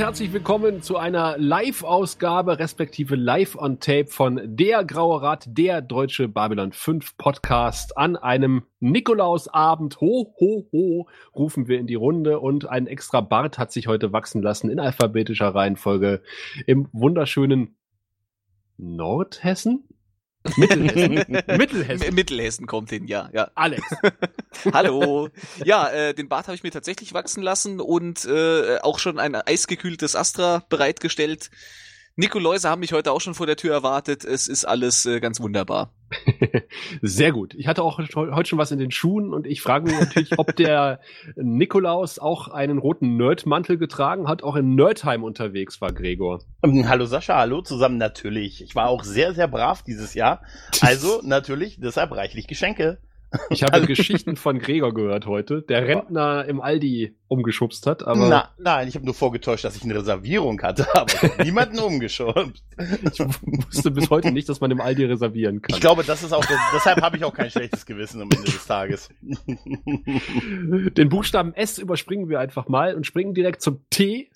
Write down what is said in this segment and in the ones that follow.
Herzlich willkommen zu einer Live-Ausgabe, respektive Live-on-Tape von Der Graue Rat, der deutsche Babylon 5 Podcast. An einem Nikolausabend, ho, ho, ho, rufen wir in die Runde und ein extra Bart hat sich heute wachsen lassen in alphabetischer Reihenfolge im wunderschönen Nordhessen? Mittelhessen. Mittelhessen. Mittelhessen kommt hin, ja, ja. Alex. Hallo. Ja, äh, den Bart habe ich mir tatsächlich wachsen lassen und äh, auch schon ein eisgekühltes Astra bereitgestellt. Nikoläuse haben mich heute auch schon vor der Tür erwartet. Es ist alles äh, ganz wunderbar. Sehr gut. Ich hatte auch heute schon was in den Schuhen und ich frage mich natürlich, ob der Nikolaus auch einen roten Nerdmantel getragen hat, auch in Nerdheim unterwegs war, Gregor. Ähm, hallo Sascha, hallo zusammen natürlich. Ich war auch sehr, sehr brav dieses Jahr. Also natürlich deshalb reichlich Geschenke. Ich habe Geschichten von Gregor gehört heute, der Rentner im Aldi umgeschubst hat, aber. Na, nein, ich habe nur vorgetäuscht, dass ich eine Reservierung hatte, aber niemanden umgeschubst. Ich wusste bis heute nicht, dass man im Aldi reservieren kann. Ich glaube, das ist auch, deshalb habe ich auch kein schlechtes Gewissen am Ende des Tages. Den Buchstaben S überspringen wir einfach mal und springen direkt zum T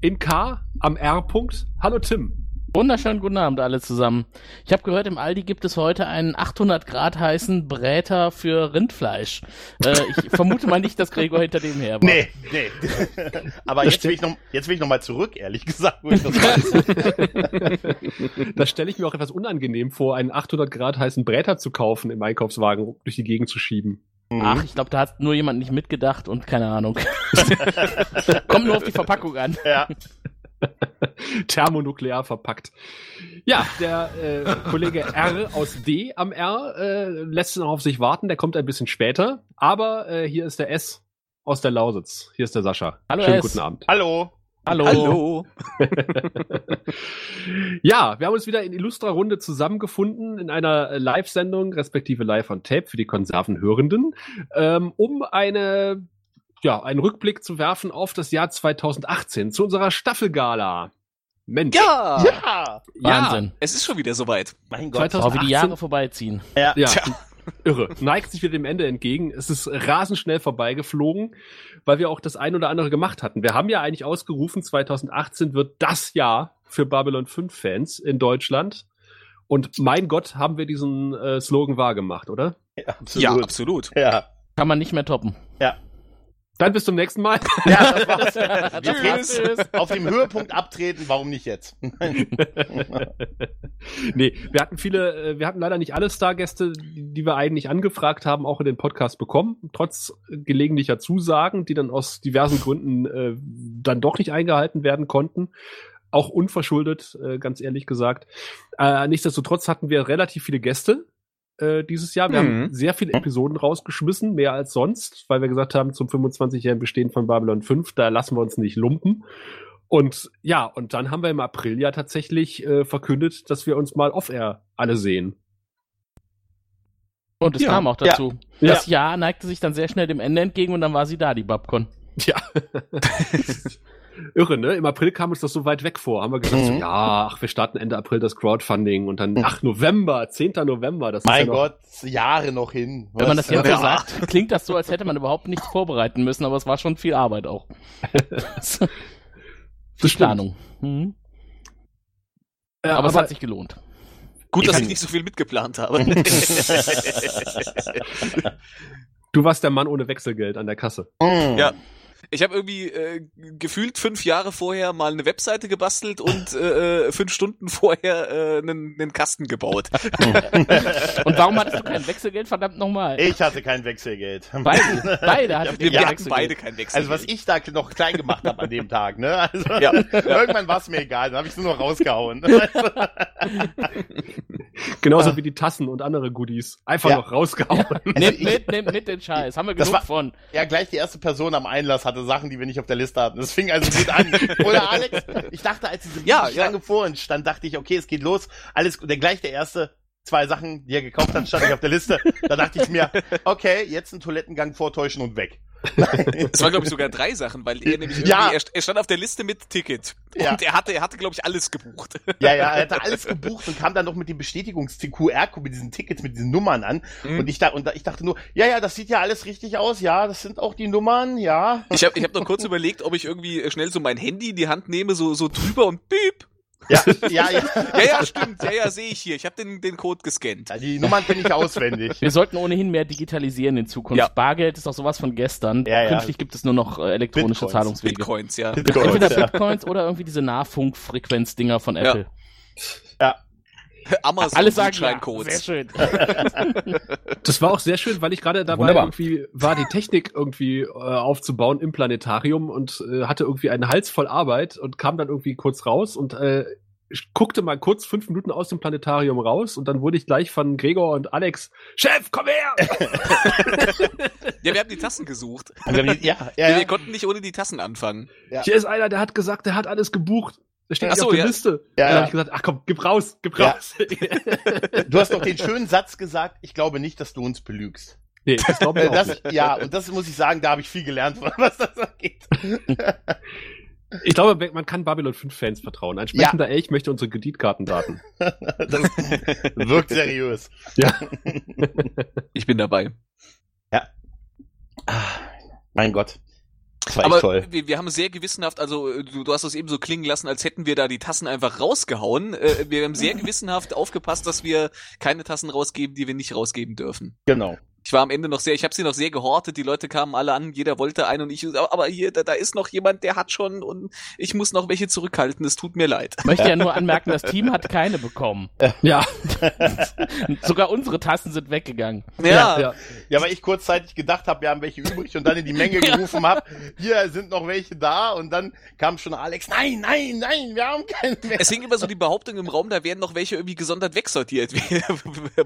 in K am R-Punkt. Hallo Tim. Wunderschönen guten Abend alle zusammen. Ich habe gehört, im Aldi gibt es heute einen 800 Grad heißen Bräter für Rindfleisch. Äh, ich vermute mal nicht, dass Gregor hinter dem her war. Nee, nee. Aber jetzt will, ich noch, jetzt will ich noch mal zurück, ehrlich gesagt. Wo ich das weiß. da stelle ich mir auch etwas unangenehm vor, einen 800 Grad heißen Bräter zu kaufen im Einkaufswagen durch die Gegend zu schieben. Mhm. Ach, ich glaube, da hat nur jemand nicht mitgedacht und keine Ahnung. Kommt nur auf die Verpackung an. Ja. Thermonuklear verpackt. Ja, der äh, Kollege R aus D am R äh, lässt noch auf sich warten, der kommt ein bisschen später. Aber äh, hier ist der S aus der Lausitz. Hier ist der Sascha. Hallo Schönen S. guten Abend. Hallo. Hallo. Hallo. ja, wir haben uns wieder in illustrer Runde zusammengefunden in einer Live-Sendung, respektive Live on Tape für die Konservenhörenden, ähm, um eine ja, einen Rückblick zu werfen auf das Jahr 2018, zu unserer Staffelgala. Mensch. Ja. Ja. Wahnsinn. Ja, es ist schon wieder soweit. Mein Gott. 2018 Oh, wie die Jahre vorbeiziehen. Ja. Ja. Tja. Irre. Neigt sich wieder dem Ende entgegen. Es ist rasend schnell vorbeigeflogen, weil wir auch das ein oder andere gemacht hatten. Wir haben ja eigentlich ausgerufen, 2018 wird das Jahr für Babylon 5 Fans in Deutschland. Und mein Gott, haben wir diesen äh, Slogan wahrgemacht, oder? Ja, absolut. Ja, absolut. Ja. Kann man nicht mehr toppen. Ja. Dann bis zum nächsten Mal. Ja, das war's. Tschüss. Jetzt geht's. Auf dem Höhepunkt abtreten, warum nicht jetzt? nee, wir hatten viele, äh, wir hatten leider nicht alle Stargäste, die die wir eigentlich angefragt haben, auch in den Podcast bekommen, trotz gelegentlicher Zusagen, die dann aus diversen Gründen äh, dann doch nicht eingehalten werden konnten. Auch unverschuldet, äh, ganz ehrlich gesagt. Äh, nichtsdestotrotz hatten wir relativ viele Gäste äh, dieses Jahr. Wir Mhm. haben sehr viele Episoden rausgeschmissen, mehr als sonst, weil wir gesagt haben, zum 25-jährigen Bestehen von Babylon 5, da lassen wir uns nicht lumpen. Und ja, und dann haben wir im April ja tatsächlich äh, verkündet, dass wir uns mal off-air alle sehen. Und es Ja. kam auch dazu. Ja. Das Jahr neigte sich dann sehr schnell dem Ende entgegen und dann war sie da, die Babcon. Ja. Irre, ne? Im April kam uns das so weit weg vor. Haben wir gesagt, so, Mhm. ja, ach, wir starten Ende April das Crowdfunding und dann, ach, November, 10. November, das mein ist ja noch, Gott, Jahre noch hin. Wenn man das Was- jetzt so Ja. sagt, klingt das so, als hätte man überhaupt nichts vorbereiten müssen, aber es war schon viel Arbeit auch. das Die. Planung. Mhm. Äh, Aber, aber es hat sich gelohnt. Gut, dass Ich- ich nicht so viel mitgeplant habe. du warst der Mann ohne Wechselgeld an der Kasse. Mm. Ja. Ich habe irgendwie äh, gefühlt fünf Jahre vorher mal eine Webseite gebastelt und äh, äh, fünf Stunden vorher äh, einen, einen Kasten gebaut. Und warum hattest du kein Wechselgeld? Verdammt nochmal. Ich hatte kein Wechselgeld. Beide, beide hatten Wir, kein wir hatten Wechselgeld. beide kein Wechsel. Also was ich da noch klein gemacht habe an dem Tag, ne? Also Ja, irgendwann war es mir egal, dann habe ich nur noch rausgehauen. Genauso Ah. wie die Tassen und andere Goodies. Einfach Ja. noch rausgehauen. Nimm mit, nimm mit den Scheiß. Haben wir Das genug war- von. ja, gleich die erste Person am Einlass hatte Sachen, die wir nicht auf der Liste hatten. Das fing also gut an. Oder Alex? Ich dachte, als diese Ja, ja. lange vor uns stand, dachte ich, okay, es geht los. Alles gut. Der gleich der erste zwei Sachen, die er gekauft hat, stand nicht auf der Liste. Da dachte ich mir, okay, jetzt einen Toilettengang vortäuschen und weg. Es waren glaube ich sogar drei Sachen, weil er nämlich Ja. er, er stand auf der Liste mit Ticket. Ja. Und er hatte, er hatte, glaube ich, alles gebucht. Ja, ja, er hatte alles gebucht und kam dann noch mit dem Bestätigungs-QR-Code, mit diesen Tickets, mit diesen Nummern an. Mhm. Und ich da, und da, ich dachte nur, ja, ja, das sieht ja alles richtig aus, ja, das sind auch die Nummern, ja. Ich habe ich hab noch kurz überlegt, ob ich irgendwie schnell so mein Handy in die Hand nehme, so, so drüber und piep. Ja, ja, ja. Ja, ja, stimmt. Ja, ja, sehe ich hier. Ich habe den, den Code gescannt. ja die Nummern kenne ich auswendig. Wir sollten ohnehin mehr digitalisieren in Zukunft. Ja. Bargeld ist auch sowas von gestern. Ja, ja. Künftig gibt es nur noch äh, elektronische Bitcoins. Zahlungswege. Bitcoins, ja. Entweder ja. Bitcoins oder irgendwie diese Nahfunkfrequenz-Dinger von Apple. Amazon Alle sagen ja. Gutscheincodes. Sehr schön. Das war auch sehr schön, weil ich gerade dabei Wunderbar. irgendwie war, die Technik irgendwie äh, aufzubauen im Planetarium und äh, hatte irgendwie einen Hals voll Arbeit und kam dann irgendwie kurz raus und äh, ich guckte mal kurz fünf Minuten aus dem Planetarium raus und dann wurde ich gleich von Gregor und Alex, Chef, komm her! Ja, wir haben die Tassen gesucht. Und wir haben die- Ja, ja, Wir ja. konnten nicht ohne die Tassen anfangen. Ja. Hier ist einer, der hat gesagt, der hat alles gebucht. Der steht Ach nicht so, auf der ja. Liste. Ja, dann ja. habe ich gesagt, ach komm, gib raus, gib Ja. raus. Du hast doch den schönen Satz gesagt, ich glaube nicht, dass du uns belügst. nee, das glaube ich Äh, auch Das, nicht. ja, und das muss ich sagen, da habe ich viel gelernt, was das angeht. Ich glaube, man kann Babylon 5 Fans vertrauen. Ein sprechender Elch möchte unsere Kreditkartendaten. Das wirkt seriös. Ja. Ich bin dabei. Ah, mein Gott. Das war Aber toll. wir, wir haben sehr gewissenhaft, also äh, du, du hast es eben so klingen lassen, als hätten wir da die Tassen einfach rausgehauen. Äh, wir haben sehr gewissenhaft aufgepasst, dass wir keine Tassen rausgeben, die wir nicht rausgeben dürfen. Genau. Ich war am Ende noch sehr, ich habe sie noch sehr gehortet, die Leute kamen alle an, jeder wollte einen und ich, aber hier, da, da ist noch jemand, der hat schon und ich muss noch welche zurückhalten, es tut mir leid. Ich möchte ja nur anmerken, das Team hat keine bekommen. Ja, Sogar unsere Tassen sind weggegangen. Ja, ja. Ja, weil ich kurzzeitig gedacht habe, wir haben welche übrig und dann in die Menge gerufen habe, hier sind noch welche da und dann kam schon Alex, nein, nein, nein, wir haben keine mehr. Es hing immer so die Behauptung im Raum, da wären noch welche irgendwie gesondert wegsortiert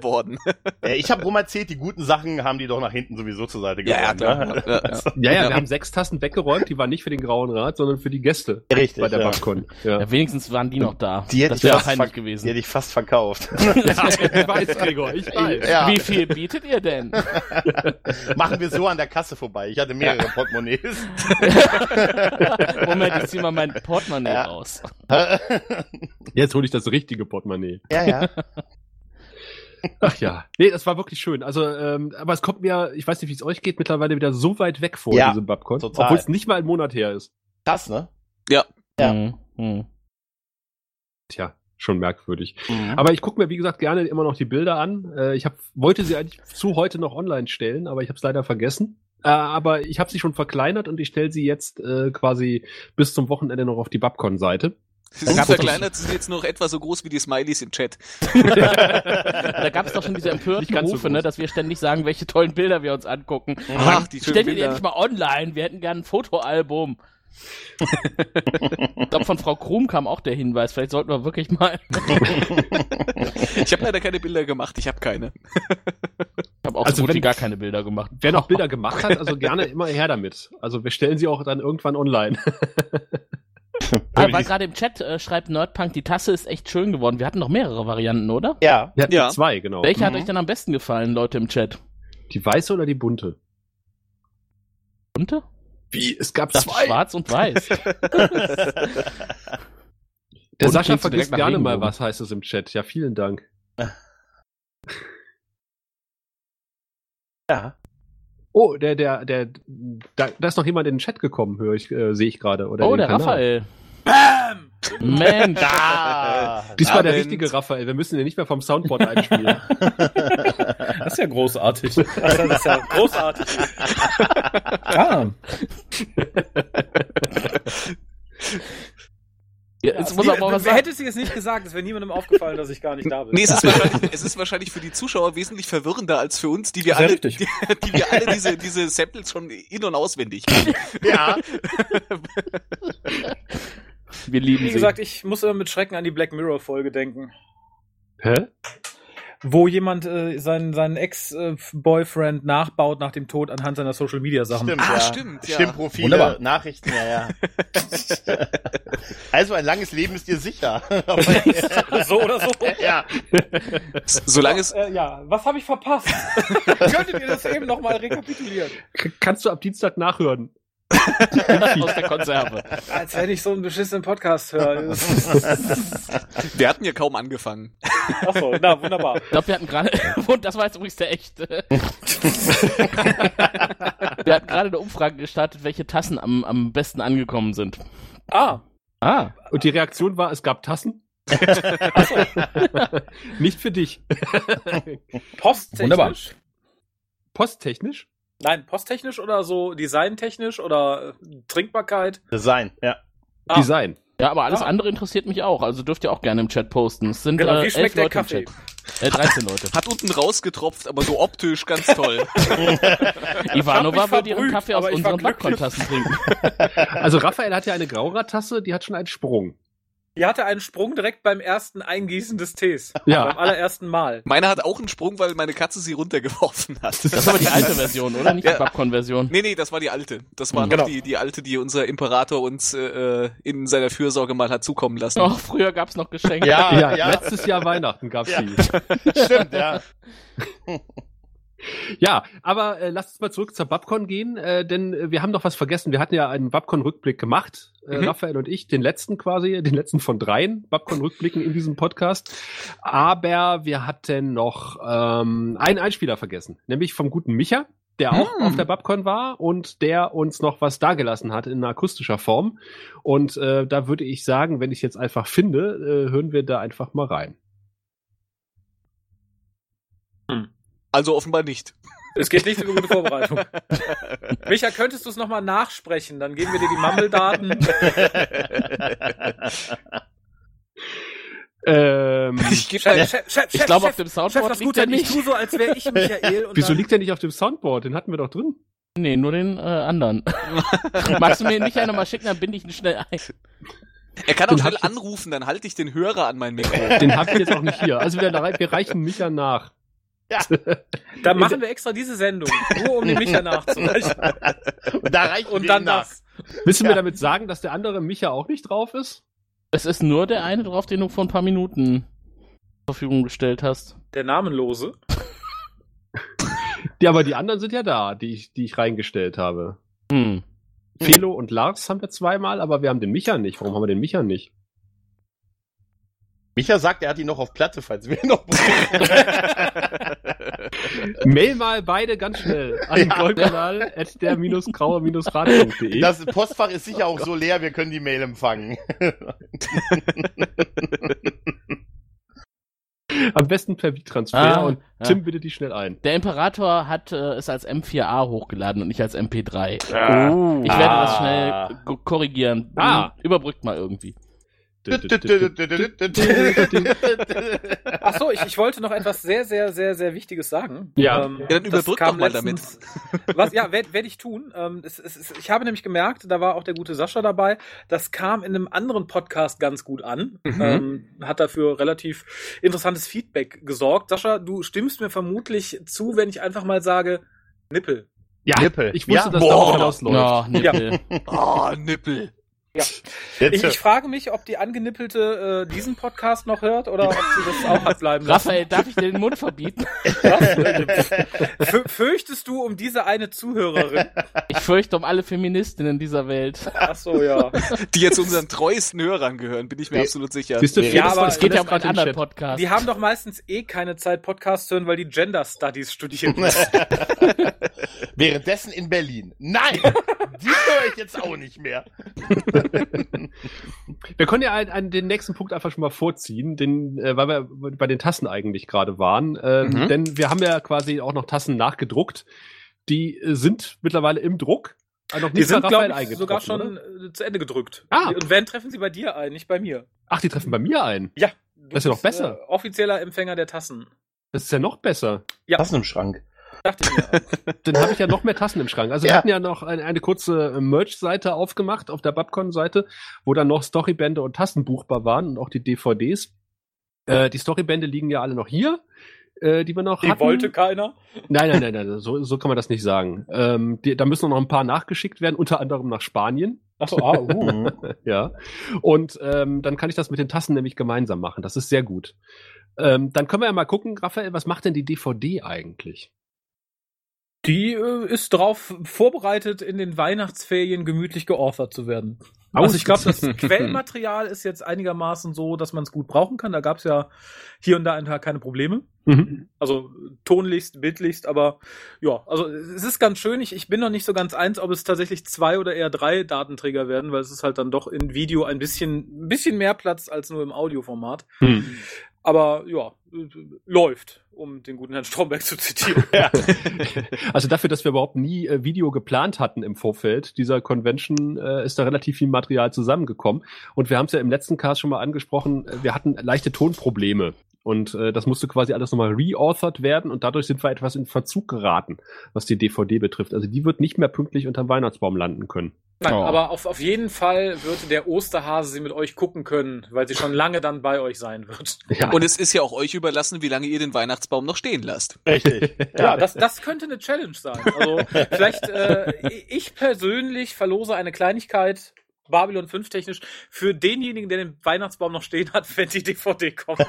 worden. Ich habe rum erzählt, die guten Sachen haben die doch nach hinten sowieso zur Seite geräumt. klar. ne? Ja, ja. Ja, ja, wir haben sechs Tassen weggeräumt, die waren nicht für den Grauen Rat, sondern für die Gäste Richtig, bei der ja. BabCon. Ja. Ja, wenigstens waren die noch da. Die hätte das ich wäre fast peinlich gewesen. Die hätte ich fast verkauft. ja, ich weiß, Gregor, ich weiß. Ja. Wie viel bietet ihr denn? Machen wir so an der Kasse vorbei. Ich hatte mehrere Portemonnaies. Moment, ich zieh mal mein Portemonnaie Ja. raus. Jetzt hole ich das richtige Portemonnaie. ja, ja. Ach ja. Nee, das war wirklich schön. Also, ähm, aber es kommt mir, ich weiß nicht, wie es euch geht, mittlerweile wieder so weit weg vor, Ja, diese BabCon. Obwohl es nicht mal ein Monat her ist. Krass, ne? Ja. Ja. Hm, hm. Tja, schon merkwürdig. Mhm. Aber ich gucke mir, wie gesagt, gerne immer noch die Bilder an. Äh, ich hab, wollte sie eigentlich zu heute noch online stellen, aber ich habe es leider vergessen. Äh, aber ich habe sie schon verkleinert und ich stelle sie jetzt äh, quasi bis zum Wochenende noch auf die Babcon-Seite. Sie sind verkleinert, sie sind jetzt noch etwa so groß wie die Smileys im Chat. Da gab es doch schon diese empörten ganz so Rufe, ne, dass wir ständig sagen, welche tollen Bilder wir uns angucken. Ach, die schönen Stellt ihr endlich mal online, wir hätten gern ein Fotoalbum. ich glaube, von Frau Krum kam auch der Hinweis, vielleicht sollten wir wirklich mal. Ich habe leider keine Bilder gemacht, ich habe keine. Ich habe auch Also so gut wie wenn- gar keine Bilder gemacht. Wer noch Bilder gemacht hat, also gerne immer her damit. Also wir stellen sie auch dann irgendwann online. Aber weil gerade im Chat äh, schreibt Nerdpunk, die Tasse ist echt schön geworden. Wir hatten noch mehrere Varianten, oder? Ja. Wir hatten Ja. zwei, genau. Welche hat Mhm. euch denn am besten gefallen, Leute im Chat? Die weiße oder die bunte? Bunte? Wie? Es gab Das zwei. schwarz und weiß. Der Bunt Sascha vergisst gerne mal, was heißt es im Chat. Ja, vielen Dank. Ja. Oh, der, der, der, da, da ist noch jemand in den Chat gekommen, höre ich, äh, sehe ich gerade. Oder Oh, den der Kanal. Raphael. Bam! Mensch. Da. Diesmal der richtige Raphael. Wir müssen den nicht mehr vom Soundboard einspielen. Das ist ja großartig. Das ist ja großartig. Ah, Ja, jetzt muss aber was sagen. hätte es jetzt nicht gesagt? Es wäre niemandem aufgefallen, dass ich gar nicht da bin. Nee, es ist, wahrscheinlich, es ist wahrscheinlich für die Zuschauer wesentlich verwirrender als für uns, die wir alle, die, die wir alle diese, diese Samples schon in- und auswendig kennen. Ja. Wir lieben Wie sie. gesagt, ich muss immer mit Schrecken an die Black Mirror Folge denken. Hä? Wo jemand äh, seinen, seinen Ex-Boyfriend nachbaut nach dem Tod anhand seiner Social Media Sachen. Stimmt, Ah, ja. stimmt, ja. Stimmprofile, Wunderbar. Nachrichten, ja, ja. also ein langes Leben ist dir sicher. so oder so. ja. Solange es, Äh, ja, was habe ich verpasst? Könntet ihr das eben nochmal rekapitulieren? K kannst du ab Dienstag nachhören? aus der Konserve. Als wenn ich so einen beschissenen Podcast höre. Wir hatten ja kaum angefangen. Achso, na, wunderbar. Ich glaube, wir hatten gerade, und das war jetzt übrigens der echte. wir hatten gerade eine Umfrage gestartet, welche Tassen am, am besten angekommen sind. Ah, Ah, Und die Reaktion war, es gab Tassen. Nicht für dich. posttechnisch? Wunderbar. Posttechnisch? Nein, posttechnisch oder so designtechnisch oder äh, Trinkbarkeit? Design, ja. Ah. Design. ja, aber alles Ah. andere interessiert mich auch. Also dürft ihr auch gerne im Chat posten. Es sind Genau, äh, wie elf schmeckt der Leute im Kaffee? Chat. Äh, 13 Leute. Hat unten rausgetropft, aber so optisch ganz toll. Ivanova wird ihren Kaffee aus unseren glücklich. Backkontassen trinken. Also Raphael hat ja eine Graura-Tasse, die hat schon einen Sprung. Die hatte einen Sprung direkt beim ersten Eingießen des Tees. Ja. Beim allerersten Mal. Meine hat auch einen Sprung, weil meine Katze sie runtergeworfen hat. Das ist aber die alte Version, oder? Nicht die Ja. Babcon-Version. Nee, nee, das war die alte. Das war Genau. noch die, die alte, die unser Imperator uns äh, in seiner Fürsorge mal hat zukommen lassen. Oh, früher gab's noch Geschenke. Ja, Ja, ja, letztes Jahr Weihnachten gab's Ja. die. stimmt, ja. Ja, aber äh, lasst uns mal zurück zur Babcon gehen, äh, denn äh, wir haben noch was vergessen. Wir hatten ja einen Babcon-Rückblick gemacht, äh, Mhm. Raphael und ich, den letzten quasi, den letzten von dreien Babcon-Rückblicken in diesem Podcast. Aber wir hatten noch ähm, einen Einspieler vergessen, nämlich vom guten Micha, der auch Hm. auf der Babcon war und der uns noch was dagelassen hat in akustischer Form. Und äh, da würde ich sagen, wenn ich jetzt einfach finde, äh, hören wir da einfach mal rein. Also offenbar nicht. Es geht nicht über gute Vorbereitung. Micha, könntest du es nochmal nachsprechen? Dann geben wir dir die Mammeldaten. Ähm, Ich Chef, Chef, Chef, Ich Chef, glaube, auf Chef, dem Chef, Soundboard das liegt gut er sein. Ich nicht. tu so, als wäre ich Michael. Und wieso dann, liegt der nicht auf dem Soundboard? Den hatten wir doch drin. Nee, nur den äh, anderen. Magst du mir nicht einer mal schicken, dann binde ich ihn schnell ein. er kann auch Den schnell hab anrufen, dann halte ich den Hörer an mein Mikro. Den habe ich jetzt auch nicht hier. Also wir, wir reichen Micha nach. Dann machen wir extra diese Sendung, nur um den Micha nachzureichen. Und da reicht Und dann das. Müssen wir Ja. damit sagen, dass der andere Micha auch nicht drauf ist? Es ist nur der eine drauf, den du vor ein paar Minuten zur Verfügung gestellt hast. Der Namenlose. Ja, aber die anderen sind ja da, die ich, die ich reingestellt habe. Hm. Felo und Lars haben wir zweimal, aber wir haben den Micha nicht. Warum haben wir den Micha nicht? Micha sagt, er hat ihn noch auf Platte, falls wir ihn noch Mail mal beide ganz schnell an Ja. goldkanal at der-graue-rad.de. Das Postfach ist sicher auch so leer, wir können die Mail empfangen. Am besten per V-Transfer Ah, und ja. Tim bitte die schnell ein. Der Imperator hat äh, es als M4A hochgeladen und nicht als MP3. Oh. Ich werde das Ah. schnell ko- korrigieren. Ah. Überbrückt mal irgendwie. Ach so, ich, ich wollte noch etwas sehr, sehr, sehr, sehr Wichtiges sagen. Ja. Ähm, Ja, dann das überbrück kam doch mal letztens- Was, ja, werde werd ich tun. Ähm, es, es, es, ich habe nämlich gemerkt, da war auch der gute Sascha dabei, das kam in einem anderen Podcast ganz gut an. Mhm. Ähm, hat dafür relativ interessantes Feedback gesorgt. Sascha, du stimmst mir vermutlich zu, wenn ich einfach mal sage, Nippel. Ja, Nippel. ich wusste, Ja? dass Boah. darauf hinausläuft. Oh, Nippel. Oh, Nippel. Jetzt, Ich, ich frage mich, ob die Angenippelte äh, diesen Podcast noch hört oder ob sie das auch hat bleiben lassen. Raphael, darf ich dir den Mund verbieten? Fü- Fürchtest du um diese eine Zuhörerin? Ich fürchte um alle Feministinnen dieser Welt. Ach so, ja. Die jetzt unseren treuesten Hörern gehören, bin ich mir Nee. absolut sicher. Siehst du, Ja, Felix aber es geht ja um gerade einen im anderen. Podcast. Die haben doch meistens eh keine Zeit, Podcasts zu hören, weil die Gender Studies studieren müssen. Währenddessen in Berlin. Nein! Die höre ich jetzt auch nicht mehr. Wir können ja einen, einen, den nächsten Punkt einfach schon mal vorziehen, den, äh, weil wir bei den Tassen eigentlich gerade waren. Ähm, Mhm. Denn wir haben ja quasi auch noch Tassen nachgedruckt. Die äh, sind mittlerweile im Druck. Also noch Die sind, glaube ich, sogar schon oder? äh, zu Ende gedrückt. Ah. Und wenn, treffen sie bei dir ein, nicht bei mir. Ach, die treffen bei mir ein. Ja. Du Das ist ja noch besser. Äh, offizieller Empfänger der Tassen. Das ist ja noch besser. Ja. Tassen im Schrank. Dachte ich mir. Dann habe ich ja noch mehr Tassen im Schrank. Also wir Ja. hatten ja noch eine, eine kurze äh, Merch-Seite aufgemacht auf der Babcon-Seite, wo dann noch Storybände und Tassen buchbar waren und auch die DVDs. Äh, die Storybände liegen ja alle noch hier, äh, die wir noch Die hatten. wollte keiner. Nein, nein, nein, nein, so, so kann man das nicht sagen. Ähm, die, da müssen noch ein paar nachgeschickt werden, unter anderem nach Spanien. Ach so, ah, uh. Ja. Und ähm, dann kann ich das mit den Tassen nämlich gemeinsam machen. Das ist sehr gut. Ähm, dann können wir ja mal gucken, Raphael, was macht denn die DVD eigentlich? Die äh, ist darauf vorbereitet, in den Weihnachtsferien gemütlich geauthert zu werden. Also ich glaube, das Quellenmaterial ist jetzt einigermaßen so, dass man es gut brauchen kann. Da gab es ja hier und da ein paar keine Probleme. Mhm. Also tonlichst, bildlichst, aber ja, also es ist ganz schön. Ich, ich bin noch nicht so ganz eins, ob es tatsächlich zwei oder eher drei Datenträger werden, weil es ist halt dann doch in Video ein bisschen, ein bisschen mehr Platz als nur im Audioformat. Hm. Aber ja, äh, läuft, um den guten Herrn Stromberg zu zitieren. Also dafür, dass wir überhaupt nie äh, Video geplant hatten im Vorfeld dieser Convention, äh, ist da relativ viel Material zusammengekommen. Und wir haben es ja im letzten Cast schon mal angesprochen, äh, wir hatten leichte Tonprobleme. Und äh, das musste quasi alles nochmal reauthored werden und dadurch sind wir etwas in Verzug geraten, was die DVD betrifft. Also die wird nicht mehr pünktlich unterm Weihnachtsbaum landen können. Nein, Oh. aber auf, auf jeden Fall wird der Osterhase sie mit euch gucken können, weil sie schon lange dann bei euch sein wird. Ja. Und es ist ja auch euch überlassen, wie lange ihr den Weihnachtsbaum noch stehen lasst. Richtig. Ja, das, das könnte eine Challenge sein. Also vielleicht, äh, ich persönlich verlose eine Kleinigkeit, Babylon 5 technisch, für denjenigen, der den Weihnachtsbaum noch stehen hat, wenn die DVD kommt.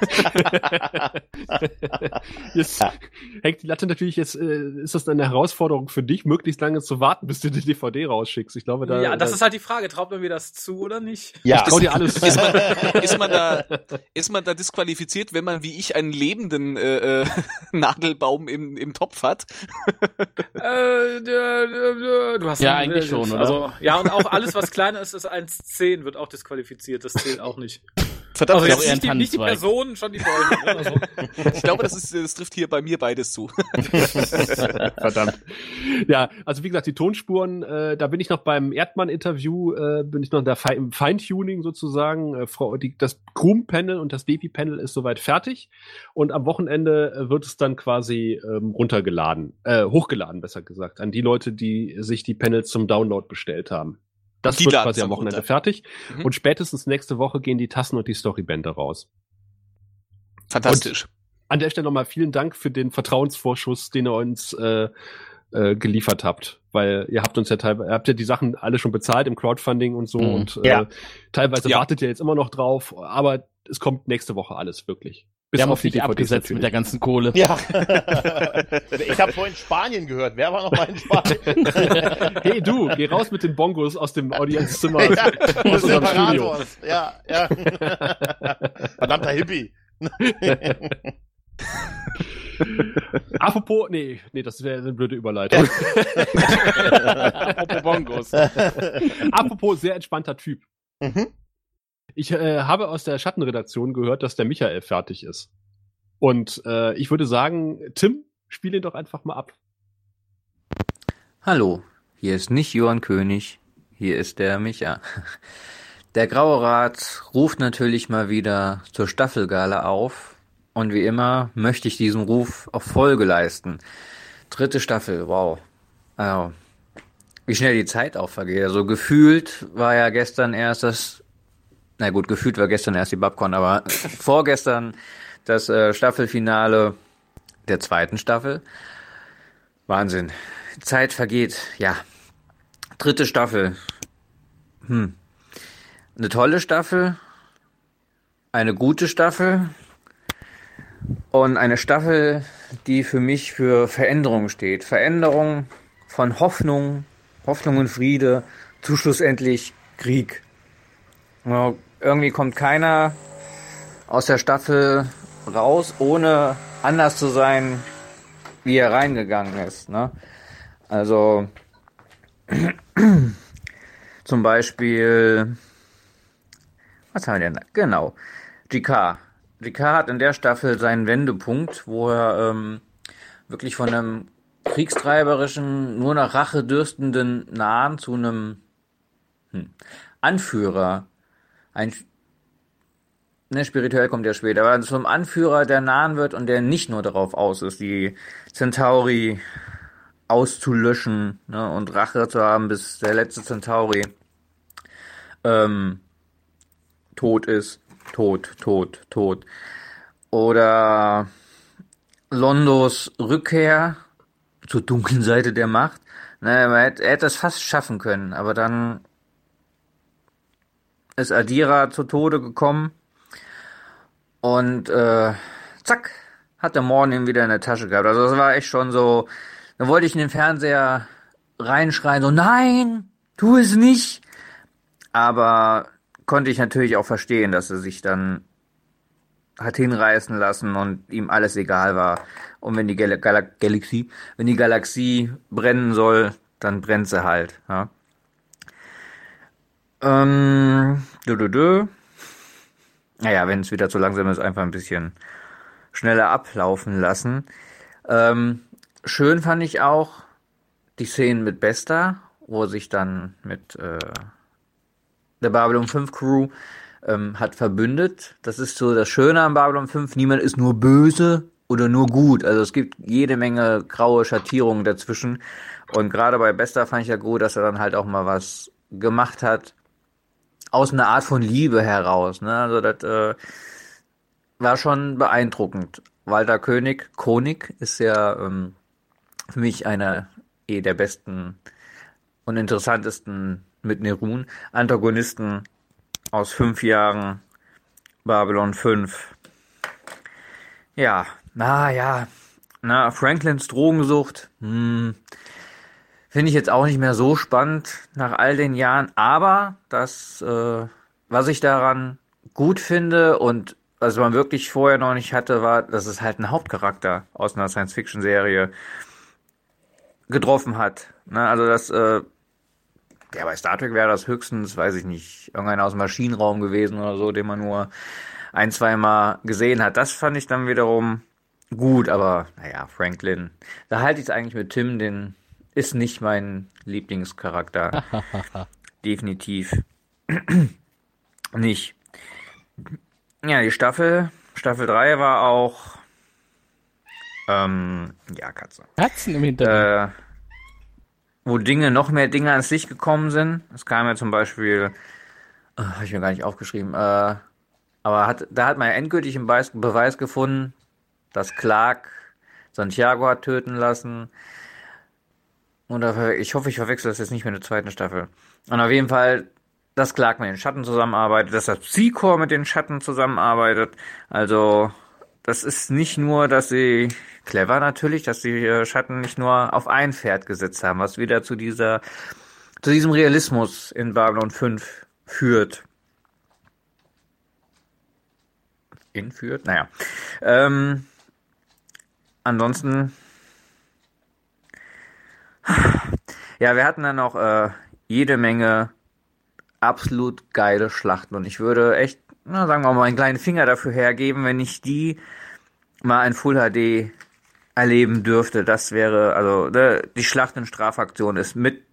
Jetzt hängt die Latte natürlich jetzt, äh, ist das eine Herausforderung für dich, möglichst lange zu warten, bis du die DVD rausschickst. Ich glaube, da. ja, das da, ist halt die Frage, traut man mir das zu oder nicht? Ja. Trau dir alles. Ist man, ist man da, ist man da disqualifiziert, wenn man wie ich einen lebenden äh, äh, Nadelbaum im, im Topf hat? Äh, du hast Ja, einen- eigentlich schon, oder? Also, ja, und auch alles, was kleiner ist, ist 1,10, wird auch disqualifiziert. Das zählt auch nicht. Verdammt, Also jetzt nicht die, nicht die. Personen, schon die Bäume. Ne? Also, ich glaube, das, ist, das trifft hier bei mir beides zu. Verdammt. Ja, also wie gesagt, die Tonspuren, äh, da bin ich noch beim Erdmann-Interview, äh, bin ich noch da Fe im Feintuning sozusagen. Äh, Frau, die, das Krum-Panel und das Baby-Panel ist soweit fertig. Und am Wochenende äh, wird es dann quasi ähm, runtergeladen, äh, hochgeladen, besser gesagt, an die Leute, die sich die Panels zum Download bestellt haben. Das Die wird quasi am Wochenende runter. fertig. Mhm. Und spätestens nächste Woche gehen die Tassen und die Storybänder raus. Fantastisch. An der Stelle nochmal vielen Dank für den Vertrauensvorschuss, den ihr uns äh, äh, geliefert habt. Weil ihr habt uns ja teilweise, ihr habt ja die Sachen alle schon bezahlt im Crowdfunding und so Mhm. und äh, Ja. teilweise Ja. wartet ihr jetzt immer noch drauf, aber es kommt nächste Woche alles wirklich. Bis Wir haben auf die DVDs abgesetzt mit der ganzen Kohle. Ja. ich habe vorhin Spanien gehört. Wer war noch mal in Spanien? Hey du, geh raus mit den Bongos aus dem Audienzzimmer. ja, aus unserem Studio. Separators. Ja, ja. Verdammter Hippie. Apropos, nee, nee, das wäre eine blöde Überleitung. Apropos Bongos. Apropos sehr entspannter Typ. Mhm. Ich äh, habe aus der Schattenredaktion gehört, dass der Michael fertig ist. Und äh, ich würde sagen, Tim, spiel ihn doch einfach mal ab. Hallo, hier ist nicht Johann König, hier ist der Micha. Der Graue Rat ruft natürlich mal wieder zur Staffelgala auf und wie immer möchte ich diesem Ruf auch Folge leisten. Dritte Staffel, wow. Also, wie schnell die Zeit auch vergeht. Also gefühlt war ja gestern erst das, na gut, gefühlt war gestern erst die Babcon, aber vorgestern das äh, Staffelfinale der zweiten Staffel. Wahnsinn. Zeit vergeht, ja. Dritte Staffel. Hm. Eine tolle Staffel. Eine gute Staffel. Und eine Staffel, die für mich für Veränderung steht. Veränderung von Hoffnung, Hoffnung und Friede zu schlussendlich Krieg. Ja, irgendwie kommt keiner aus der Staffel raus, ohne anders zu sein, wie er reingegangen ist. Ne? Also zum Beispiel, was haben wir denn? da? Genau, GK. GK hat in der Staffel seinen Wendepunkt, wo er ähm, wirklich von einem kriegstreiberischen, nur nach Rache dürstenden Nahen zu einem hm, Anführer, ein Ne, spirituell kommt ja später, aber zum Anführer der Nahen wird und der nicht nur darauf aus ist, die Centauri auszulöschen ne, und Rache zu haben, bis der letzte Centauri ähm, tot ist. Tot, tot, tot. Oder Londos Rückkehr zur dunklen Seite der Macht. Ne, er er hätte es fast schaffen können, aber dann ist Adira zu Tode gekommen. Und äh, zack, hat der Morgen ihn wieder in der Tasche gehabt. Also das war echt schon so Dann wollte ich in den Fernseher reinschreien, so nein, tu es nicht. Aber konnte ich natürlich auch verstehen, dass er sich dann hat hinreißen lassen und ihm alles egal war. Und wenn die Gal Gal Galaxie, wenn die Galaxie brennen soll, dann brennt sie halt. Ja. Ähm, dü -dü -dü. Naja, wenn es wieder zu langsam ist, einfach ein bisschen schneller ablaufen lassen. Ähm, schön fand ich auch die Szenen mit Besta, wo sich dann mit äh, der Babylon 5 Crew ähm, hat verbündet. Das ist so das Schöne an Babylon 5. Niemand ist nur böse oder nur gut. Also es gibt jede Menge graue Schattierungen dazwischen. Und gerade bei Besta fand ich ja gut, dass er dann halt auch mal was gemacht hat aus einer Art von Liebe heraus. Ne? Also das äh, war schon beeindruckend. Walter König, Konig, ist ja ähm, für mich einer eh der besten und interessantesten mit Nerun Antagonisten aus fünf Jahren Babylon 5. Ja, na ja, na, Franklins Drogensucht, hm, finde ich jetzt auch nicht mehr so spannend nach all den Jahren, aber das, äh, was ich daran gut finde und was man wirklich vorher noch nicht hatte, war, dass es halt einen Hauptcharakter aus einer Science-Fiction-Serie getroffen hat. Ne? Also das, äh, ja, bei Star Trek wäre das höchstens, weiß ich nicht, irgendeiner aus dem Maschinenraum gewesen oder so, den man nur ein, zweimal gesehen hat. Das fand ich dann wiederum gut, aber naja, Franklin. Da halte ich es eigentlich mit Tim, den ist nicht mein Lieblingscharakter. Definitiv nicht. Ja, die Staffel, Staffel 3 war auch, ähm, ja, Katze. Katzen im Hintergrund. Äh, wo Dinge, noch mehr Dinge ans Licht gekommen sind. Es kam ja zum Beispiel, äh, habe ich mir gar nicht aufgeschrieben, äh, aber hat, da hat man ja endgültig einen Beweis, Beweis gefunden, dass Clark Santiago hat töten lassen. Da, ich hoffe, ich verwechsel das jetzt nicht mit der zweiten Staffel. Und auf jeden Fall, dass Clark mit den Schatten zusammenarbeitet, dass das Psychor mit den Schatten zusammenarbeitet. Also, das ist nicht nur, dass sie clever natürlich, dass die äh, Schatten nicht nur auf ein Pferd gesetzt haben, was wieder zu dieser, zu diesem Realismus in Babylon 5 führt. In führt? Naja. Ähm, ansonsten, ja, wir hatten dann noch äh, jede Menge absolut geile Schlachten und ich würde echt, na, sagen wir mal, einen kleinen Finger dafür hergeben, wenn ich die mal in Full HD erleben dürfte, das wäre, also ne, die Schlacht in Strafaktion ist mit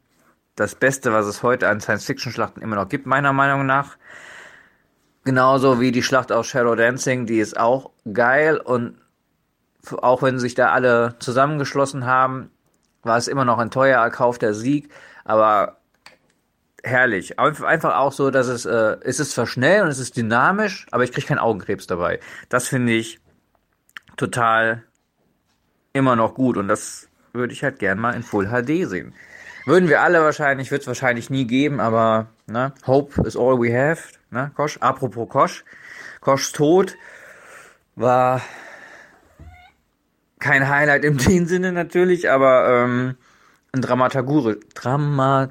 das Beste, was es heute an Science-Fiction-Schlachten immer noch gibt, meiner Meinung nach. Genauso wie die Schlacht aus Shadow Dancing, die ist auch geil. Und auch wenn sich da alle zusammengeschlossen haben, war es immer noch ein teuer erkaufter Sieg, aber herrlich. Einfach auch so, dass es, äh, es ist zwar schnell und es ist dynamisch, aber ich kriege keinen Augenkrebs dabei. Das finde ich total immer noch gut und das würde ich halt gern mal in Full HD sehen. Würden wir alle wahrscheinlich, wird es wahrscheinlich nie geben, aber ne, Hope is all we have. Ne, Kosch. Apropos Kosch. Koschs Tod war kein Highlight im den Sinne natürlich, aber ähm, ein Dramaturg Drama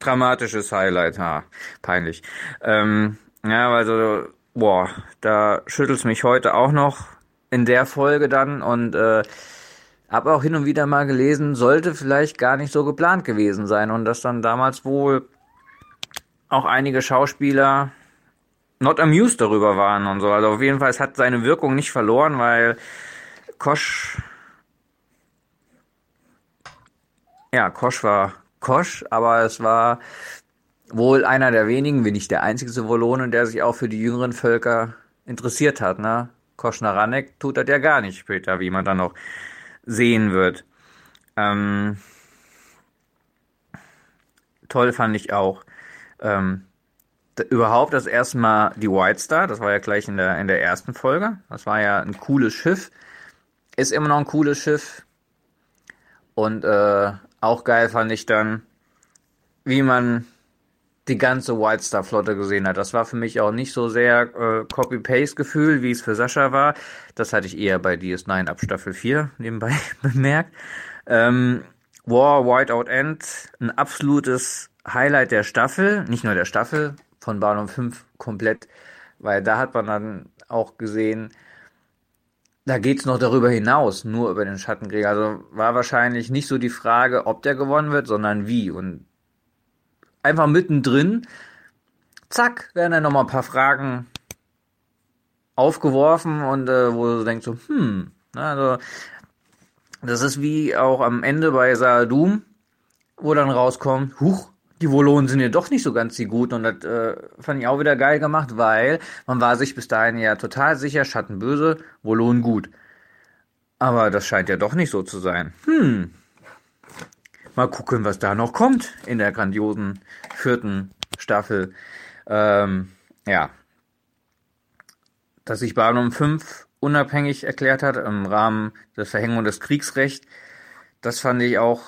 dramatisches Highlight, ha, peinlich. Ähm, ja, also, boah, da schüttelt's mich heute auch noch in der Folge dann und äh, habe auch hin und wieder mal gelesen, sollte vielleicht gar nicht so geplant gewesen sein und dass dann damals wohl auch einige Schauspieler not amused darüber waren und so. Also auf jeden Fall, es hat seine Wirkung nicht verloren, weil Kosch, ja, Kosch war Kosch, aber es war wohl einer der wenigen, wenn nicht der einzige Sovolone, der sich auch für die jüngeren Völker interessiert hat, ne? Koschnaranek tut das ja gar nicht später, wie man dann noch sehen wird. Ähm, toll fand ich auch ähm, überhaupt das erste Mal die White Star, das war ja gleich in der, in der ersten Folge. Das war ja ein cooles Schiff. Ist immer noch ein cooles Schiff. Und äh, auch geil fand ich dann, wie man die ganze White Star Flotte gesehen hat. Das war für mich auch nicht so sehr äh, Copy-Paste-Gefühl, wie es für Sascha war. Das hatte ich eher bei DS9 ab Staffel 4 nebenbei bemerkt. Ähm, War, Whiteout End, ein absolutes Highlight der Staffel, nicht nur der Staffel, von Babylon 5 komplett, weil da hat man dann auch gesehen, da geht's noch darüber hinaus, nur über den Schattenkrieger. Also war wahrscheinlich nicht so die Frage, ob der gewonnen wird, sondern wie. Und einfach mittendrin, zack, werden dann nochmal ein paar Fragen aufgeworfen und äh, wo du denkst so, hm, na, also das ist wie auch am Ende bei Saadum, wo dann rauskommt, huch, die Volonen sind ja doch nicht so ganz die Guten und das äh, fand ich auch wieder geil gemacht, weil man war sich bis dahin ja total sicher, Schatten böse, Volonen gut. Aber das scheint ja doch nicht so zu sein. Hm. Mal gucken, was da noch kommt in der grandiosen vierten Staffel. Ähm, ja. Dass sich Babylon 5 unabhängig erklärt hat im Rahmen der Verhängung des Kriegsrechts, das fand ich auch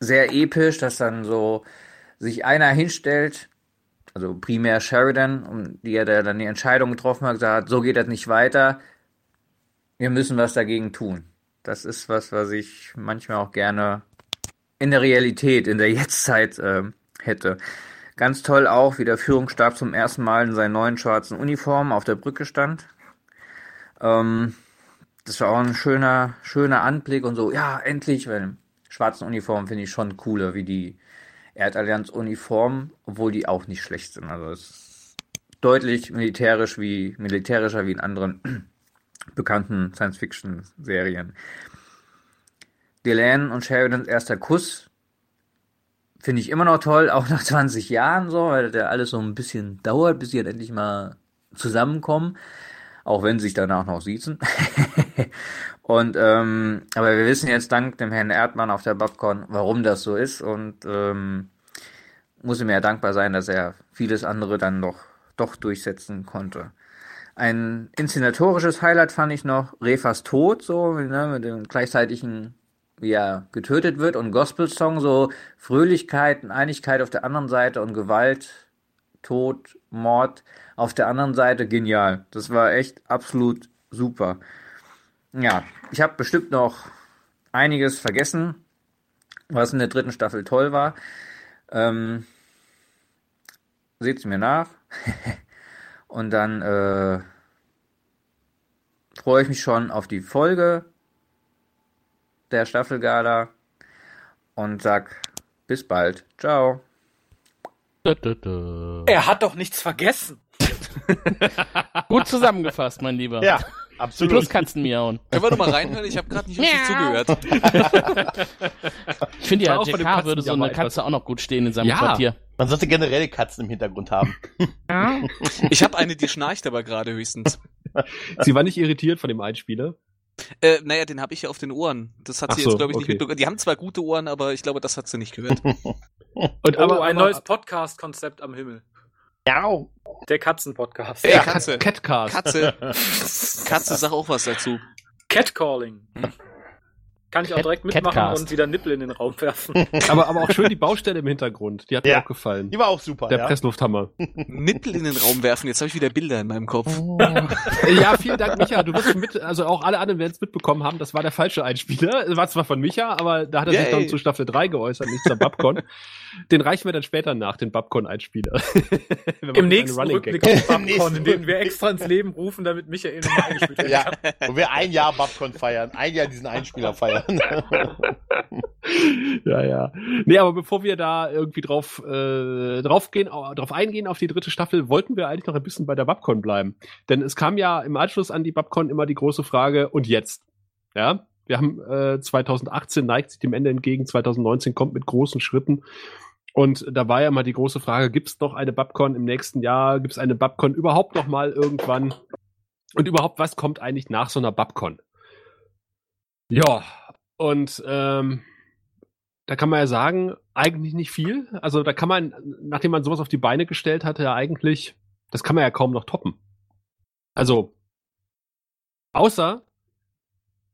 sehr episch, dass dann so sich einer hinstellt, also primär Sheridan, um die er dann die Entscheidung getroffen hat, gesagt, so geht das nicht weiter. Wir müssen was dagegen tun. Das ist was, was ich manchmal auch gerne in der Realität, in der Jetztzeit äh, hätte. Ganz toll auch, wie der Führungsstab zum ersten Mal in seinen neuen schwarzen Uniformen auf der Brücke stand. Ähm, das war auch ein schöner, schöner Anblick und so, ja, endlich, weil schwarzen Uniformen finde ich schon cooler wie die Erdallianz-Uniformen, obwohl die auch nicht schlecht sind. Also es ist deutlich militärisch wie, militärischer wie in anderen bekannten Science-Fiction-Serien. Delanne und Sheridans erster Kuss finde ich immer noch toll, auch nach 20 Jahren so, weil der alles so ein bisschen dauert, bis sie dann endlich mal zusammenkommen, auch wenn sie sich danach noch siezen. und ähm, aber wir wissen jetzt dank dem Herrn Erdmann auf der Babcon, warum das so ist und ähm, muss ihm ja dankbar sein, dass er vieles andere dann doch doch durchsetzen konnte. Ein inszenatorisches Highlight fand ich noch Refas Tod, so ne, mit dem gleichzeitigen wie er getötet wird und Gospel-Song, so Fröhlichkeit und Einigkeit auf der anderen Seite und Gewalt, Tod, Mord auf der anderen Seite, genial. Das war echt absolut super. Ja, ich habe bestimmt noch einiges vergessen, was in der dritten Staffel toll war. Ähm, Seht's mir nach. und dann äh, freue ich mich schon auf die Folge der Staffelgala und sag bis bald. Ciao. Dö, dö, dö. Er hat doch nichts vergessen. Gut zusammengefasst, mein Lieber. Ja, absolut. Pluskatzen miauen. Können wir doch mal reinhören? Ich habe gerade nicht richtig zugehört. Ich finde ja, JK würde so eine Katze auch noch gut stehen in seinem Ja. Quartier. Man sollte generell Katzen im Hintergrund haben. Ich habe eine, die schnarcht aber gerade höchstens. Sie war nicht irritiert von dem Einspieler. Äh, naja, den habe ich ja auf den Ohren. Das hat Ach sie so, jetzt, glaube ich, nicht okay. mitbekommen. Die haben zwar gute Ohren, aber ich glaube, das hat sie nicht gehört. Und oh, ein aber, neues Podcast-Konzept am Himmel. Ja. Der Katzen-Podcast. Ja, Katze. Catcast. Katze. Katze, sag auch was dazu. Catcalling. Kann ich auch Cat- direkt mitmachen Catcast. und wieder Nippel in den Raum werfen. aber, aber auch schön die Baustelle im Hintergrund. Die hat mir Ja. auch gefallen. Die war auch super. Der ja. Presslufthammer. Nippel in den Raum werfen. Jetzt habe ich wieder Bilder in meinem Kopf. ja, vielen Dank, Micha. Du wirst mit, also auch alle anderen werden es mitbekommen haben, das war der falsche Einspieler. Es War zwar von Micha, aber da hat er sich Yay. dann zu Staffel 3 geäußert, nicht zur Babcon. Den reichen wir dann später nach, den Babcon-Einspieler. Im nächsten Running Rückblick auf Im Babcon, nächsten in den wir extra ins Leben rufen, damit Michael nochmal eingespielt werden Ja, wo wir ein Jahr Babcon feiern, ein Jahr diesen Einspieler feiern. ja, ja. Nee, aber bevor wir da irgendwie drauf, äh, drauf, gehen, au- drauf eingehen auf die dritte Staffel, wollten wir eigentlich noch ein bisschen bei der Babcon bleiben. Denn es kam ja im Anschluss an die Babcon immer die große Frage, und jetzt? Ja, wir haben äh, 2018 neigt sich dem Ende entgegen, 2019 kommt mit großen Schritten. Und da war ja mal die große Frage, gibt es noch eine Babcon im nächsten Jahr? Gibt es eine Babcon überhaupt noch mal irgendwann? Und überhaupt, was kommt eigentlich nach so einer Babcon? Ja, und ähm, da kann man ja sagen, eigentlich nicht viel. Also da kann man, nachdem man sowas auf die Beine gestellt hatte, ja eigentlich, das kann man ja kaum noch toppen. Also, außer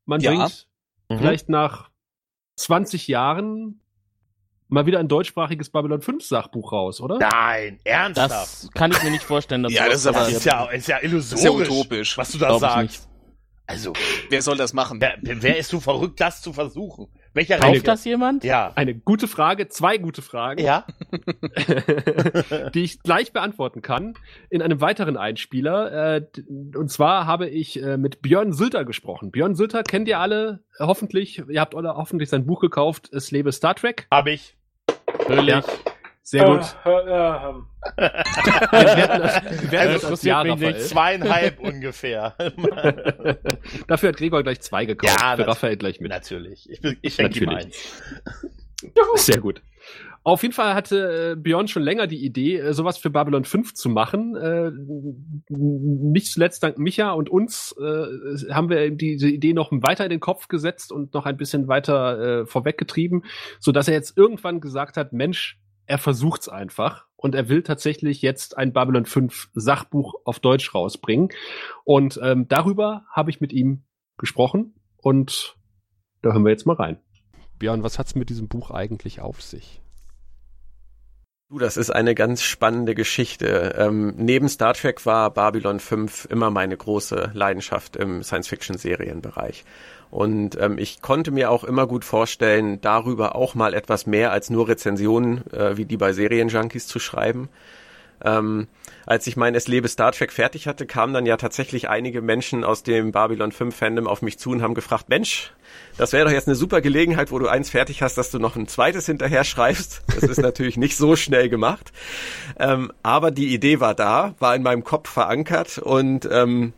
man Ja. bringt Mhm. vielleicht nach 20 Jahren mal wieder ein deutschsprachiges Babylon 5 Sachbuch raus, oder? Nein, ernsthaft. Das kann ich mir nicht vorstellen, dass Ja, das ist aber- Das ist ja, ist ja illusorisch, Das ist ja utopisch. was du da sagst. Also, Wer soll das machen? wer, wer ist so verrückt, das zu versuchen? Welcher Kauft das jemand? Ja. Eine gute Frage, zwei gute Fragen, Ja. die ich gleich beantworten kann in einem weiteren Einspieler. Äh, und zwar habe ich äh, mit Björn Sülter gesprochen. Björn Sülter kennt ihr alle hoffentlich. Ihr habt alle hoffentlich sein Buch gekauft. Es lebe Star Trek. Hab ich. Natürlich. Sehr gut. Äh, äh, ähm, Wir werden das, wir werden Also, das Raphael. Zweieinhalb ungefähr. Dafür hat Gregor gleich zwei gekauft. Ja, Für Raphael gleich mit. Natürlich. Ich, bin- ich schenke ihm eins. Sehr gut. Auf jeden Fall hatte äh, Björn schon länger die Idee, äh, sowas für Babylon 5 zu machen. Nicht zuletzt dank Micha und uns haben wir diese Idee noch weiter in den Kopf gesetzt und noch ein bisschen weiter vorweggetrieben, so dass er jetzt irgendwann gesagt hat, Mensch, er versucht's einfach und er will tatsächlich jetzt ein Babylon 5 Sachbuch auf Deutsch rausbringen. Und ähm, darüber habe ich mit ihm gesprochen und da hören wir jetzt mal rein. Björn, was hat's mit diesem Buch eigentlich auf sich? Du, das ist eine ganz spannende Geschichte. Ähm, neben Star Trek war Babylon 5 immer meine große Leidenschaft im Science-Fiction-Serienbereich. Und ähm, ich konnte mir auch immer gut vorstellen, darüber auch mal etwas mehr als nur Rezensionen äh, wie die bei Serienjunkies zu schreiben. Ähm, als ich mein Es lebe Star Trek fertig hatte, kamen dann ja tatsächlich einige Menschen aus dem Babylon 5 Fandom auf mich zu und haben gefragt, Mensch, das wäre doch jetzt eine super Gelegenheit, wo du eins fertig hast, dass du noch ein zweites hinterher schreibst. Das ist natürlich nicht so schnell gemacht. Ähm, aber die Idee war da, war in meinem Kopf verankert und ähm,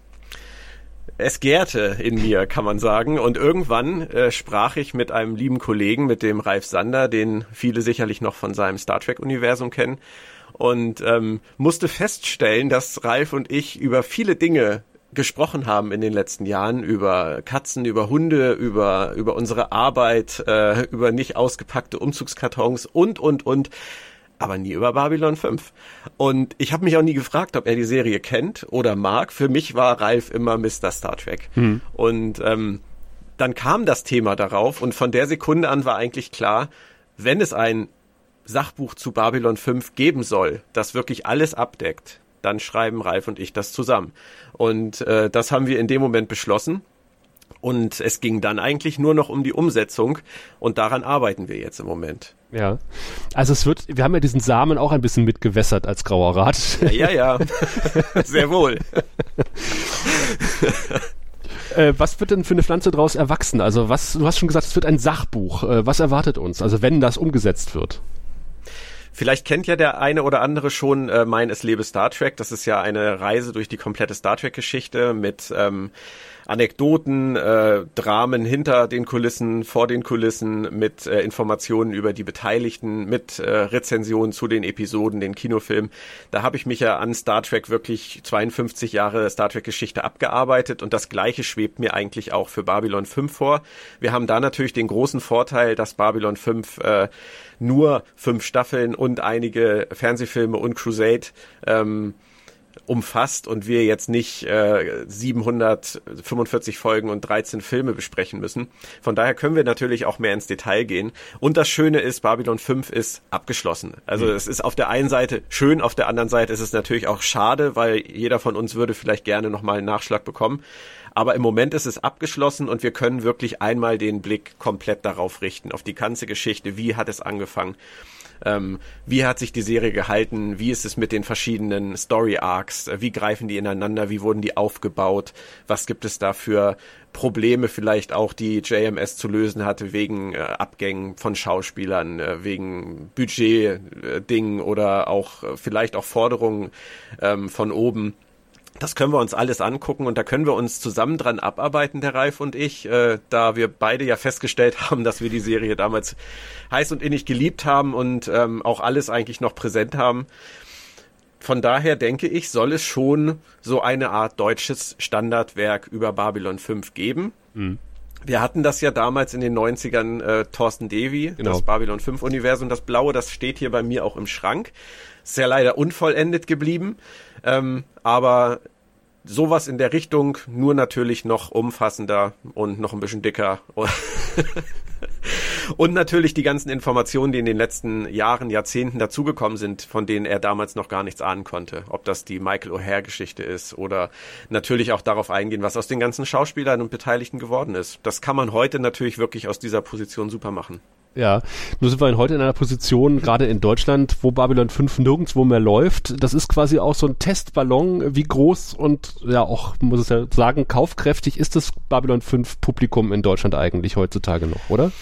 es gärte in mir, kann man sagen. Und irgendwann äh, sprach ich mit einem lieben Kollegen, mit dem Ralf Sander, den viele sicherlich noch von seinem Star Trek-Universum kennen, und ähm, musste feststellen, dass Ralf und ich über viele Dinge gesprochen haben in den letzten Jahren über Katzen, über Hunde, über über unsere Arbeit, äh, über nicht ausgepackte Umzugskartons und und und aber nie über Babylon 5. Und ich habe mich auch nie gefragt, ob er die Serie kennt oder mag. Für mich war Ralf immer Mr. Star Trek. Und ähm, dann kam das Thema darauf und von der Sekunde an war eigentlich klar, wenn es ein Sachbuch zu Babylon 5 geben soll, das wirklich alles abdeckt, dann schreiben Ralf und ich das zusammen. Und äh, das haben wir in dem Moment beschlossen. Und es ging dann eigentlich nur noch um die Umsetzung und daran arbeiten wir jetzt im Moment. Ja. Also es wird, wir haben ja diesen Samen auch ein bisschen mitgewässert als Grauer Rat. Ja, ja, sehr wohl. äh, was wird denn für eine Pflanze daraus erwachsen? Also was, du hast schon gesagt, es wird ein Sachbuch. Äh, was erwartet uns? Also wenn das umgesetzt wird. Vielleicht kennt ja der eine oder andere schon äh, mein Es lebe Star Trek. Das ist ja eine Reise durch die komplette Star Trek-Geschichte mit ähm, Anekdoten, äh, Dramen hinter den Kulissen, vor den Kulissen, mit äh, Informationen über die Beteiligten, mit äh, Rezensionen zu den Episoden, den Kinofilmen. Da habe ich mich ja an Star Trek wirklich 52 Jahre Star Trek-Geschichte abgearbeitet und das Gleiche schwebt mir eigentlich auch für Babylon 5 vor. Wir haben da natürlich den großen Vorteil, dass Babylon 5 äh, nur fünf Staffeln und einige Fernsehfilme und Crusade ähm, umfasst und wir jetzt nicht äh, 745 Folgen und 13 Filme besprechen müssen. Von daher können wir natürlich auch mehr ins Detail gehen. Und das Schöne ist, Babylon 5 ist abgeschlossen. Also es ist auf der einen Seite schön, auf der anderen Seite ist es natürlich auch schade, weil jeder von uns würde vielleicht gerne nochmal einen Nachschlag bekommen. Aber im Moment ist es abgeschlossen und wir können wirklich einmal den Blick komplett darauf richten, auf die ganze Geschichte. Wie hat es angefangen? Ähm, wie hat sich die Serie gehalten? Wie ist es mit den verschiedenen Story Arcs? Wie greifen die ineinander? Wie wurden die aufgebaut? Was gibt es da für Probleme vielleicht auch, die JMS zu lösen hatte wegen äh, Abgängen von Schauspielern, äh, wegen Budget-Dingen oder auch äh, vielleicht auch Forderungen ähm, von oben? Das können wir uns alles angucken und da können wir uns zusammen dran abarbeiten, der Ralf und ich, äh, da wir beide ja festgestellt haben, dass wir die Serie damals heiß und innig geliebt haben und ähm, auch alles eigentlich noch präsent haben. Von daher denke ich, soll es schon so eine Art deutsches Standardwerk über Babylon 5 geben. Wir hatten das ja damals in den 90ern, äh, Thorsten Devi, Genau. das Babylon 5 Universum, das Blaue, das steht hier bei mir auch im Schrank. Ist ja leider unvollendet geblieben, ähm, aber sowas in der Richtung, nur natürlich noch umfassender und noch ein bisschen dicker. Und natürlich die ganzen Informationen, die in den letzten Jahren, Jahrzehnten dazugekommen sind, von denen er damals noch gar nichts ahnen konnte. Ob das die Michael O'Hare-Geschichte ist oder natürlich auch darauf eingehen, was aus den ganzen Schauspielern und Beteiligten geworden ist. Das kann man heute natürlich wirklich aus dieser Position super machen. Ja, nur sind wir heute in einer Position, gerade in Deutschland, wo Babylon 5 nirgendwo mehr läuft. Das ist quasi auch so ein Testballon, wie groß und ja auch, muss ich ja sagen, kaufkräftig ist das Babylon 5 Publikum in Deutschland eigentlich heutzutage noch, oder?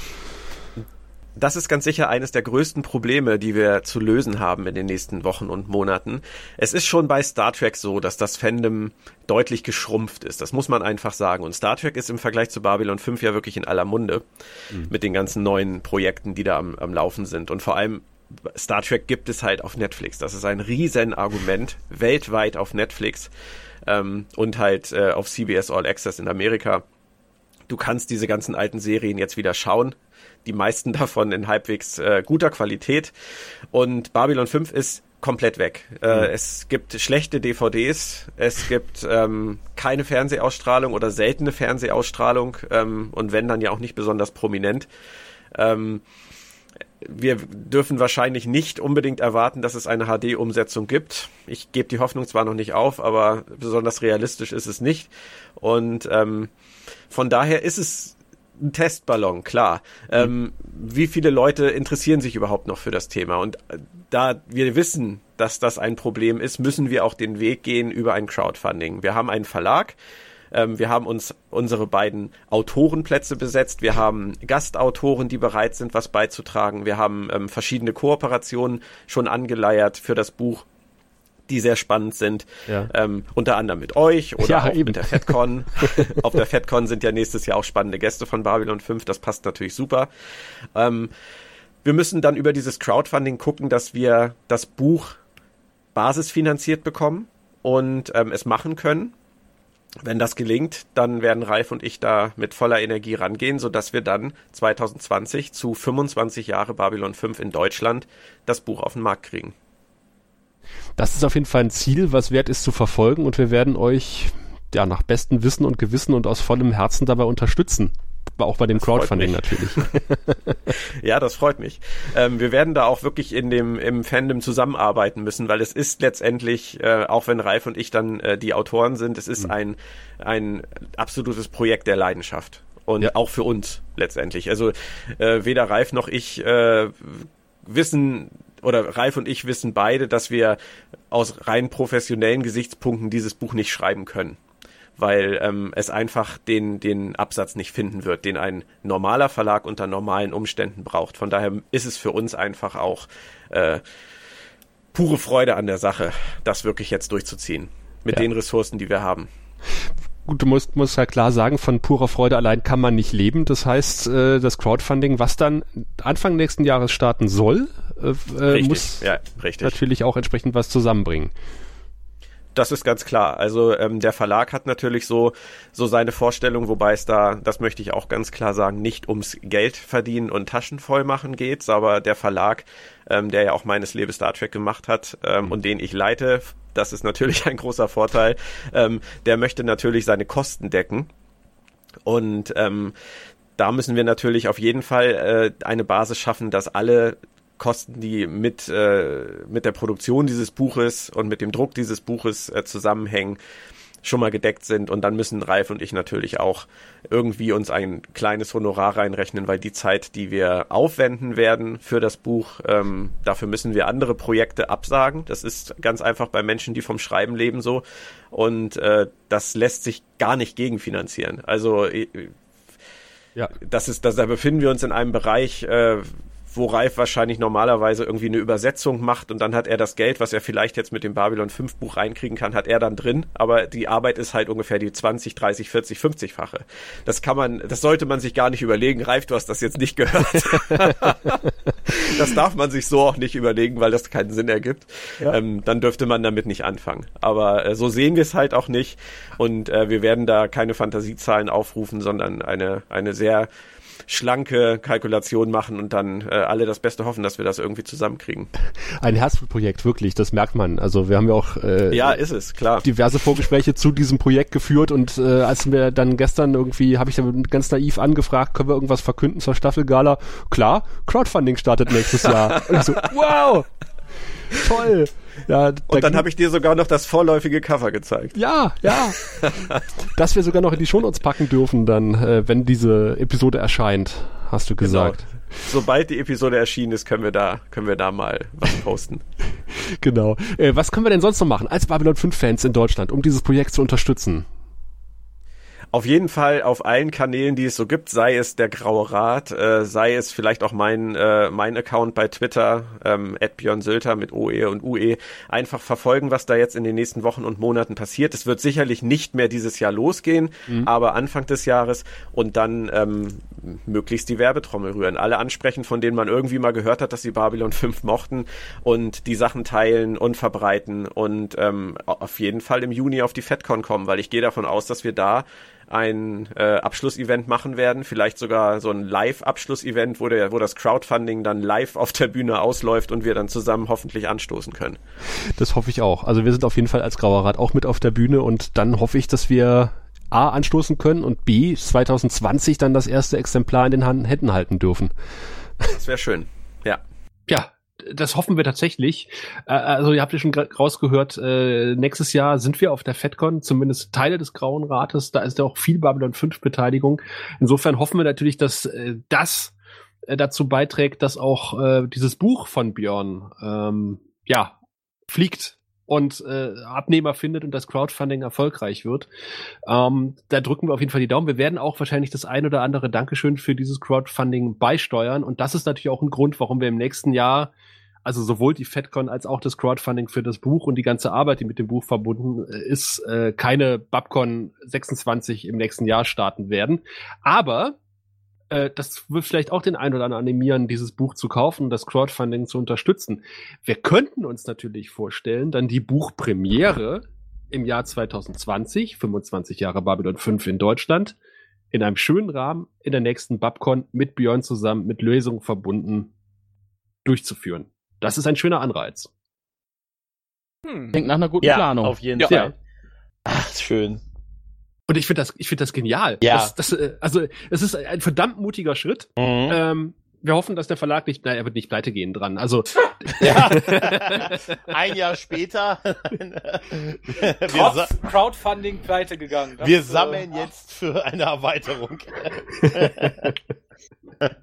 Das ist ganz sicher eines der größten Probleme, die wir zu lösen haben in den nächsten Wochen und Monaten. Es ist schon bei Star Trek so, dass das Fandom deutlich geschrumpft ist. Das muss man einfach sagen. Und Star Trek ist im Vergleich zu Babylon 5 ja wirklich in aller Munde mhm. mit den ganzen neuen Projekten, die da am, am Laufen sind. Und vor allem Star Trek gibt es halt auf Netflix. Das ist ein riesen Argument weltweit auf Netflix ähm, und halt äh, auf CBS All Access in Amerika. Du kannst diese ganzen alten Serien jetzt wieder schauen die meisten davon in halbwegs äh, guter Qualität. Und Babylon 5 ist komplett weg. Äh, mhm. Es gibt schlechte DVDs, es gibt ähm, keine Fernsehausstrahlung oder seltene Fernsehausstrahlung ähm, und wenn dann ja auch nicht besonders prominent. Ähm, wir dürfen wahrscheinlich nicht unbedingt erwarten, dass es eine HD-Umsetzung gibt. Ich gebe die Hoffnung zwar noch nicht auf, aber besonders realistisch ist es nicht. Und ähm, von daher ist es ein Testballon, klar. Ähm, wie viele Leute interessieren sich überhaupt noch für das Thema? Und äh, da wir wissen, dass das ein Problem ist, müssen wir auch den Weg gehen über ein Crowdfunding. Wir haben einen Verlag, ähm, wir haben uns unsere beiden Autorenplätze besetzt, wir haben Gastautoren, die bereit sind, was beizutragen, wir haben ähm, verschiedene Kooperationen schon angeleiert für das Buch die sehr spannend sind. Ja. Ähm, unter anderem mit euch oder ja, auch eben. mit der FedCon. Auf der FedCon sind ja nächstes Jahr auch spannende Gäste von Babylon 5. Das passt natürlich super. Ähm, wir müssen dann über dieses Crowdfunding gucken, dass wir das Buch basisfinanziert bekommen und ähm, es machen können. Wenn das gelingt, dann werden Ralf und ich da mit voller Energie rangehen, sodass wir dann 2020 zu 25 Jahre Babylon 5 in Deutschland das Buch auf den Markt kriegen das ist auf jeden Fall ein Ziel, was wert ist zu verfolgen und wir werden euch ja nach bestem Wissen und Gewissen und aus vollem Herzen dabei unterstützen. Auch bei dem das Crowdfunding natürlich. ja, das freut mich. Ähm, wir werden da auch wirklich in dem im Fandom zusammenarbeiten müssen, weil es ist letztendlich, äh, auch wenn Ralf und ich dann äh, die Autoren sind, es ist mhm. ein ein absolutes Projekt der Leidenschaft und ja. auch für uns letztendlich. Also äh, weder Ralf noch ich äh, wissen oder Ralf und ich wissen beide, dass wir aus rein professionellen Gesichtspunkten dieses Buch nicht schreiben können. Weil ähm, es einfach den, den Absatz nicht finden wird, den ein normaler Verlag unter normalen Umständen braucht. Von daher ist es für uns einfach auch äh, pure Freude an der Sache, das wirklich jetzt durchzuziehen. Mit ja. den Ressourcen, die wir haben gut, du musst, musst ja klar sagen, von purer Freude allein kann man nicht leben. Das heißt, äh, das Crowdfunding, was dann Anfang nächsten Jahres starten soll, äh, äh richtig, muss ja, natürlich auch entsprechend was zusammenbringen. Das ist ganz klar. Also ähm, der Verlag hat natürlich so so seine Vorstellung, wobei es da, das möchte ich auch ganz klar sagen, nicht ums Geld verdienen und Taschen voll machen geht, aber der Verlag, ähm, der ja auch meines Lebens Star Trek gemacht hat ähm, mhm. und den ich leite, das ist natürlich ein großer Vorteil. Ähm, der möchte natürlich seine Kosten decken und ähm, da müssen wir natürlich auf jeden Fall äh, eine Basis schaffen, dass alle Kosten, die mit, äh, mit der Produktion dieses Buches und mit dem Druck dieses Buches äh, zusammenhängen, schon mal gedeckt sind. Und dann müssen Ralf und ich natürlich auch irgendwie uns ein kleines Honorar reinrechnen, weil die Zeit, die wir aufwenden werden für das Buch, ähm, dafür müssen wir andere Projekte absagen. Das ist ganz einfach bei Menschen, die vom Schreiben leben so. Und äh, das lässt sich gar nicht gegenfinanzieren. Also ja. das ist, das, da befinden wir uns in einem Bereich, äh, wo Ralf wahrscheinlich normalerweise irgendwie eine Übersetzung macht und dann hat er das Geld, was er vielleicht jetzt mit dem Babylon 5 Buch reinkriegen kann, hat er dann drin, aber die Arbeit ist halt ungefähr die 20, 30, 40, 50-fache. Das kann man, das sollte man sich gar nicht überlegen. Ralf, du hast das jetzt nicht gehört. das darf man sich so auch nicht überlegen, weil das keinen Sinn ergibt. Ja. Ähm, dann dürfte man damit nicht anfangen. Aber äh, so sehen wir es halt auch nicht und äh, wir werden da keine Fantasiezahlen aufrufen, sondern eine, eine sehr schlanke Kalkulation machen und dann äh, alle das Beste hoffen, dass wir das irgendwie zusammenkriegen. Ein Herzblutprojekt, wirklich, das merkt man. Also wir haben ja auch äh, Ja, ist es, klar. diverse Vorgespräche zu diesem Projekt geführt und äh, als wir dann gestern irgendwie, habe ich dann ganz naiv angefragt, können wir irgendwas verkünden zur Staffelgala? Klar, Crowdfunding startet nächstes Jahr. Und ich so, wow, toll. Ja, da Und dann habe ich dir sogar noch das vorläufige Cover gezeigt. ja, ja. Dass wir sogar noch in die Shownotes packen dürfen, dann, äh, wenn diese Episode erscheint, hast du gesagt. Sobald die Episode erschienen ist, können wir da, können wir da mal was posten. Genau. Äh, was können wir denn sonst noch machen als Babylon 5 Fans in Deutschland, um dieses Projekt zu unterstützen? Auf jeden Fall auf allen Kanälen, die es so gibt, sei es der Graue Rat, äh, sei es vielleicht auch mein, äh, mein Account bei Twitter, ähm, Björn Sülter mit OE und UE, einfach verfolgen, was da jetzt in den nächsten Wochen und Monaten passiert. Es wird sicherlich nicht mehr dieses Jahr losgehen, aber Anfang des Jahres und dann ähm, möglichst die Werbetrommel rühren. Alle ansprechen, von denen man irgendwie mal gehört hat, dass sie Babylon 5 mochten und die Sachen teilen und verbreiten und ähm, auf jeden Fall im Juni auf die FedCon kommen, weil ich gehe davon aus, dass wir da ein äh, Abschlussevent machen werden, vielleicht sogar so ein Live-Abschlussevent, wo, der, wo das Crowdfunding dann live auf der Bühne ausläuft und wir dann zusammen hoffentlich anstoßen können. Das hoffe ich auch. Also wir sind auf jeden Fall als Grauer Rat auch mit auf der Bühne und dann hoffe ich, dass wir A anstoßen können und B 2020 dann das erste Exemplar in den Händen halten dürfen. Das wäre schön. Das hoffen wir tatsächlich. Äh, also ihr habt ja schon rausgehört, äh, nächstes Jahr sind wir auf der FedCon, zumindest Teile des Grauen Rates. Da ist ja auch viel Babylon 5 Beteiligung. Insofern hoffen wir natürlich, dass äh, das dazu beiträgt, dass auch dieses Buch von Björn ähm, ja fliegt und äh, Abnehmer findet und das Crowdfunding erfolgreich wird. Ähm, da drücken wir auf jeden Fall die Daumen. Wir werden auch wahrscheinlich das ein oder andere Dankeschön für dieses Crowdfunding beisteuern. Und das ist natürlich auch ein Grund, warum wir im nächsten Jahr, also sowohl die FedCon als auch das Crowdfunding für das Buch und die ganze Arbeit, die mit dem Buch verbunden äh, ist, äh, keine Babcon 26 im nächsten Jahr starten werden. Aber äh, das wird vielleicht auch den einen oder anderen animieren, dieses Buch zu kaufen und das Crowdfunding zu unterstützen. Wir könnten uns natürlich vorstellen, dann die Buchpremiere im Jahr 2020, 25 Jahre Babylon 5 in Deutschland, in einem schönen Rahmen in der nächsten Babcon mit Björn zusammen, mit Lösungen verbunden, durchzuführen. Das ist ein schöner Anreiz. Hm. Klingt nach einer guten Ja, Planung. auf jeden Ja. Fall. Ach, schön. Und ich finde das, ich finde das genial. Ja. Das, das, äh, also, es ist ein verdammt mutiger Schritt. Mhm. Ähm, wir hoffen, dass der Verlag nicht, naja, er wird nicht pleite gehen dran. Also, Ja. Ein Jahr später. Trotz Crowdfunding pleite gegangen. Das, wir äh, sammeln jetzt für eine Erweiterung.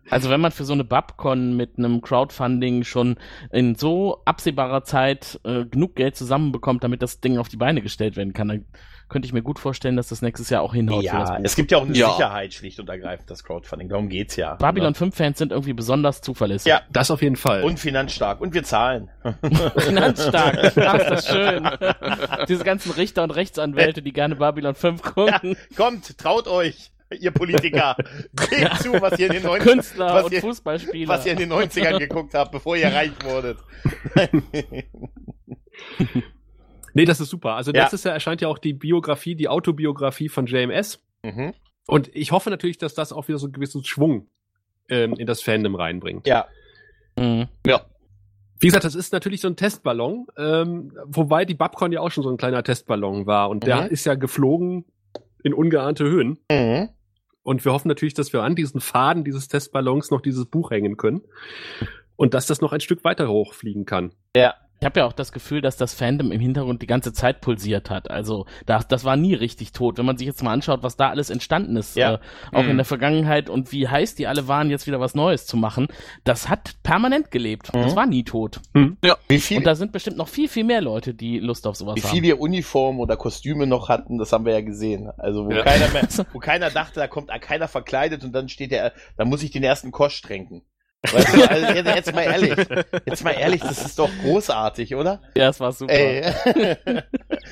Also wenn man für so eine Babcon mit einem Crowdfunding schon in so absehbarer Zeit äh, genug Geld zusammenbekommt, damit das Ding auf die Beine gestellt werden kann, dann könnte ich mir gut vorstellen, dass das nächstes Jahr auch hinhaut Ja, es gibt ja auch eine Ja. Sicherheit schlicht und ergreifend, das Crowdfunding. Darum geht's ja. Babylon 5 Fans sind irgendwie besonders zuverlässig. Ja. das auf jeden Fall. Und finanzstark. Und wir zahlen. Finanzstark. Ach, ist das schön. Diese ganzen Richter und Rechtsanwälte, die gerne Babylon 5 gucken. Kommt, traut euch, ihr Politiker. Seht zu, was ihr in den 90ern, Künstler was und ihr, Fußballspieler. was ihr in den 90ern geguckt habt, bevor ihr reich wurdet. nee, das ist super. Also, Ja. nächstes Jahr erscheint ja auch die Biografie, die Autobiografie von JMS. mhm. Und ich hoffe natürlich, dass das auch wieder so einen gewissen Schwung ähm, in das Fandom reinbringt. Ja. Mhm. Wie gesagt, das ist natürlich so ein Testballon, ähm, wobei die Babcon ja auch schon so ein kleiner Testballon war und der Mhm. ist ja geflogen in ungeahnte Höhen. Mhm. Und wir hoffen natürlich, dass wir an diesen Faden dieses Testballons noch dieses Buch hängen können und dass das noch ein Stück weiter hochfliegen kann. Ich habe ja auch das Gefühl, dass das Fandom im Hintergrund die ganze Zeit pulsiert hat. Also das, das war nie richtig tot. Wenn man sich jetzt mal anschaut, was da alles entstanden ist, Ja. äh, auch Mhm. in der Vergangenheit und wie heiß die alle waren, jetzt wieder was Neues zu machen, das hat permanent gelebt. Das Mhm. war nie tot. Wie viel, Und da sind bestimmt noch viel, viel mehr Leute, die Lust auf sowas wie haben. viele Uniformen oder Kostüme noch hatten, das haben wir ja gesehen. Also wo Ja. keiner mehr, wo keiner dachte, da kommt keiner verkleidet und dann steht der, da muss ich den ersten Kosch tränken. Weißt du, also jetzt, jetzt mal ehrlich, jetzt mal ehrlich, das ist doch großartig, oder? Ja, es war super. Ey.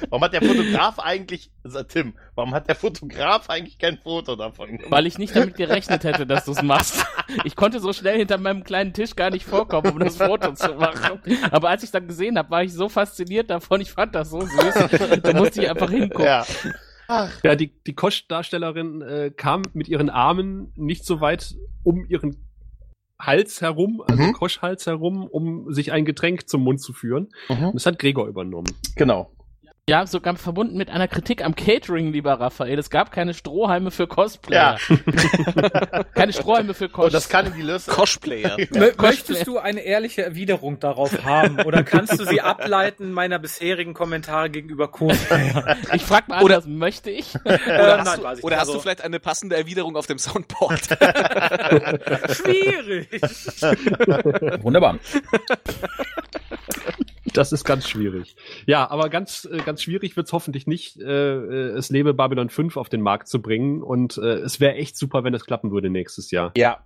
warum hat der Fotograf eigentlich, also Tim, warum hat der Fotograf eigentlich kein Foto davon gemacht? Weil ich nicht damit gerechnet hätte, dass du es machst. Ich konnte so schnell hinter meinem kleinen Tisch gar nicht vorkommen, um das Foto zu machen. Aber als ich dann gesehen habe, war ich so fasziniert davon, ich fand das so süß. Da musste ich einfach hingucken. Ja. Ach, Ja, die, die Kosch-Darstellerin äh, kam mit ihren Armen nicht so weit um ihren Hals herum, also Mhm. Kosch-Hals herum, um sich ein Getränk zum Mund zu führen. Und das hat Gregor übernommen. genau. Ja, sogar verbunden mit einer Kritik am Catering, lieber Raphael. Es gab keine Strohhalme für Cosplayer. keine Strohhalme für Cos. Und das kann in die Lösung. Cosplayer. Mö- Möchtest du eine ehrliche Erwiderung darauf haben oder kannst du sie ableiten meiner bisherigen Kommentare gegenüber Cosplayer? ich frag mal Oder- anders, möchte ich? Oder, nein, hast, du, oder hast du vielleicht eine passende Erwiderung auf dem Soundboard? Schwierig. Wunderbar. Das ist ganz schwierig. Ja, aber ganz, äh, ganz schwierig wird's hoffentlich nicht, äh, äh, es lebe Babylon 5 auf den Markt zu bringen. Und äh, es wäre echt super, wenn es klappen würde nächstes Jahr. Ja,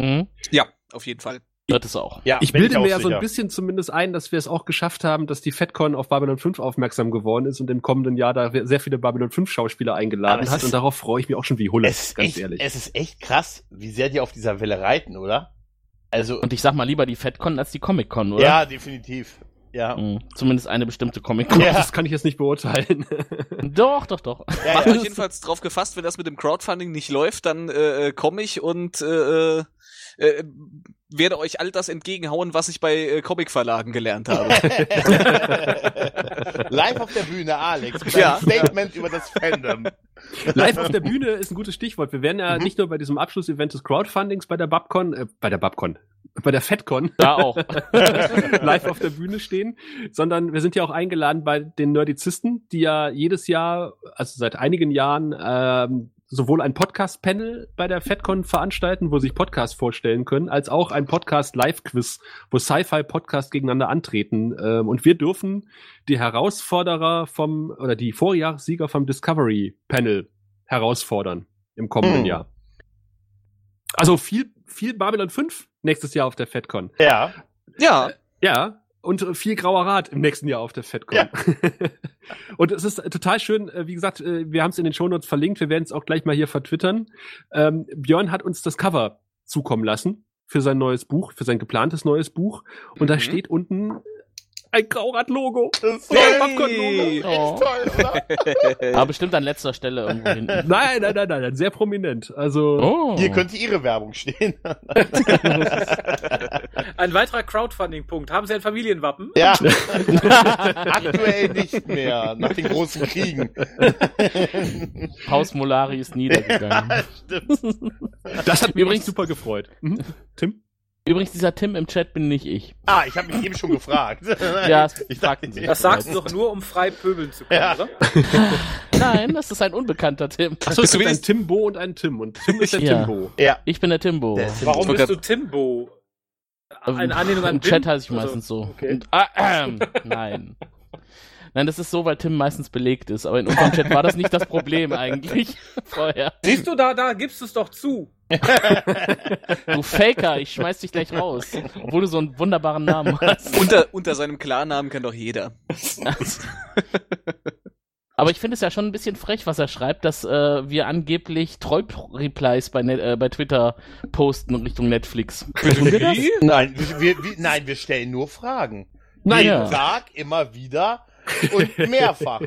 Mhm. ja, auf jeden Fall. Wird es auch. ja. Ich bilde auch mir ja so ein bisschen zumindest ein, dass wir es auch geschafft haben, dass die FedCon auf Babylon 5 aufmerksam geworden ist und im kommenden Jahr da sehr viele Babylon 5 Schauspieler eingeladen hat. ist- Und darauf freue ich mich auch schon wie Hulle, ganz echt, ehrlich. es ist echt krass, wie sehr die auf dieser Welle reiten, oder? Also, Und ich sag mal lieber die FedCon als die Comic-Con, oder? ja, definitiv. Ja. Mhm. Zumindest eine bestimmte Comic-Con. Ja. Das kann ich jetzt nicht beurteilen. Doch, doch, doch. Ja, Macht ja. euch jedenfalls drauf gefasst, wenn das mit dem Crowdfunding nicht läuft, dann äh, komme ich und äh, äh, werde euch all das entgegenhauen, was ich bei äh, Comicverlagen gelernt habe. Live auf der Bühne, Alex, mit Ja. einem Statement über das Fandom. Live auf der Bühne ist ein gutes Stichwort. Wir werden ja Mhm. nicht nur bei diesem Abschlussevent des Crowdfundings bei der Babcon, äh, bei der Babcon, bei der FedCon Da auch. live auf der Bühne stehen, sondern wir sind ja auch eingeladen bei den Nerdizisten, die ja jedes Jahr, also seit einigen Jahren, ähm, sowohl ein Podcast-Panel bei der FedCon veranstalten, wo sich Podcasts vorstellen können, als auch ein Podcast-Live-Quiz, wo Sci-Fi-Podcasts gegeneinander antreten. Ähm, und wir dürfen die Herausforderer vom, oder die Vorjahressieger vom Discovery-Panel herausfordern im kommenden Hm. Jahr. Also viel, viel Babylon 5 nächstes Jahr auf der FedCon. Ja. ja, Ja, und äh, viel grauer Rat im nächsten Jahr auf der FedCon. Ja. und es ist total schön, äh, wie gesagt, äh, wir haben es in den Shownotes verlinkt, wir werden es auch gleich mal hier vertwittern. Ähm, Björn hat uns das Cover zukommen lassen für sein neues Buch, für sein geplantes neues Buch. Und da Mhm. steht unten ein Graurat-Logo. Das toll. Popcorn-Logo. Oh. toll, oder? Aber bestimmt an letzter Stelle irgendwo hinten. Nein, nein, nein, nein, sehr prominent. Also, Oh. Hier könnte Ihre Werbung stehen. Ein weiterer Crowdfunding-Punkt. Haben Sie ein Familienwappen? Ja. Aktuell nicht mehr, nach den großen Kriegen. Haus Molari ist niedergegangen. Stimmt. das hat mich Übrigens- übrigens super gefreut. Mhm. Tim? Übrigens, dieser Tim im Chat bin nicht ich. Ah, ich habe mich eben schon gefragt. Ja, das ich fragten Sie. Das sagst du doch nur, um frei pöbeln zu können, Ja. oder? Nein, das ist ein unbekannter Tim. Achso, Bist es du gibt ein Timbo und ein Tim. Und Tim ist der Ja. Timbo. Ja. Ich bin der Timbo. Der Tim- Warum bist du Timbo? Ähm, Eine Anlehnung an Im? Chat heiße ich Also, meistens so. okay. Und, ah, ähm, nein. Nein, das ist so, weil Tim meistens belegt ist. Aber in unserem Chat war das nicht das Problem eigentlich vorher. Siehst du, da, da gibst du es doch zu. Du Faker, ich schmeiß dich gleich raus. Obwohl du so einen wunderbaren Namen hast. unter, unter seinem Klarnamen kann doch jeder. Aber ich finde es ja schon ein bisschen frech, was er schreibt, dass äh, wir angeblich Troll-Replies bei, Net äh, bei Twitter posten Richtung Netflix. Tun wir das? Nein, wir, wir, wir, nein, wir stellen nur Fragen. Nein, Jeden ja. Tag, immer wieder und mehrfach.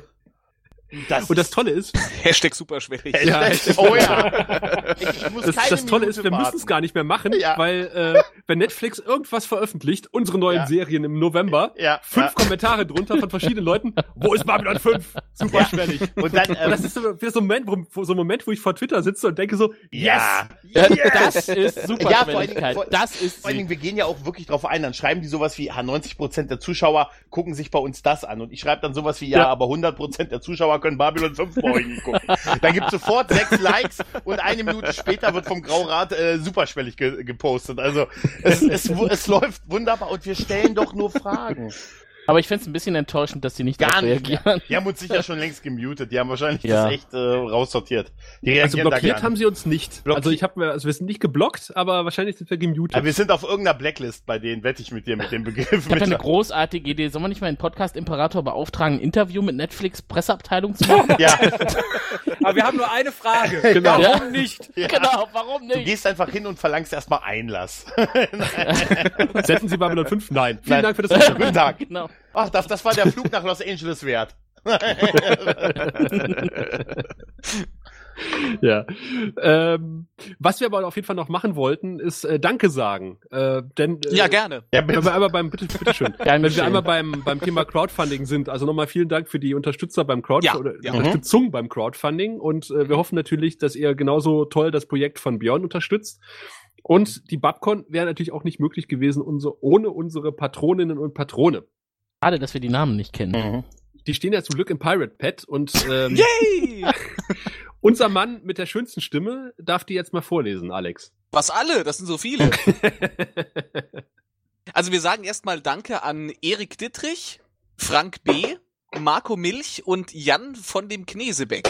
Das Und das Tolle ist, Hashtag superschwierig. Ja. oh ja. Ich, ich muss das, keine das Tolle Minute ist, wir müssen es gar nicht mehr machen, Ja. weil äh, wenn Netflix irgendwas veröffentlicht, unsere neuen Ja. Serien im November, Ja, fünf ja. Kommentare drunter von verschiedenen Leuten, wo ist Babylon 5? Super Ja. schwellig. Und dann, Und ähm, das ist so, so ein Moment, wo, so ein Moment, wo ich vor Twitter sitze und denke so, ja, Äh, yes! Das ist super Ja, vor allen Dingen- vor- Das ist Vor allen Dingen, wir gehen ja auch wirklich drauf ein, dann schreiben die sowas wie, ah, 90% der Zuschauer gucken sich bei uns das an. Und ich schreibe dann sowas wie, ja, Ja. aber 100% der Zuschauer können Babylon 5 bei euch gucken. Dann gibt sofort sechs Likes und eine Minute später wird vom Graurat äh, superschwellig ge gepostet. Also es, es, es läuft wunderbar und wir stellen doch nur Fragen. Aber ich finde es ein bisschen enttäuschend, dass sie nicht Gar nicht. reagieren. Mehr. Die haben uns sicher schon längst gemutet. Die haben wahrscheinlich Ja. das echt äh, raussortiert. Die also blockiert haben nicht. sie uns nicht. Blockiert. Also ich habe mir, also wir sind nicht geblockt, aber wahrscheinlich sind wir gemutet. Aber wir sind auf irgendeiner Blacklist bei denen, wette ich mit dir mit dem Begriff. Ich habe eine großartige Idee. Sollen wir nicht mal einen Podcast Imperator beauftragen, ein Interview mit Netflix Presseabteilung zu machen? ja, Aber wir haben nur eine Frage. Genau. Warum nicht? ja. Genau, warum Du nicht? gehst einfach hin und verlangst erstmal Einlass. Senden Sie Babylon 5? Nein. Vielen Nein. Dank für das. Guten Tag. Genau. Ach, das, das war der Flug nach Los Angeles wert. ja. Ähm, was wir aber auf jeden Fall noch machen wollten, ist äh, Danke sagen. Äh, denn, äh, Ja, gerne. Ja, Wenn bitte. wir einmal beim, bitte, bitte schön. Wenn wir einmal beim, beim Thema Crowdfunding sind, also nochmal vielen Dank für die Unterstützer beim Crowdfunding Ja, oder ja. Unterstützung beim Crowdfunding und äh, wir hoffen natürlich, dass ihr genauso toll das Projekt von Björn unterstützt. Und die Babcon wäre natürlich auch nicht möglich gewesen unser, ohne unsere Patroninnen und Patrone. Schade, dass wir die Namen nicht kennen. Mhm. Die stehen ja zum Glück im Pirate Pad und ähm, Yay! unser Mann mit der schönsten Stimme darf die jetzt mal vorlesen, Alex. Was alle? Das sind so viele. Also wir sagen erstmal Danke an Erik Dittrich, Frank B., Marco Milch und Jan von dem Knesebeck.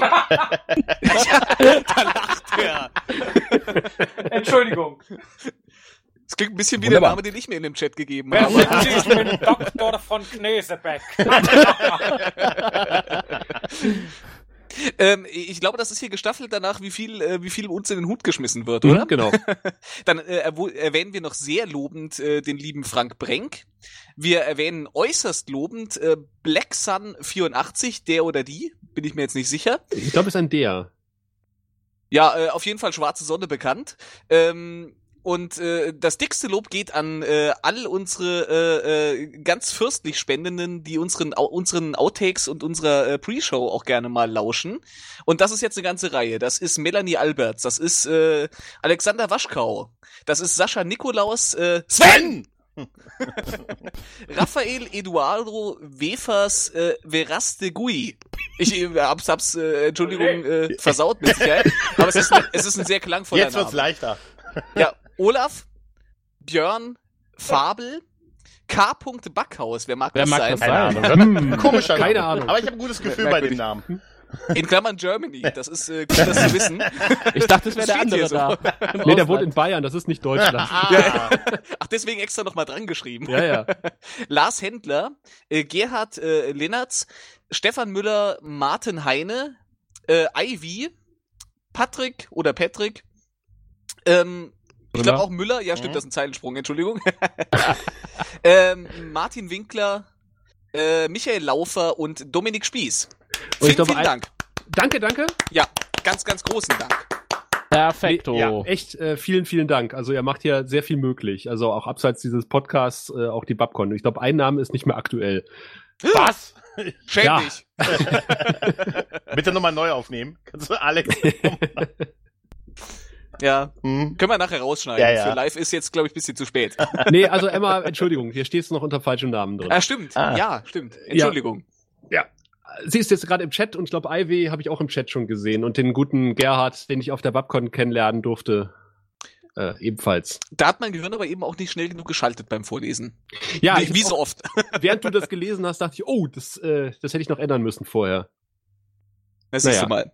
ja, da lacht er. Entschuldigung. Das klingt ein bisschen wie Wunderbar. der Name, den ich mir in dem Chat gegeben habe. Sie? Ich bin Doktor von Knesebeck. ähm, ich glaube, das ist hier gestaffelt danach, wie viel, äh, wie viel uns in den Hut geschmissen wird, oder? Mhm, genau. Dann äh, erwähnen wir noch sehr lobend äh, den lieben Frank Brenk. Wir erwähnen äußerst lobend äh, Black Sun 84, der oder die, bin ich mir jetzt nicht sicher. Ich glaube, es ist ein der. Ja, äh, auf jeden Fall Schwarze Sonne bekannt. Ähm, und äh, das dickste Lob geht an äh, all unsere äh, äh, ganz fürstlich Spendenden, die unseren au unseren Outtakes und unserer äh, Pre-Show auch gerne mal lauschen. Und das ist jetzt eine ganze Reihe. Das ist Melanie Alberts, das ist äh, Alexander Waschkau, das ist Sascha Nikolaus, äh, Sven! Raphael Eduardo Wefers äh, Veraste Gui. Ich äh, hab's, hab's äh, Entschuldigung, äh, versaut mit Sicherheit. Aber es ist, ein- es ist ein sehr klangvoller Jetzt wird's Name. leichter. Ja, Olaf, Björn, Fabel, K. Backhaus, wer mag Wer das mag sein? das Keine sein? Ahnung. Komischer Name. Keine Ahnung. Aber ich habe ein gutes Gefühl bei dem. Namen. In Klammern Germany, das ist äh, gut, das zu wissen. Ich dachte, es wäre Das der andere da. Im Nee, der wohnt in Bayern, das ist nicht Deutschland. Ah, Ach, deswegen extra nochmal dran geschrieben. ja, ja. Lars Händler, äh, Gerhard äh, Linnertz, Stefan Müller, Martin Heine, äh, Ivy, Patrick oder Patrick, ähm, ich glaube auch Müller, ja stimmt, Mhm. das ist ein Zeilensprung, Entschuldigung. ähm, Martin Winkler, äh, Michael Laufer und Dominik Spieß. Und ich Vielen, glaube, vielen Dank. Danke, danke. Ja, ganz, ganz großen Dank. Perfekto. Ja, echt äh, vielen, vielen Dank. Also ihr macht hier sehr viel möglich. Also auch abseits dieses Podcasts, äh, auch die Babcon. Ich glaube, ein Name ist nicht mehr aktuell. was? Schäm Ja. dich. Bitte nochmal neu aufnehmen. Kannst du Alex? Ja, Hm? können wir nachher rausschneiden. Ja, ja. Für live ist jetzt, glaube ich, ein bisschen zu spät. nee, also Emma, Entschuldigung, hier stehst du noch unter falschem Namen drin. Ah, stimmt. Ah. Ja, stimmt. Entschuldigung. Sie ist jetzt gerade im Chat und ich glaube, Ivy habe ich auch im Chat schon gesehen und den guten Gerhard, den ich auf der Babcon kennenlernen durfte, äh, ebenfalls. Da hat mein Gehirn aber eben auch nicht schnell genug geschaltet beim Vorlesen. Ja, wie, ich wie so auch, oft. während du das gelesen hast, dachte ich, oh, das, äh, das hätte ich noch ändern müssen vorher. Das siehst Naja. du mal.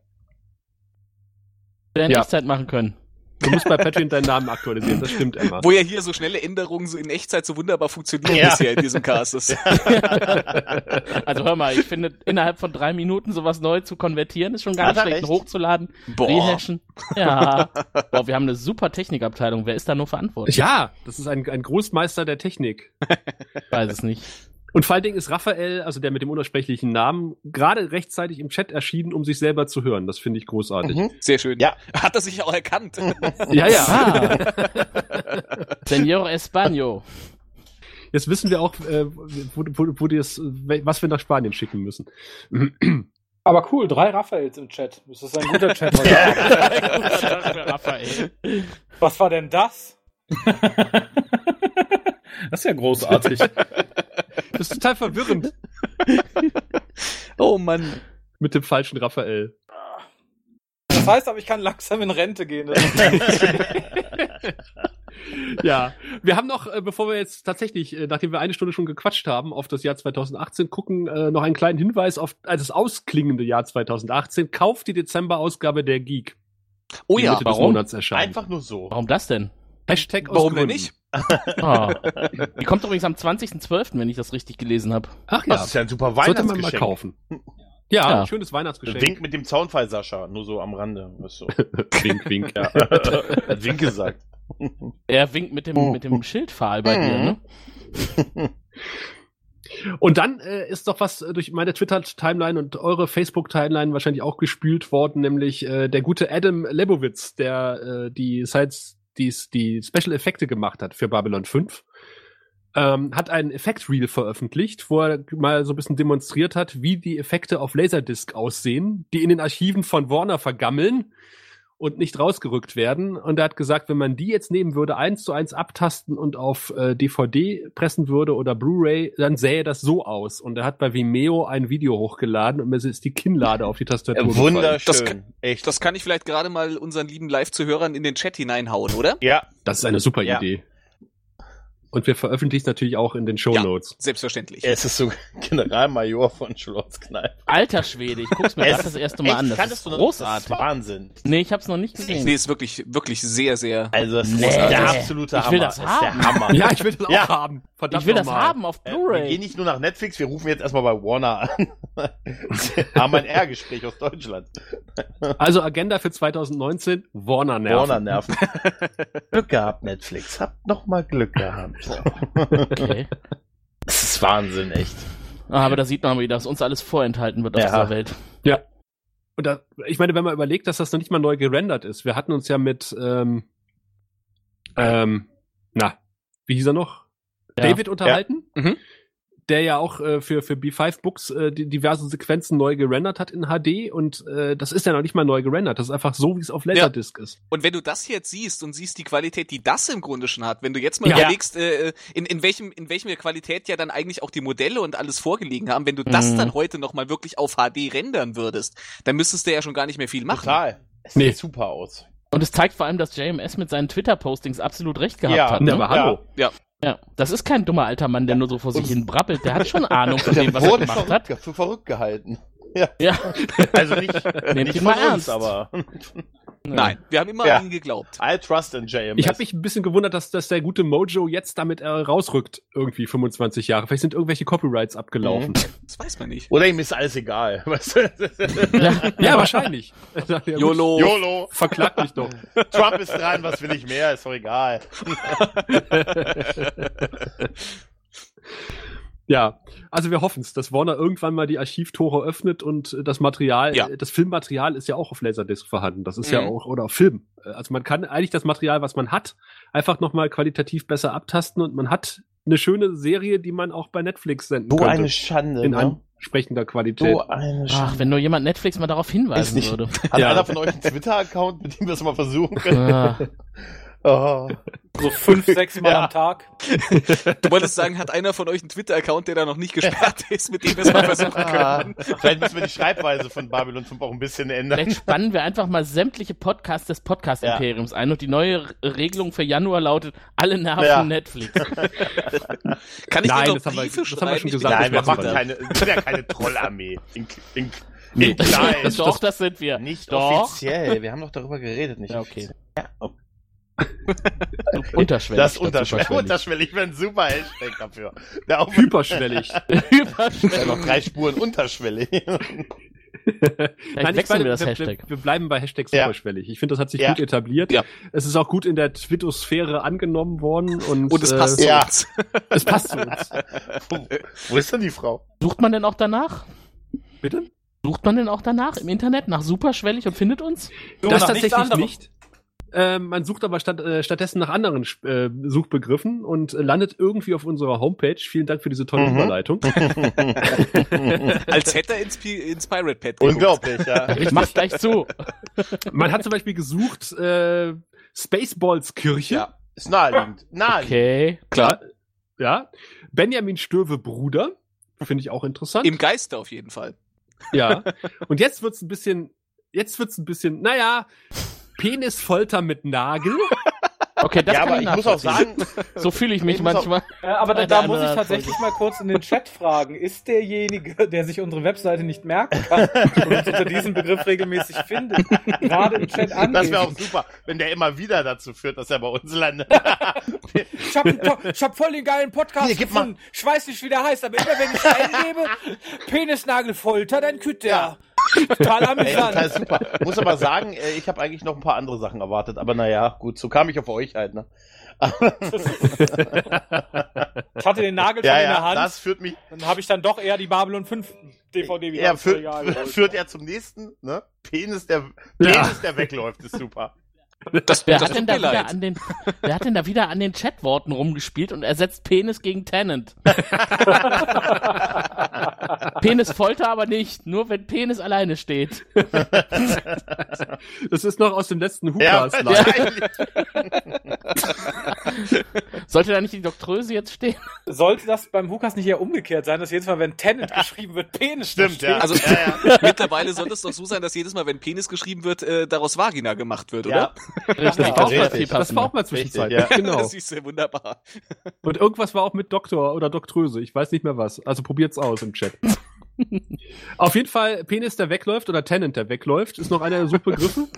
Wir in Ja. Echtzeit machen können. Du musst bei Patreon deinen Namen aktualisieren, das stimmt, Emma. Wo ja hier so schnelle Änderungen so in Echtzeit so wunderbar funktionieren Ja. bisher in diesem Cast. Das, Also hör mal, ich finde, innerhalb von drei Minuten sowas neu zu konvertieren, ist schon gar nicht schlecht. recht. Hochzuladen, boah. rehashen. Ja. Boah, wir haben eine super Technikabteilung. Wer ist da nur verantwortlich? Ja, das ist ein, ein Großmeister der Technik. Ich weiß es nicht. Und vor allen Dingen ist Raphael, also der mit dem unaussprechlichen Namen, gerade rechtzeitig im Chat erschienen, um sich selber zu hören. Das finde ich großartig. Mhm. Sehr schön. Ja. Hat er sich auch erkannt. Ja, ja. Ah. Senor Españo. Jetzt wissen wir auch, äh, wo, wo, wo die das, was wir nach Spanien schicken müssen. Aber cool, drei Raphaels im Chat. Das ist ein guter Chat. Was war denn das? Das ist ja großartig. Das ist total verwirrend Oh Mann. mit dem falschen Raphael. Das heißt aber, ich kann langsam in Rente gehen. Ja, wir haben noch, äh, bevor wir jetzt tatsächlich, äh, nachdem wir eine Stunde schon gequatscht haben, auf das Jahr 2018 gucken, äh, noch einen kleinen Hinweis auf das ausklingende Jahr 2018. Kauft die Dezemberausgabe der Geek. Oh ja. Mitte des warum? Monats erscheint. Einfach nur so. Warum das denn? Hashtag aus Warum denn nicht? Ah. Die kommt übrigens am 20.12., wenn ich das richtig gelesen habe. Ach ja, Das ist ja ein super sollte man mal Weihnachtsgeschenk. kaufen. Ja, Ja. ein schönes Weihnachtsgeschenk. Wink mit dem Zaunfall, Sascha. Nur so am Rande. Was so. wink, wink. ja. Hat Wink gesagt. Er winkt mit dem, mit dem Schildpfahl bei dir, ne? Und dann äh, ist doch was durch meine Twitter-Timeline und eure Facebook-Timeline wahrscheinlich auch gespült worden, nämlich äh, der gute Adam Lebowitz, der äh, die Die, die Special-Effekte gemacht hat für Babylon 5 ähm, hat ein Effekt-Reel veröffentlicht, wo er mal so ein bisschen demonstriert hat, wie die Effekte auf Laserdisc aussehen, die in den Archiven von Warner vergammeln und nicht rausgerückt werden. Und er hat gesagt, wenn man die jetzt nehmen würde, eins zu eins abtasten und auf äh, DVD pressen würde oder Blu-ray, dann sähe das so aus. Und er hat bei Vimeo ein Video hochgeladen und mir ist die Kinnlade auf die Tastatur. Ja, wunderschön. Das kann, Echt. Das kann ich vielleicht gerade mal unseren lieben Live-Zuhörern in den Chat hineinhauen, oder? ja. Das ist eine super Ja. Idee. Und wir veröffentlichen es natürlich auch in den Show Notes. Selbstverständlich. Es ist so Generalmajor von Schlosskneip. Alter Schwede, ich guck's mir gerade das erste Mal an. Das ist großartig. Das ist Wahnsinn. Nee, ich hab's noch nicht gesehen. Nee, ist wirklich, wirklich sehr, sehr. Also, es Nee. ist der absolute Ich Hammer. will das Es ist der haben. Hammer. Ja, ich will das auch Ja. haben. Verdammt Ich will das nochmal. haben auf Äh, Wir gehen Blu-ray. nicht nur nach Netflix, wir rufen jetzt erstmal bei Warner an. haben ein R-Gespräch aus Deutschland. Also Agenda für 2019, Warner nerven. Warner nerven. Glück gehabt, Netflix. Habt noch mal Glück gehabt. Okay. Das ist Wahnsinn, echt. Ah, Aber da sieht man wieder, dass uns alles vorenthalten wird auf Ja. dieser Welt. Und da, ich meine, wenn man überlegt, dass das noch nicht mal neu gerendert ist. Wir hatten uns ja mit, ähm, ähm, na, wie hieß er noch? Ja. David unterhalten, Mhm. Der ja auch äh, für, für B5 Books äh, die diverse Sequenzen neu gerendert hat in HD und äh, das ist ja noch nicht mal neu gerendert. Das ist einfach so, wie es auf Laserdisc ist. Und wenn du das jetzt siehst und siehst die Qualität, die das im Grunde schon hat, wenn du jetzt mal Ja. überlegst, äh, in, in welchem in welchem Qualität ja dann eigentlich auch die Modelle und alles vorgelegen haben, wenn du das Mhm. dann heute noch mal wirklich auf HD rendern würdest, dann müsstest du ja schon gar nicht mehr viel machen. Total. Es Nee. sieht super aus. Und es zeigt vor allem, dass JMS mit seinen Twitter-Postings absolut recht gehabt Ja. hat. Ja, Ne? aber hallo. Ja, das ist kein dummer alter Mann, der nur so vor sich hin brabbelt. Der hat schon Ahnung von dem, was er gemacht hat. für verrückt gehalten. Ja, Also nicht, Nehmt nicht ihn mal uns, ernst. aber Nein, wir haben immer Ja. an ihn geglaubt. I trust in JMS. Ich habe mich ein bisschen gewundert, dass, dass der gute Mojo jetzt damit äh, rausrückt, irgendwie 25 Jahre. Vielleicht sind irgendwelche Copyrights abgelaufen. Das weiß man nicht. Oder ihm ist alles egal. Weißt du? Ja, wahrscheinlich. Ja, gut. YOLO. YOLO. Verklagt mich doch. Trump ist dran, was will ich mehr? Ist doch egal. Ja, also wir hoffen es, dass Warner irgendwann mal die Archivtore öffnet und äh, das Material, Ja. äh, das Filmmaterial ist ja auch auf Laserdisc vorhanden. Das ist ja Mhm. auch, oder auf Film. Äh, Also man kann eigentlich das Material, was man hat, einfach nochmal qualitativ besser abtasten und man hat eine schöne Serie, die man auch bei Netflix senden So könnte. eine Schande. in ne? entsprechender Qualität. So eine Schande. Ach, wenn nur jemand Netflix mal darauf hinweisen nicht- würde. Hat Ja. einer von euch einen Twitter-Account, mit dem wir es mal versuchen können? Ah, Oh. So fünf, sechs Mal Ja. am Tag. Du wolltest sagen, hat einer von euch einen Twitter-Account, der da noch nicht gesperrt ist, mit dem wir es mal versuchen Ah, können? Vielleicht müssen wir die Schreibweise von Babylon 5 auch ein bisschen ändern. vielleicht spannen wir einfach mal sämtliche Podcasts des Podcast-Imperiums ein und die neue Regelung für Januar lautet, alle nerven Ja. Netflix. Kann ich Nein, dir noch das haben wir- das haben wir schreiben? schon gesagt, Nein, wir das machen keine, ja keine Trollarmee. In, in, in klein. Doch, das sind wir. Nicht Doch. offiziell. Wir haben doch darüber geredet, nicht Ja, okay. Ja, oh. Unterschwellig. Das unterschwellig. Unterschwellig wäre ein super Hashtag dafür. Der auch Hyperschwellig. ja, noch drei Spuren unterschwellig. Vielleicht wechseln wir das wir, Hashtag. Wir, wir bleiben bei Hashtag Ja. superschwellig. Ich finde, das hat sich Ja. gut etabliert. Ja. Es ist auch gut in der Twittosphäre angenommen worden und, Und es passt äh, zu ja. uns. es passt zu uns. wo, ist denn die Frau? Sucht man denn auch danach? Bitte? Sucht man denn auch danach im Internet nach superschwellig und findet uns? Das nichts tatsächlich nicht. Ähm, man sucht aber statt, äh, stattdessen nach anderen äh, Suchbegriffen und äh, landet irgendwie auf unserer Homepage. Vielen Dank für diese tolle Mhm. Überleitung. Als hätte er ins, ins Pirate Pad geguckt. Unglaublich, ja. Ich mach's gleich zu. Man hat zum Beispiel gesucht äh, Spaceballs Kirche. Ja. Ist naheliegend. Naheliegend. Okay. Klar. Ja. Benjamin Stöwe Bruder. Finde ich auch interessant. Im Geiste auf jeden Fall. Ja. Und jetzt wird's ein bisschen, jetzt wird's ein bisschen, naja, Penisfolter mit Nagel. Okay, das ja, kann aber ich ich muss auch sagen, So fühle ich mich Ich muss auch- manchmal. Äh, aber da, da muss ich tatsächlich mal kurz in den Chat fragen. Ist derjenige, der sich unsere Webseite nicht merken kann und uns unter diesem Begriff regelmäßig findet, gerade im Chat das wäre auch super, wenn der immer wieder dazu führt, dass er bei uns landet. Ich hab, einen to- ich hab voll den geilen Podcast mal. gefunden. Ich weiß nicht, wie der heißt, aber immer wenn ich eingebe, Penisnagelfolter, dann kütt der. Total Ey, total amüsant. super. Muss aber sagen, äh, ich habe eigentlich noch ein paar andere Sachen erwartet, aber naja, gut, so kam ich auf euch halt, ne? Ich hatte den Nagelfall Ja, in der ja, Hand. das führt mich, Dann habe ich dann doch eher die Babylon 5 DVD wieder er ins führt, führt er zum nächsten, ne? Penis, der, Ja. Penis, der wegläuft, ist super. Das, Wer das hat, denn da wieder an den, wer hat denn da wieder an den Chatworten rumgespielt und ersetzt Penis gegen Tenant? Penis Folter aber nicht, nur wenn Penis alleine steht. Das ist noch aus dem letzten Ja, Hukas. wahrscheinlich. Sollte da nicht die Doktröse jetzt stehen? Sollte das beim Hukas nicht eher umgekehrt sein, dass jedes Mal, wenn Tenant geschrieben wird, Penis Stimmt, steht? ja. Also ja, ja. mittlerweile sollte es doch so sein, dass jedes Mal, wenn Penis geschrieben wird, äh, daraus Vagina gemacht wird, Ja. oder? Richtig, Das war, auch mal, Richtig. das war auch mal zwischenzeitlich. Richtig, Genau. Das ist ja wunderbar. Und irgendwas war auch mit Doktor oder Doktröse. Ich weiß nicht mehr was. Also probiert's aus im Chat. Auf jeden Fall Penis, der wegläuft oder Tenant, der wegläuft, ist noch einer der Suchbegriffe.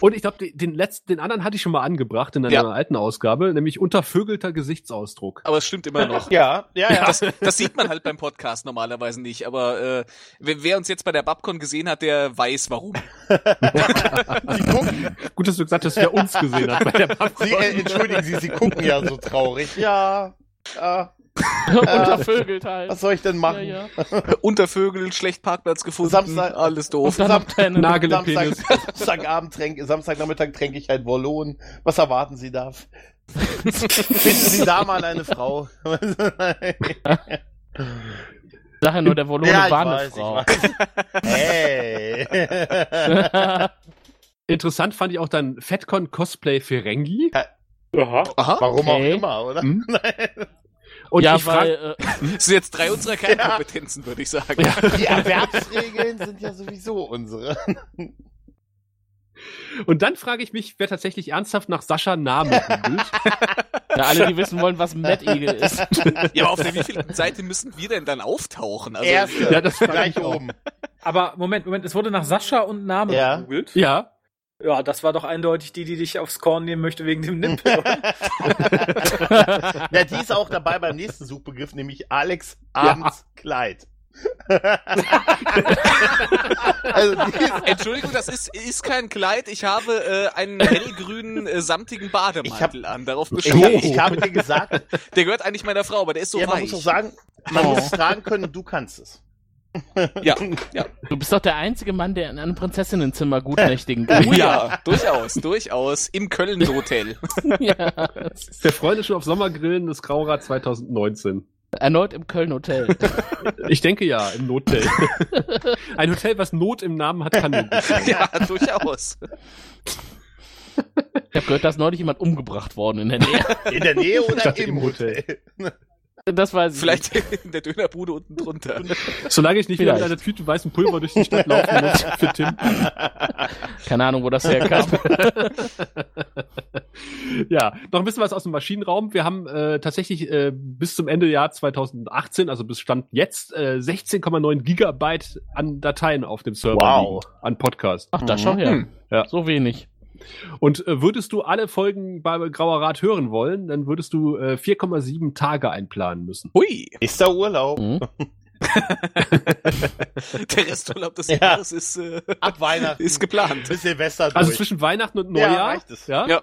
Und ich glaube, den, den letzten, den anderen hatte ich schon mal angebracht in einer Ja. alten Ausgabe, nämlich untervögelter Gesichtsausdruck. Aber es stimmt immer noch. Ja, ja, ja. Das, das sieht man halt beim Podcast normalerweise nicht, aber äh, wer, wer uns jetzt bei der Babcon gesehen hat, der weiß warum. Sie gucken, Gut, dass du gesagt hast, wer uns gesehen hat bei der Babcon. Sie, äh, entschuldigen Sie, Sie gucken ja so traurig. Ja, ja. Untervögelt halt. Was soll ich denn machen? Ja, Untervögel, schlecht Parkplatz gefunden, Samstag- alles doof. Samstag, Penis. Samstagabend tränke, Samstagnachmittag tränke ich halt Wallon. Was erwarten Sie da? Finden Sie da mal eine Frau? Ja nur, der Volone ja, war eine weiß, Frau. ich weiß. Hey. Interessant fand ich auch dann Fatcon Cosplay Ferengi. Aha. Aha, Warum Okay. auch immer, oder? Hm? Und ja, ich frage, weil, äh, das sind jetzt drei unserer Kernkompetenzen, würde ich sagen. Die Erwerbsregeln sind ja sowieso unsere. und dann frage ich mich, wer tatsächlich ernsthaft nach Sascha Name googelt. ja, alle, die wissen wollen, was Mad Eagle ist. Ja, aber auf der wievielten Seite müssen wir denn dann auftauchen? Also, Erste, Ja, das gleich oben. Aber Moment, Moment, es wurde nach Sascha und Name Ja. gegoogelt. Ja, Ja, das war doch eindeutig die, die dich aufs Korn nehmen möchte wegen dem Nippel. Ja, die ist auch dabei beim nächsten Suchbegriff, nämlich Alex Abends Kleid. also Entschuldigung, das ist, ist kein Kleid. Ich habe äh, einen hellgrünen, äh, samtigen Bademantel an. Darauf ich, bestehe ich. ich habe dir gesagt, Der gehört eigentlich meiner Frau, aber der ist so ja, man weich. muss auch sagen, man muss es tragen können und du kannst es. Ja, ja. Du bist doch der einzige Mann, der in einem Prinzessinnenzimmer gut nächtigen kann. Oh ja, durchaus, durchaus. Im Köln-Hotel. ja. der Freund ist schon auf Sommergrillen des Graurad 2019. Erneut im Köln-Hotel. Ich denke ja, im Nothotel. Ein Hotel, was Not im Namen hat, kann sein. ja, durchaus. Ich habe gehört, da ist neulich jemand umgebracht worden in der Nähe. In der Nähe oder im im Hotel? Das weiß ich Vielleicht in der Dönerbude unten drunter. Solange ich nicht wieder mit einer Tüte weißem Pulver durch die Stadt laufen muss für Tim. nicht. Keine Ahnung, wo das herkam. ja, noch ein bisschen was aus dem Maschinenraum. Wir haben äh, tatsächlich äh, bis zum Ende Jahr 2018, also bis Stand jetzt, äh, 16,9 Gigabyte an Dateien auf dem Server Wow. liegen, an Podcast. Ach, da schau her. Hm. Ja. So wenig. Und äh, würdest du alle Folgen bei Grauer Rat hören wollen, dann würdest du äh, 4,7 Tage einplanen müssen. Hui, Ist der Urlaub? Hm? der Resturlaub des Ja. Jahres ist, äh, Ab Weihnachten. ist geplant. Bis Silvester durch. Also zwischen Weihnachten und Ja, Neujahr. reicht es. Ja, Ja.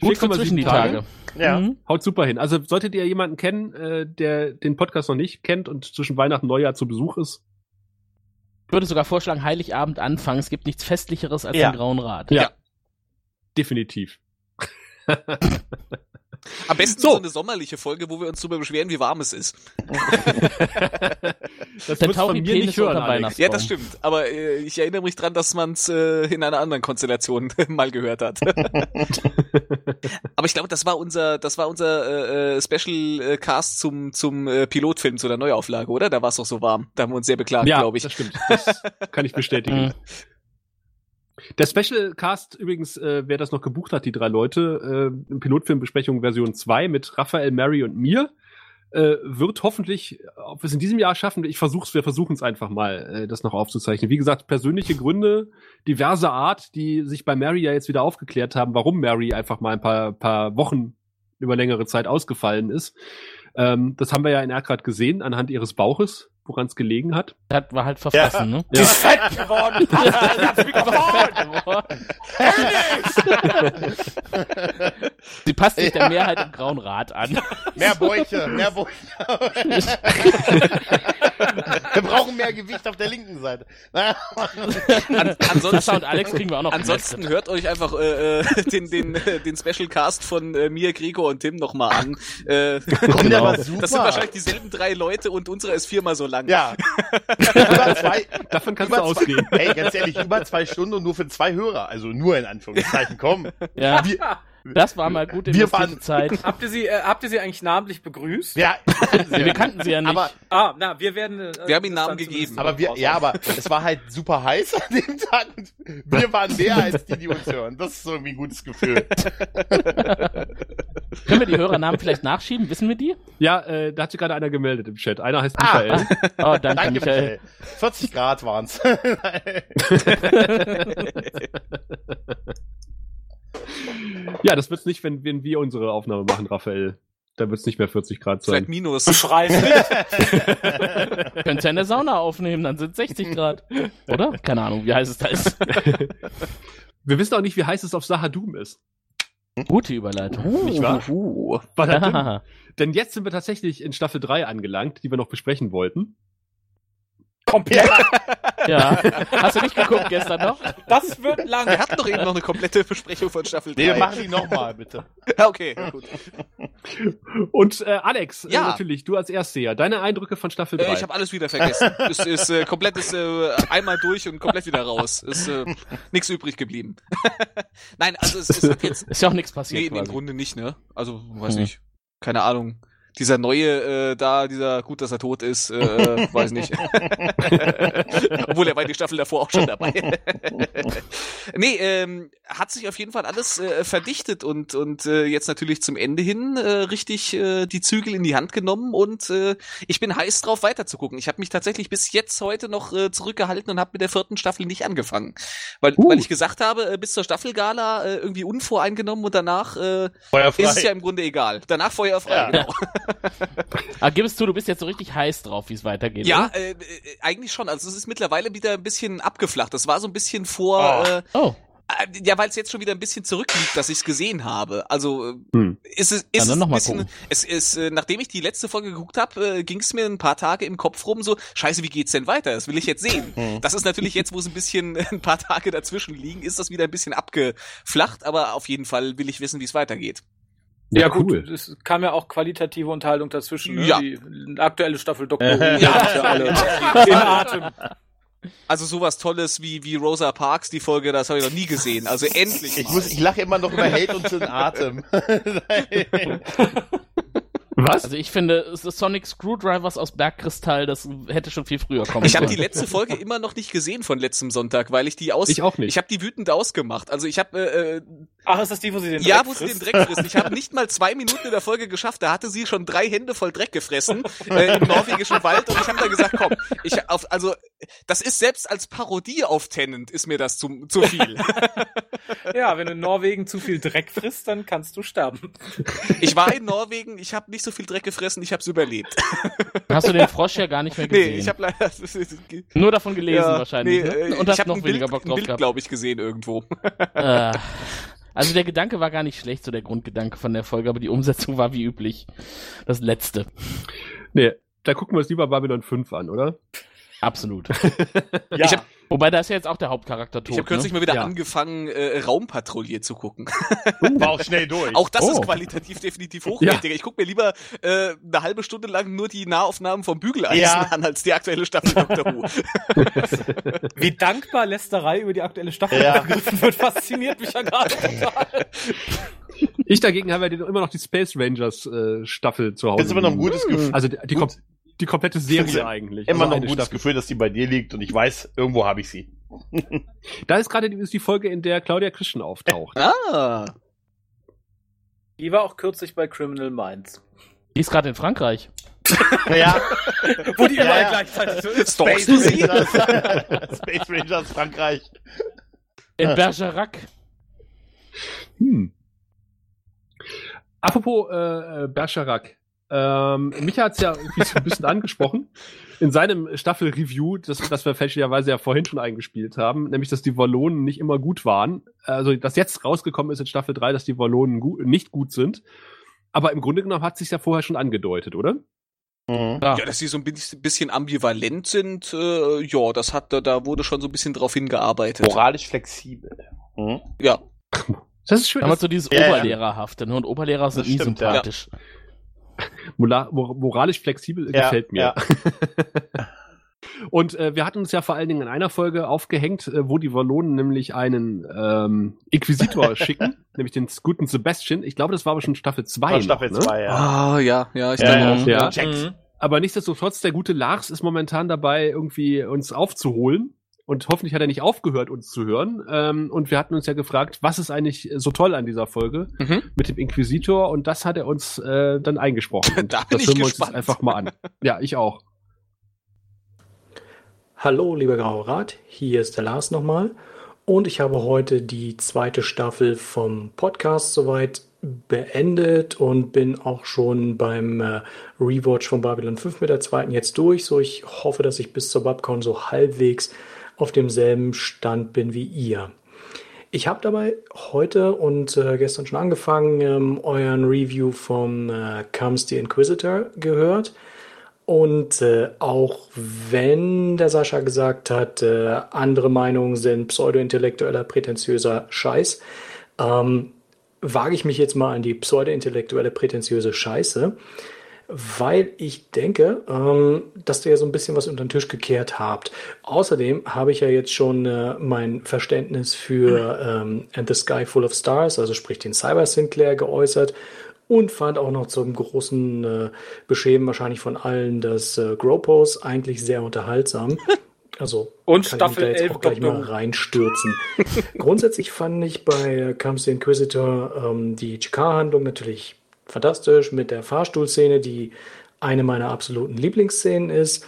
Gut für 4,7 zwischen die Tage. ja. Mhm. Haut super hin. Also solltet ihr jemanden kennen, äh, der den Podcast noch nicht kennt und zwischen Weihnachten und Neujahr zu Besuch ist, Ich würde sogar vorschlagen, Heiligabend anfangen. Es gibt nichts Festlicheres als Ja. den Grauen Rat. Ja. Definitiv. Am besten So. so. eine sommerliche Folge, wo wir uns darüber beschweren, wie warm es ist. Das von Taubi mir nicht hören, Alex. Ja, das stimmt. Aber äh, ich erinnere mich dran, dass man es äh, in einer anderen Konstellation mal gehört hat. Aber ich glaube, das war unser, das war unser äh, äh, Special äh, Cast zum zum äh, Pilotfilm zu der Neuauflage, oder? Da war es doch so warm. Da haben wir uns sehr beklagt, Ja, glaube ich. das stimmt. Das kann ich bestätigen. Der Special Cast übrigens, äh, wer das noch gebucht hat, die drei Leute, äh, Pilotfilmbesprechung Version 2 mit Raphael, Mary und mir, äh, wird hoffentlich, ob wir es in diesem Jahr schaffen, ich versuch's, wir versuchen es einfach mal, äh, das noch aufzuzeichnen. Wie gesagt, persönliche Gründe diverser Art, die sich bei Mary ja jetzt wieder aufgeklärt haben, warum Mary einfach mal ein paar, paar Wochen über längere Zeit ausgefallen ist. Ähm, das haben wir ja in Erkrad gesehen, anhand ihres Bauches. Woran es gelegen hat. Das war halt verfressen, ne? Die ist fett geworden. Das Mikrofon. Sie passt sich der Mehrheit im Grauen Rat an. Mehr Bäuche, mehr Bäuche. Wir brauchen mehr Gewicht auf der linken Seite. An, Sascha ansonsten, und Alex kriegen wir auch noch ansonsten hört euch einfach äh, äh, den, den, äh, den Special Cast von äh, mir, Gregor und Tim nochmal an. Äh, super. das sind wahrscheinlich dieselben drei Leute und unsere ist viermal so lang. Ja. über zwei, Davon kannst über du zwei, ausgehen. Ey, ganz ehrlich, über zwei Stunden und nur für zwei Hörer. Also nur in Anführungszeichen. Komm. Ja, Wir, das war mal gut Wir investierte waren- Zeit. Habt ihr sie, äh, habt ihr sie eigentlich namentlich begrüßt? ja, Ja, wir kannten sie ja nicht. aber, Ah, na, wir werden. Äh, Wir haben ihnen Namen gegeben. aber wir, ja, aber es war halt super heiß an dem Tag wir waren mehr als die, die uns hören. Das ist so irgendwie ein gutes Gefühl. Können wir die Hörernamen vielleicht nachschieben? Wissen wir die? Ja, äh, da hat sich gerade einer gemeldet im Chat. Einer heißt Ah. Michael. Oh, danke, Danke, Michael. Michael. 40 Grad waren's. Ja, das wird's nicht, wenn, wenn wir unsere Aufnahme machen, Raphael. Da wird's nicht mehr 40 Grad Vielleicht sein. minus. Beschreib Könnt ihr in der Sauna aufnehmen, dann sind 60 Grad. Oder? Keine Ahnung, wie heiß es da ist. Wir wissen auch nicht, wie heiß es auf Sahadum ist. Gute Überleitung. Nicht wahr? Uh. Ja. Denn jetzt sind wir tatsächlich in Staffel 3 angelangt, die wir noch besprechen wollten. Komplett. ja. Hast du nicht geguckt gestern noch? Das wird lang. wir hatten doch eben noch eine komplette Besprechung von Staffel 3. Nee, wir machen die nochmal, bitte. Ja, okay, gut. Und äh, Alex, äh, Ja. natürlich, du als Erstseher, deine Eindrücke von Staffel 3. Äh, ich habe alles wieder vergessen. ist ist äh, komplett ist äh, einmal durch und komplett wieder raus. Ist äh, nichts übrig geblieben. Nein, also es, es hat jetzt Ist ja auch nichts nee, passiert im quasi. Grunde nicht, ne? Also weiß Hm. nicht. Keine Ahnung. Dieser neue äh, da, dieser gut, dass er tot ist, äh, weiß nicht. Obwohl er war die Staffel davor auch schon dabei. nee, ähm, hat sich auf jeden Fall alles äh, verdichtet und und äh, jetzt natürlich zum Ende hin äh, richtig äh, die Zügel in die Hand genommen und äh, ich bin heiß drauf weiterzugucken. Ich habe mich tatsächlich bis jetzt heute noch äh, zurückgehalten und habe mit der vierten Staffel nicht angefangen, weil Uh. weil ich gesagt habe, äh, bis zur Staffelgala äh, irgendwie unvoreingenommen und danach äh, ist es ja im Grunde egal. Danach feuerfrei, Ja. genau. Ah, gib es zu, du bist jetzt so richtig heiß drauf, wie es weitergeht. Ja, äh, äh, eigentlich schon. Also es ist mittlerweile wieder ein bisschen abgeflacht. Das war so ein bisschen vor, Oh. äh, Oh, äh, ja, weil es jetzt schon wieder ein bisschen zurückliegt, dass ich es gesehen habe. Also äh, Hm. ist es, ist dann es noch ein mal bisschen, gucken. es ist, nachdem ich die letzte Folge geguckt habe, äh, ging es mir ein paar Tage im Kopf rum, so, scheiße, wie geht's denn weiter? Das will ich jetzt sehen. Hm. Das ist natürlich jetzt, wo es ein bisschen ein paar Tage dazwischen liegen, ist das wieder ein bisschen abgeflacht, aber auf jeden Fall will ich wissen, wie es weitergeht. Ja, Ja, gut, cool. es kam ja auch qualitative Unterhaltung dazwischen. Ne? Ja. Die aktuelle Staffel Dr. Who. Ja. ja. ja alle in Atem. Also sowas Tolles wie, wie Rosa Parks, die Folge, das habe ich noch nie gesehen. Also endlich. Ich mal. muss, ich lache immer noch über Held und in Atem. Was? also ich finde, Sonic Screwdrivers aus Bergkristall, das hätte schon viel früher kommen Ich habe die letzte Folge immer noch nicht gesehen von letztem Sonntag, weil ich die aus Ich auch nicht. ich habe die wütend ausgemacht. Also ich habe äh, Ach, ist das die, wo sie den ja, Dreck wo sie den? Dreck frisst. Ich habe nicht mal zwei Minuten in der Folge geschafft. Da hatte sie schon drei Hände voll Dreck gefressen äh, im norwegischen Wald und ich habe da gesagt, komm, ich auf also das ist selbst als Parodie auf Tennant ist mir das zu, zu viel. Ja, wenn du in Norwegen zu viel Dreck frisst, dann kannst du sterben. Ich war in Norwegen, ich habe nicht so viel Dreck gefressen, ich habe es überlebt. Hast du den Frosch ja gar nicht mehr gesehen. Nee, ich habe leider Nur davon gelesen ja, wahrscheinlich. nee, ne? äh, Und ich hast habe noch ein weniger Bild, Bock ein drauf Bild gehabt. glaube ich, gesehen irgendwo. Äh, also der Gedanke war gar nicht schlecht, so der Grundgedanke von der Folge, aber die Umsetzung war wie üblich das letzte. Nee, da gucken wir uns lieber Babylon 5 an, oder? Absolut. Ja. Ich hab- Wobei da ist ja jetzt auch der Hauptcharakter tot. Ich habe kürzlich ne? mal wieder Ja. angefangen, äh, Raumpatrouille zu gucken. War auch schnell durch. Auch das Oh. ist qualitativ definitiv hochwertiger. Ich gucke mir lieber äh, eine halbe Stunde lang nur die Nahaufnahmen vom Bügeleisen Ja. an, als die aktuelle Staffel Doctor Who. Wie dankbar Lästerei über die aktuelle Staffel Ja. wird, fasziniert mich ja gerade total. Ich dagegen habe ja immer noch die Space Rangers äh, Staffel zu Hause. Jetzt immer noch ein gutes Gefühl. Also die, die, kom die komplette Serie eigentlich. Immer Also noch ein gutes Staffel. Gefühl, dass die bei dir liegt und ich weiß, irgendwo habe ich sie. Da ist gerade die, ist die Folge, in der Claudia Christian auftaucht. Ah. Die war auch kürzlich bei Criminal Minds. Die ist gerade in Frankreich. Ja, Wo die Ja, überall ja. gleichzeitig so ist. Space? Rangers. Space Rangers Frankreich. In. Bergerac. Hm. Apropos äh, äh, Bergerac. Ähm, Micha hat es ja irgendwie so ein bisschen angesprochen. In seinem Staffel-Review, das, das wir fälschlicherweise ja vorhin schon eingespielt haben, nämlich, dass die Wallonen nicht immer gut waren. Also, dass jetzt rausgekommen ist in Staffel 3, dass die Wallonen gut, nicht gut sind. Aber im Grunde genommen hat sich ja vorher schon angedeutet, oder? Mhm. Ja, dass sie so ein bisschen ambivalent sind, äh, ja, das hat, da- da wurde schon so ein bisschen drauf hingearbeitet. Moralisch flexibel. Mhm. Ja, Das ist schön. Damals so dieses Ja, ja. Oberlehrerhafte. Ne? Und Oberlehrer sind nie stimmt, ja. Moralisch flexibel Ja, gefällt mir. ja. Und äh, wir hatten uns ja vor allen Dingen in einer Folge aufgehängt, äh, wo die Wallonen nämlich einen ähm, Inquisitor schicken, nämlich den guten Sebastian. Ich glaube, das war aber schon Staffel 2. War Staffel noch, ne? 2, ja. ah, ja, ja, ich Ja, glaube ja. auch. Ja. Mhm. Aber nichtsdestotrotz, der gute Lars ist momentan dabei, irgendwie uns aufzuholen. Und hoffentlich hat er nicht aufgehört, uns zu hören. Ähm, und wir hatten uns ja gefragt, was ist eigentlich so toll an dieser Folge Mhm. mit dem Inquisitor? Und das hat er uns äh, dann eingesprochen. Und Da bin das ich hören wir uns jetzt einfach mal an. Ja, ich auch. Hallo, lieber Grauer Rat, hier ist der Lars nochmal. Und ich habe heute die zweite Staffel vom Podcast soweit beendet und bin auch schon beim äh, Rewatch von Babylon 5 mit der zweiten jetzt durch. So, ich hoffe, dass ich bis zur Babcon so halbwegs auf demselben Stand bin wie ihr. Ich habe dabei heute und äh, gestern schon angefangen, ähm, euren Review vom äh, Comes the Inquisitor gehört. Und äh, auch wenn der Sascha gesagt hat, äh, andere Meinungen sind pseudo-intellektueller, prätentiöser Scheiß, ähm, wage ich mich jetzt mal an die pseudo-intellektuelle, prätentiöse Scheiße, weil ich denke, ähm, dass ihr ja so ein bisschen was unter den Tisch gekehrt habt. Außerdem habe ich ja jetzt schon äh, mein Verständnis für ähm, And the Sky Full of Stars, also sprich den Cyber Sinclair, geäußert und fand auch noch zum großen äh, Beschämen wahrscheinlich von allen das äh, Gropos eigentlich sehr unterhaltsam. Also Und kann Staffel ich da 11 jetzt auch gleich mal reinstürzen. Grundsätzlich fand ich bei Comes the Inquisitor ähm, die Chikar-Handlung natürlich fantastisch mit der Fahrstuhlszene, die eine meiner absoluten Lieblingsszenen ist.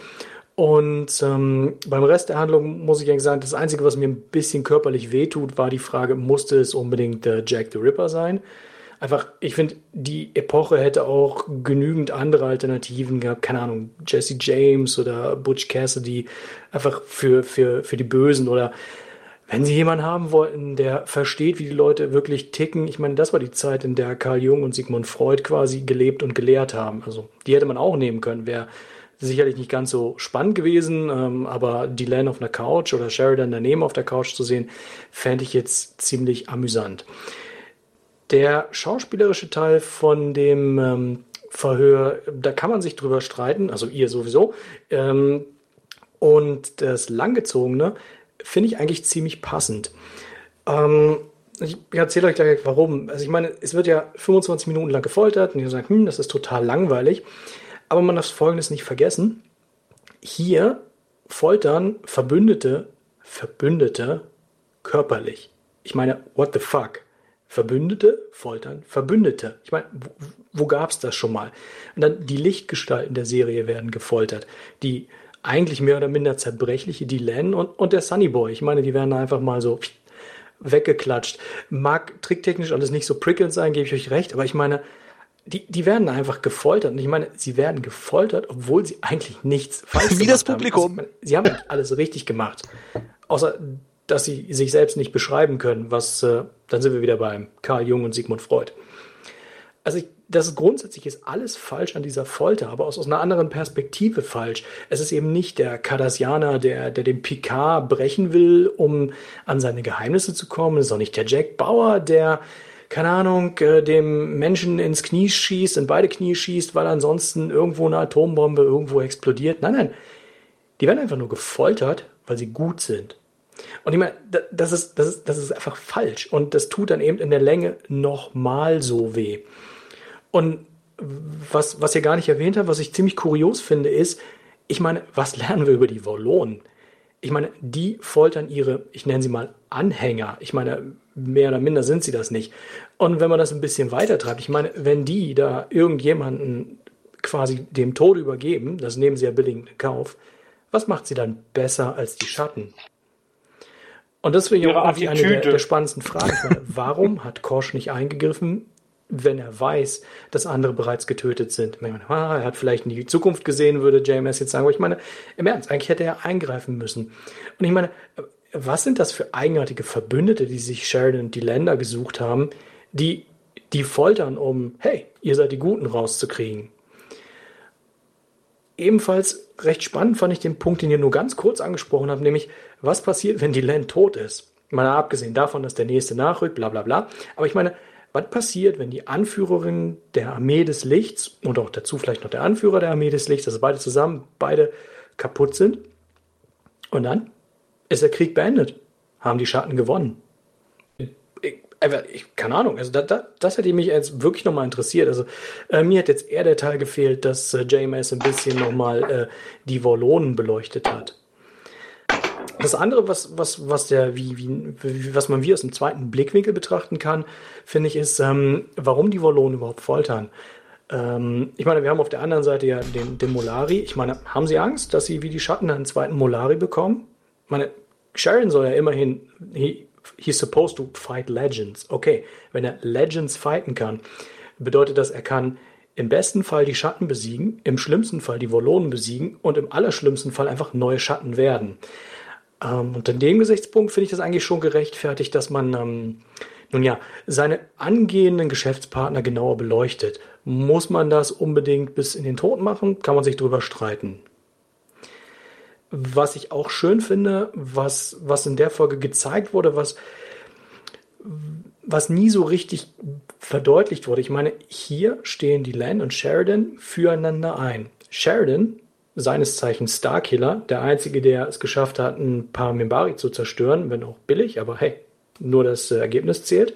Und ähm, beim Rest der Handlung muss ich eigentlich sagen, das Einzige, was mir ein bisschen körperlich wehtut, war die Frage, musste es unbedingt äh, Jack the Ripper sein? Einfach, ich finde, die Epoche hätte auch genügend andere Alternativen gehabt. Keine Ahnung, Jesse James oder Butch Cassidy, einfach für, für, für die Bösen oder wenn sie jemanden haben wollten, der versteht, wie die Leute wirklich ticken. Ich meine, das war die Zeit, in der Carl Jung und Sigmund Freud quasi gelebt und gelehrt haben. Also, die hätte man auch nehmen können. Wäre sicherlich nicht ganz so spannend gewesen, ähm, aber Dylan auf einer Couch oder Sheridan daneben auf der Couch zu sehen, fände ich jetzt ziemlich amüsant. Der schauspielerische Teil von dem ähm, Verhör, da kann man sich drüber streiten, also ihr sowieso. Ähm, und das Langgezogene finde ich eigentlich ziemlich passend. Ähm, ich erzähle euch gleich warum. Also ich meine, es wird ja 25 Minuten lang gefoltert und ihr sagt, hm, das ist total langweilig. Aber man darf Folgendes nicht vergessen. Hier foltern Verbündete, Verbündete körperlich. Ich meine, what the fuck? Verbündete foltern Verbündete. Ich meine, wo, wo gab es das schon mal? Und dann die Lichtgestalten der Serie werden gefoltert. Die eigentlich mehr oder minder zerbrechliche, die Len und, und der Sunny Boy. Ich meine, die werden einfach mal so weggeklatscht. Mag tricktechnisch alles nicht so prickelnd sein, gebe ich euch recht, aber ich meine, die, die werden einfach gefoltert. Und ich meine, sie werden gefoltert, obwohl sie eigentlich nichts falsch Wie gemacht das haben. Publikum. Also, ich meine, sie haben eigentlich alles richtig gemacht. Außer, dass sie sich selbst nicht beschreiben können, was, äh, dann sind wir wieder beim Karl Jung und Sigmund Freud. Also ich, das ist grundsätzlich ist alles falsch an dieser Folter, aber aus, aus einer anderen Perspektive falsch. Es ist eben nicht der Cardassianer, der, der den Picard brechen will, um an seine Geheimnisse zu kommen. Es ist auch nicht der Jack Bauer, der, keine Ahnung, äh, dem Menschen ins Knie schießt, in beide Knie schießt, weil ansonsten irgendwo eine Atombombe irgendwo explodiert. Nein, nein. Die werden einfach nur gefoltert, weil sie gut sind. Und ich meine, da- das ist, das ist, das ist einfach falsch. Und das tut dann eben in der Länge nochmal so weh. Und was, was ihr gar nicht erwähnt habt, was ich ziemlich kurios finde, ist, ich meine, was lernen wir über die Wallonen? Ich meine, die foltern ihre, ich nenne sie mal Anhänger. Ich meine, mehr oder minder sind sie das nicht. Und wenn man das ein bisschen weiter treibt, ich meine, wenn die da irgendjemanden quasi dem Tode übergeben, das nehmen sie ja billigend in Kauf, was macht sie dann besser als die Schatten? Und das ich Ihre auch irgendwie eine der, der spannendsten Fragen. Meine, warum hat Kosch nicht eingegriffen, wenn er weiß, dass andere bereits getötet sind. Meine, ah, er hat vielleicht in die Zukunft gesehen, würde JMS jetzt sagen. Aber ich meine, im Ernst, eigentlich hätte er eingreifen müssen. Und ich meine, was sind das für eigenartige Verbündete, die sich Sheridan und die Länder gesucht haben, die, die foltern, um, hey, ihr seid die Guten rauszukriegen? Ebenfalls recht spannend fand ich den Punkt, den ihr nur ganz kurz angesprochen habt, nämlich, was passiert, wenn die Land tot ist? Meine, abgesehen davon, dass der nächste nachrückt, bla bla bla. Aber ich meine, was passiert, wenn die Anführerin der Armee des Lichts und auch dazu vielleicht noch der Anführer der Armee des Lichts, also beide zusammen, beide kaputt sind? Und dann ist der Krieg beendet. Haben die Schatten gewonnen. Ich, ich, keine Ahnung, also da, da, das hätte mich jetzt wirklich nochmal interessiert. Also äh, mir hat jetzt eher der Teil gefehlt, dass äh, JMS ein bisschen nochmal äh, die Wollonen beleuchtet hat. Das andere, was, was, was, der, wie, wie, was man wie aus dem zweiten Blickwinkel betrachten kann, finde ich, ist, ähm, warum die Wollonen überhaupt foltern. Ähm, ich meine, wir haben auf der anderen Seite ja den, den Molari. Ich meine, haben sie Angst, dass sie wie die Schatten einen zweiten Molari bekommen? Ich meine, Sharon soll ja immerhin, he, he's supposed to fight Legends. Okay, wenn er Legends fighten kann, bedeutet das, er kann im besten Fall die Schatten besiegen, im schlimmsten Fall die Volonen besiegen und im allerschlimmsten Fall einfach neue Schatten werden. Ähm, und in dem Gesichtspunkt finde ich das eigentlich schon gerechtfertigt, dass man, ähm, nun ja, seine angehenden Geschäftspartner genauer beleuchtet. Muss man das unbedingt bis in den Tod machen? Kann man sich drüber streiten. Was ich auch schön finde, was, was in der Folge gezeigt wurde, was, was nie so richtig verdeutlicht wurde. Ich meine, hier stehen die Len und Sheridan füreinander ein. Sheridan seines Zeichens Starkiller, der einzige, der es geschafft hat, ein paar Mimbari zu zerstören, wenn auch billig, aber hey, nur das äh, Ergebnis zählt.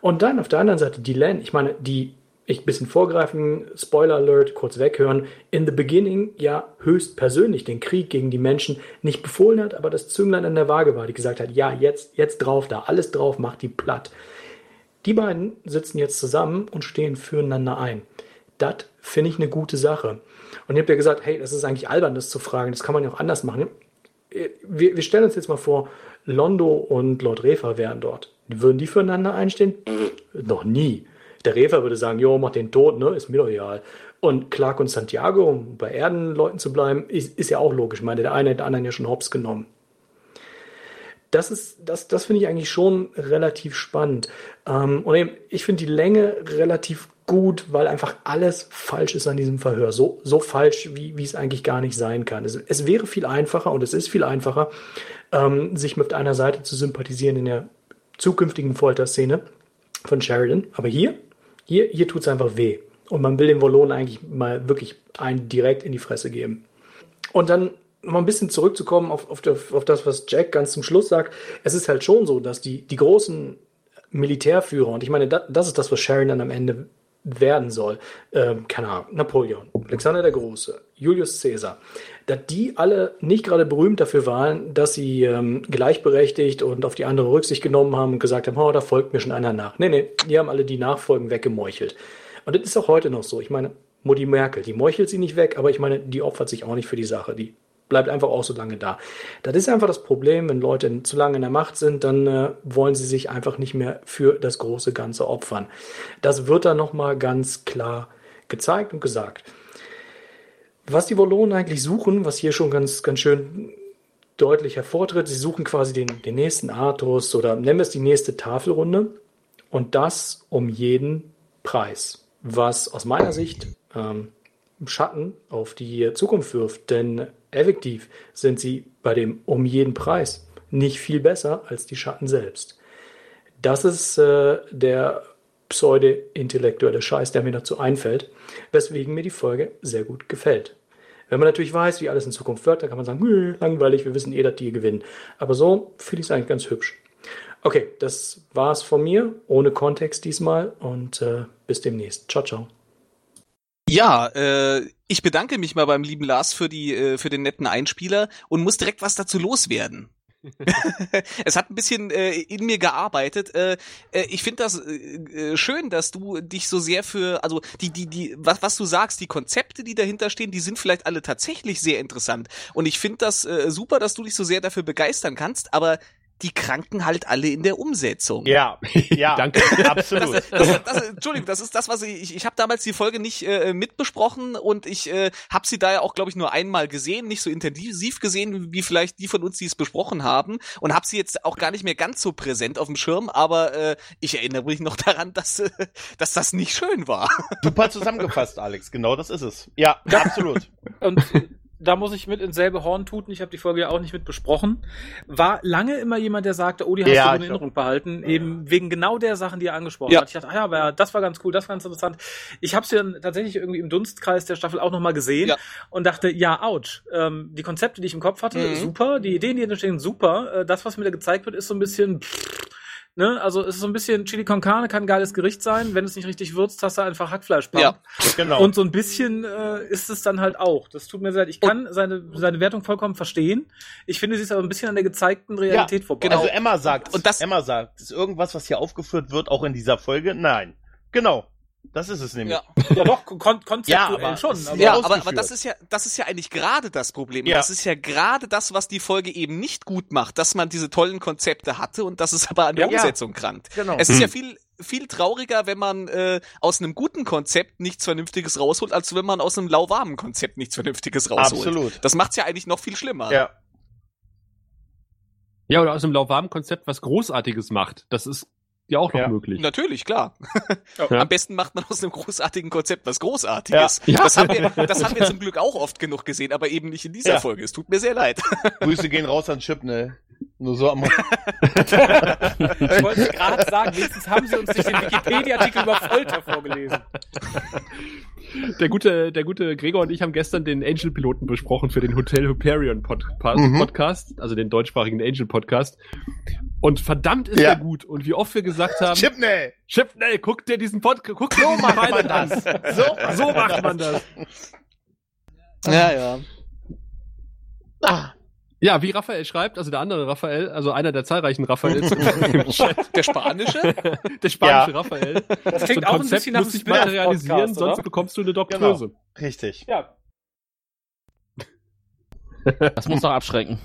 Und dann auf der anderen Seite die Len, ich meine, die, ich ein bisschen vorgreifen, Spoiler Alert, kurz weghören, in the beginning ja höchst persönlich den Krieg gegen die Menschen nicht befohlen hat, aber das Zünglein an der Waage war, die gesagt hat, ja, jetzt, jetzt drauf, da alles drauf, macht die platt. Die beiden sitzen jetzt zusammen und stehen füreinander ein. Das finde ich eine gute Sache. Und ich habe ja gesagt, hey, das ist eigentlich albern, das zu fragen. Das kann man ja auch anders machen. Wir, wir stellen uns jetzt mal vor, Londo und Lord Refa wären dort. Würden die füreinander einstehen? noch nie. Der Refa würde sagen, jo, mach den tot, ne? Ist mir doch egal. Und Clark und Santiago, um bei Erdenleuten zu bleiben, ist, ist ja auch logisch. Ich meine, der eine hat den anderen ja schon hops genommen. Das ist, das, das finde ich eigentlich schon relativ spannend. Ähm, und eben, ich finde die Länge relativ gut, weil einfach alles falsch ist an diesem Verhör. So, so falsch, wie, wie es eigentlich gar nicht sein kann. Es, es wäre viel einfacher und es ist viel einfacher, ähm, sich mit einer Seite zu sympathisieren in der zukünftigen Folterszene von Sheridan. Aber hier, hier, hier tut es einfach weh. Und man will den Wollonen eigentlich mal wirklich einen direkt in die Fresse geben. Und dann noch mal ein bisschen zurückzukommen auf, auf, auf, das, was Jack ganz zum Schluss sagt. Es ist halt schon so, dass die, die großen Militärführer, und ich meine, das, das ist das, was Sheridan am Ende werden soll, ähm, keine Ahnung, Napoleon, Alexander der Große, Julius Caesar, dass die alle nicht gerade berühmt dafür waren, dass sie ähm, gleichberechtigt und auf die andere Rücksicht genommen haben und gesagt haben, oh, da folgt mir schon einer nach. Nee, nee, die haben alle die Nachfolgen weggemeuchelt. Und das ist auch heute noch so. Ich meine, Mutti Merkel, die meuchelt sie nicht weg, aber ich meine, die opfert sich auch nicht für die Sache. Die bleibt einfach auch so lange da. Das ist einfach das Problem, wenn Leute zu lange in der Macht sind, dann äh, wollen sie sich einfach nicht mehr für das große Ganze opfern. Das wird dann nochmal ganz klar gezeigt und gesagt. Was die Wollonen eigentlich suchen, was hier schon ganz, ganz schön deutlich hervortritt, sie suchen quasi den, den nächsten Artus oder nennen wir es die nächste Tafelrunde und das um jeden Preis. Was aus meiner Sicht ähm, Schatten auf die Zukunft wirft, denn Effektiv sind sie bei dem um jeden Preis nicht viel besser als die Schatten selbst. Das ist äh, der pseudo-intellektuelle Scheiß, der mir dazu einfällt, weswegen mir die Folge sehr gut gefällt. Wenn man natürlich weiß, wie alles in Zukunft wird, dann kann man sagen, langweilig, wir wissen eh, dass die gewinnen. Aber so finde ich es eigentlich ganz hübsch. Okay, das war's von mir, ohne Kontext diesmal und äh, bis demnächst. Ciao, ciao. Ja, äh, ich bedanke mich mal beim lieben Lars für die äh, für den netten Einspieler und muss direkt was dazu loswerden. es hat ein bisschen äh, in mir gearbeitet. Äh, äh, ich finde das äh, äh, schön, dass du dich so sehr für, also die, die, die, was, was du sagst, die Konzepte, die dahinter stehen, die sind vielleicht alle tatsächlich sehr interessant. Und ich finde das äh, super, dass du dich so sehr dafür begeistern kannst, aber die kranken halt alle in der Umsetzung. Ja, ja, Danke. absolut. Das, das, das, Entschuldigung, das ist das, was ich, ich, ich habe damals die Folge nicht äh, mitbesprochen und ich äh, habe sie da ja auch, glaube ich, nur einmal gesehen, nicht so intensiv gesehen, wie vielleicht die von uns, die es besprochen haben und habe sie jetzt auch gar nicht mehr ganz so präsent auf dem Schirm, aber äh, ich erinnere mich noch daran, dass, äh, dass das nicht schön war. Super zusammengefasst, Alex. Genau das ist es. Ja, absolut. Und da muss ich mit ins selbe Horn tuten. Ich habe die Folge ja auch nicht mit besprochen. War lange immer jemand, der sagte, oh, die hast Ja, du in Erinnerung behalten, eben wegen genau der Sachen, die er angesprochen Ja. hat. Ich dachte, ah ja, aber das war ganz cool, das war ganz interessant. Ich habe sie dann tatsächlich irgendwie im Dunstkreis der Staffel auch nochmal gesehen Ja. und dachte, ja, ouch. Ähm, die Konzepte, die ich im Kopf hatte, Mhm. super. Die Ideen, die entstehen, super. Äh, das, was mir da gezeigt wird, ist so ein bisschen... Pff, Ne, also es ist so ein bisschen Chili con Carne, kann ein geiles Gericht sein. Wenn es nicht richtig würzt, hast du einfach Hackfleisch. Ja. Genau. Und so ein bisschen äh, ist es dann halt auch. Das tut mir sehr leid. Ich kann seine, seine Wertung vollkommen verstehen. Ich finde, sie ist aber ein bisschen an der gezeigten Realität vorbei. genau. Also Emma sagt, Und das- Emma sagt, ist irgendwas, was hier aufgeführt wird, auch in dieser Folge? Nein. Genau. Das ist es nämlich. Ja. Ja, doch, kon konzeptuell Ja, aber schon. Aber Ja, aber, aber das ist ja, das ist ja eigentlich gerade das Problem. Ja. Das ist ja gerade das, was die Folge eben nicht gut macht, dass man diese tollen Konzepte hatte und dass es aber an der Ja. Umsetzung krankt. Genau. Es ist ja viel, viel trauriger, wenn man äh, aus einem guten Konzept nichts Vernünftiges rausholt, als wenn man aus einem lauwarmen Konzept nichts Vernünftiges rausholt. Absolut. Das macht's ja eigentlich noch viel schlimmer. Ja. Ja, oder aus einem lauwarmen Konzept was Großartiges macht. Das ist ja auch noch Ja. möglich. Natürlich, klar. Ja. Am besten macht man aus einem großartigen Konzept was Großartiges. Ja. Das, haben wir, das haben wir zum Glück auch oft genug gesehen, aber eben nicht in dieser Ja. Folge. Es tut mir sehr leid. Grüße gehen raus an Chip, ne? Nur so am ich wollte gerade sagen, wenigstens haben sie uns nicht den Wikipedia-Artikel über Folter vorgelesen. Der gute, der gute Gregor und ich haben gestern den Angel-Piloten besprochen für den Hotel Hyperion Pod Mhm. Podcast, also den deutschsprachigen Angel-Podcast. Und verdammt ist Ja. er gut. Und wie oft wir gesagt haben, Chip, ne? Chipnell, guck dir diesen Podcast, guck dir So macht man Pilot an. das. So, So macht man das. Ja, ja. Ah, Ja, wie Raphael schreibt, also der andere Raphael, also einer der zahlreichen Raphaels im Chat, Der spanische? der spanische Ja. Raphael. Das So klingt ein auch ein Konzept bisschen nach sich materialisieren, sonst oder? bekommst du eine Doktröse. richtig. Ja. Das muss doch abschrecken.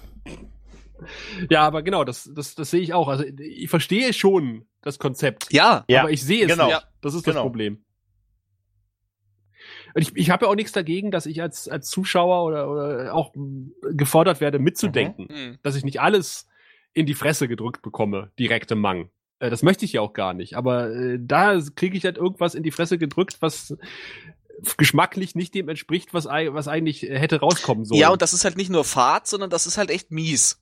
Ja, aber genau, das, das, das sehe ich auch. Also ich verstehe schon das Konzept, Ja. Ja, aber ich sehe es genau. nicht. Das ist das Genau. Problem. Und ich, ich habe ja auch nichts dagegen, dass ich als, als Zuschauer oder, oder auch gefordert werde, mitzudenken. Hm. Dass ich nicht alles in die Fresse gedrückt bekomme, direkt im Mang. Äh, das möchte ich ja auch gar nicht. Aber äh, da kriege ich halt irgendwas in die Fresse gedrückt, was geschmacklich nicht dem entspricht, was, was eigentlich hätte rauskommen sollen. Ja, und das ist halt nicht nur Fahrt, sondern das ist halt echt mies.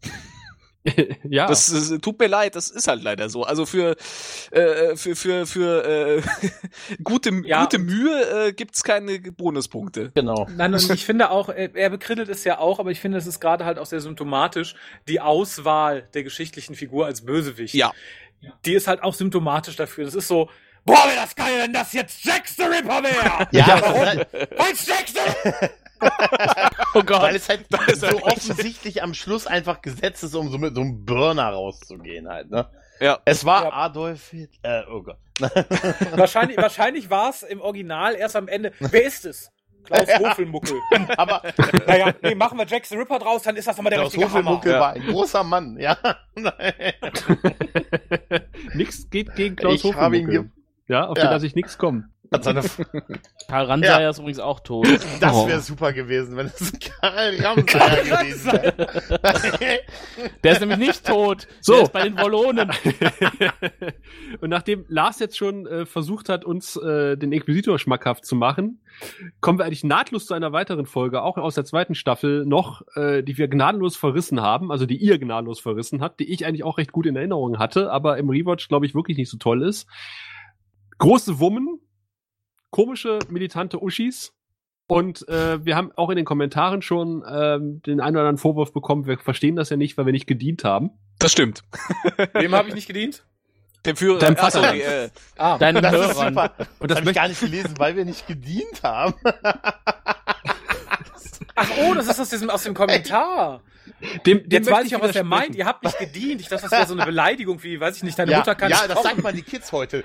ja. Das, das tut mir leid, das ist halt leider so. Also für äh, für für für äh, gute Ja, gute Mühe äh, gibt's keine Bonuspunkte. Genau. Nein, und ich finde auch, er, er bekrittelt es ja auch, aber ich finde, es ist gerade halt auch sehr symptomatisch, die Auswahl der geschichtlichen Figur als Bösewicht. Ja. Die ist halt auch symptomatisch dafür. Das ist so, boah, wäre das geil, wenn das jetzt Jack the Ripper wäre! Ja, warum? das- Weil's Jack the Oh Gott. weil es halt ist so offensichtlich am Schluss einfach gesetzt ist, um so mit so einem Burner rauszugehen halt, ne? Ja. Es war Ja. Adolf Hitler. Äh, oh Gott. wahrscheinlich, wahrscheinlich war es im Original erst am Ende. Wer ist es? Klaus Hofelmuckel. Aber naja, nee, machen wir Jack the Ripper draus, dann ist das nochmal der Klaus richtige Hammer. Hofelmuckel Ja. war ein großer Mann, ja. nix geht gegen Klaus Ich habe ihn Hofelmucke. Ja, auf Ja. den lasse ich nichts kommen. Hat seine Karl Ransayer Ja. ist übrigens auch tot. Das Oh. wäre super gewesen, wenn es Karl Ramsayer gewesen wäre. Der ist nämlich nicht tot. So. Der ist bei den Wollonen. und nachdem Lars jetzt schon äh, versucht hat, uns äh, den Inquisitor schmackhaft zu machen, kommen wir eigentlich nahtlos zu einer weiteren Folge, auch aus der zweiten Staffel noch, äh, die wir gnadenlos verrissen haben, also die ihr gnadenlos verrissen habt, die ich eigentlich auch recht gut in Erinnerung hatte, aber im Rewatch, glaube ich, wirklich nicht so toll ist. Große Wummen, komische, militante Uschis. Und äh, wir haben auch in den Kommentaren schon ähm, den einen oder anderen Vorwurf bekommen, wir verstehen das ja nicht, weil wir nicht gedient haben. Das stimmt. Wem habe ich nicht gedient? Dem Führer. Deinem Vater. äh, Ah, Deinen Das ist Hörern. super. Und Das das habe ich gar nicht gelesen, weil wir nicht gedient haben. Ach oh, das ist aus, diesem, aus dem Kommentar. dem, dem Jetzt weiß ich auch, was er meint. Ihr habt nicht gedient. Ich dachte, das wäre so eine Beleidigung wie, weiß ich nicht, deine ja, Mutter kann ja nicht das sagt man die Kids heute.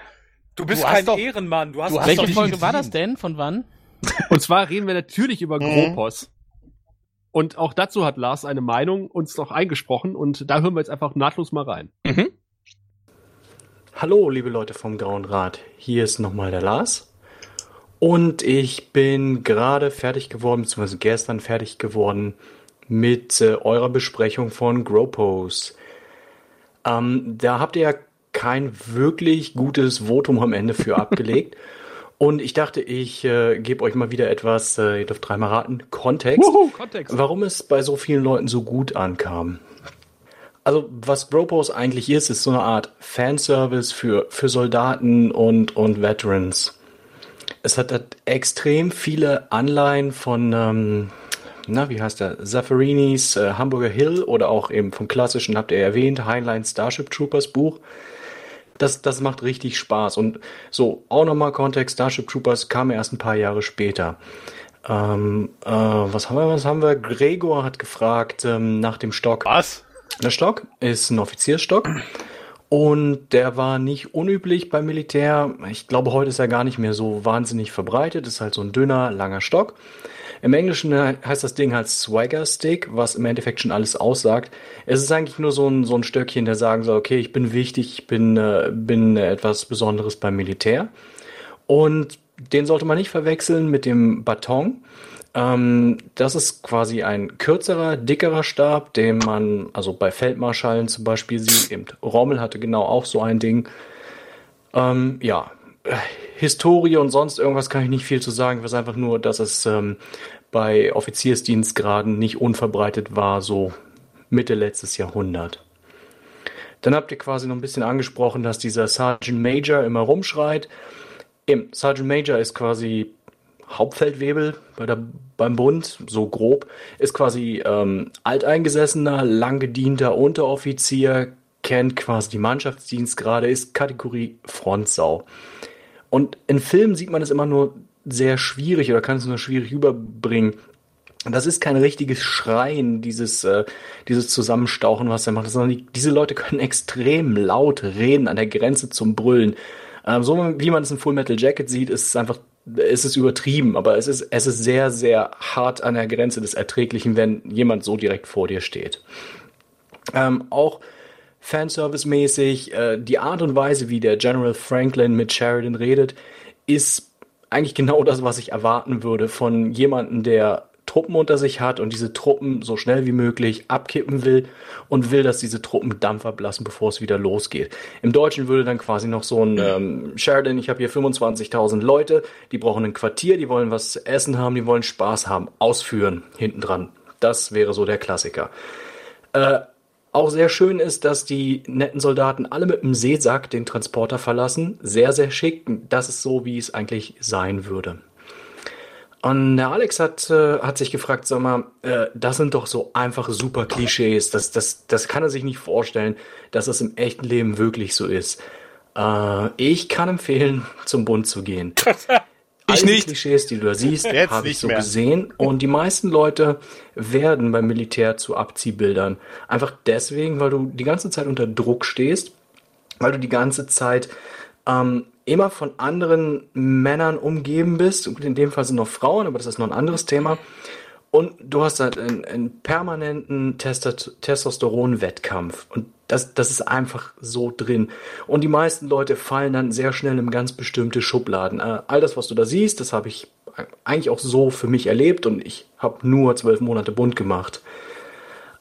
Du bist Du kein doch- Ehrenmann. Du hast, du hast Welche Folge war das denn? Von wann? Und zwar reden wir natürlich über Mhm. Gropos. Und auch dazu hat Lars eine Meinung uns noch eingesprochen und da hören wir jetzt einfach nahtlos mal rein. Mhm. Hallo, liebe Leute vom Grauen Rat. Hier ist nochmal der Lars. Und ich bin gerade fertig geworden, beziehungsweise gestern fertig geworden mit äh, eurer Besprechung von Gropos. Ähm, da habt ihr ja kein wirklich gutes Votum am Ende für abgelegt. Und ich dachte, ich äh, gebe euch mal wieder etwas, äh, ihr dürft dreimal raten, Kontext, Wuhu, Kontext. warum es bei so vielen Leuten so gut ankam. Also, was Gropos eigentlich ist, ist so eine Art Fanservice für, für Soldaten und, und Veterans. Es hat, hat extrem viele Anleihen von, ähm, na, wie heißt der? Zaffarinis äh, Hamburger Hill oder auch eben vom klassischen, habt ihr erwähnt, Heinlein Starship Troopers Buch. Das, das macht richtig Spaß. Und so, auch nochmal Kontext, Starship Troopers kam erst ein paar Jahre später. Ähm, äh, was haben wir, was haben wir? Gregor hat gefragt ähm, nach dem Stock. Was? Der Stock ist ein Offiziersstock. Und der war nicht unüblich beim Militär. Ich glaube, heute ist er gar nicht mehr so wahnsinnig verbreitet. Ist halt so ein dünner, langer Stock. Im Englischen heißt das Ding halt Swagger Stick, was im Endeffekt schon alles aussagt. Es ist eigentlich nur so ein, so ein Stöckchen, der sagen soll, okay, ich bin wichtig, ich bin, äh, bin etwas Besonderes beim Militär. Und den sollte man nicht verwechseln mit dem Baton. Ähm, das ist quasi ein kürzerer, dickerer Stab, den man also bei Feldmarschallen zum Beispiel sieht. Eben Rommel hatte genau auch so ein Ding. Ähm, ja, Historie und sonst irgendwas kann ich nicht viel zu sagen. Ich weiß einfach nur, dass es ähm, bei Offiziersdienstgraden nicht unverbreitet war, so Mitte letztes Jahrhundert. Dann habt ihr quasi noch ein bisschen angesprochen, dass dieser Sergeant Major immer rumschreit. Eben, Sergeant Major ist quasi Hauptfeldwebel bei der, beim Bund, so grob, ist quasi ähm, alteingesessener, lang gedienter Unteroffizier, kennt quasi die Mannschaftsdienstgrade, ist Kategorie Frontsau. Und in Filmen sieht man es immer nur sehr schwierig oder kann es nur schwierig überbringen. Das ist kein richtiges Schreien, dieses, äh, dieses Zusammenstauchen, was er macht, sondern die, diese Leute können extrem laut reden, an der Grenze zum Brüllen. Ähm, so wie man es in Full Metal Jacket sieht, ist es einfach, ist es übertrieben, aber es ist, es ist sehr, sehr hart an der Grenze des Erträglichen, wenn jemand so direkt vor dir steht. Ähm, auch Fanservice-mäßig, äh, die Art und Weise, wie der General Franklin mit Sheridan redet, ist eigentlich genau das, was ich erwarten würde von jemandem, der Truppen unter sich hat und diese Truppen so schnell wie möglich abkippen will und will, dass diese Truppen Dampf ablassen, bevor es wieder losgeht. Im Deutschen würde dann quasi noch so ein ähm, Sheridan, ich habe hier 25.000 Leute, die brauchen ein Quartier, die wollen was zu essen haben, die wollen Spaß haben, ausführen, hinten dran. Das wäre so der Klassiker. Äh, auch sehr schön ist, dass die netten Soldaten alle mit dem Seesack den Transporter verlassen. Sehr, sehr schick. Das ist so, wie es eigentlich sein würde. Und der Alex hat, äh, hat sich gefragt, sag mal, äh, das sind doch so einfache super Klischees. Das, das, das kann er sich nicht vorstellen, dass das im echten Leben wirklich so ist. Äh, ich kann empfehlen, zum Bund zu gehen. Ich nicht. Klischees, die du da siehst, habe ich so mehr. gesehen. Und die meisten Leute werden beim Militär zu Abziehbildern. Einfach deswegen, weil du die ganze Zeit unter Druck stehst, weil du die ganze Zeit ähm, immer von anderen Männern umgeben bist. Und in dem Fall sind noch Frauen, aber das ist noch ein anderes Thema. Und du hast halt einen, einen permanenten Testosteron-Wettkampf. Und das, das ist einfach so drin. Und die meisten Leute fallen dann sehr schnell in ganz bestimmte Schubladen. Äh, all das, was du da siehst, das habe ich eigentlich auch so für mich erlebt und ich habe nur zwölf Monate Bund gemacht.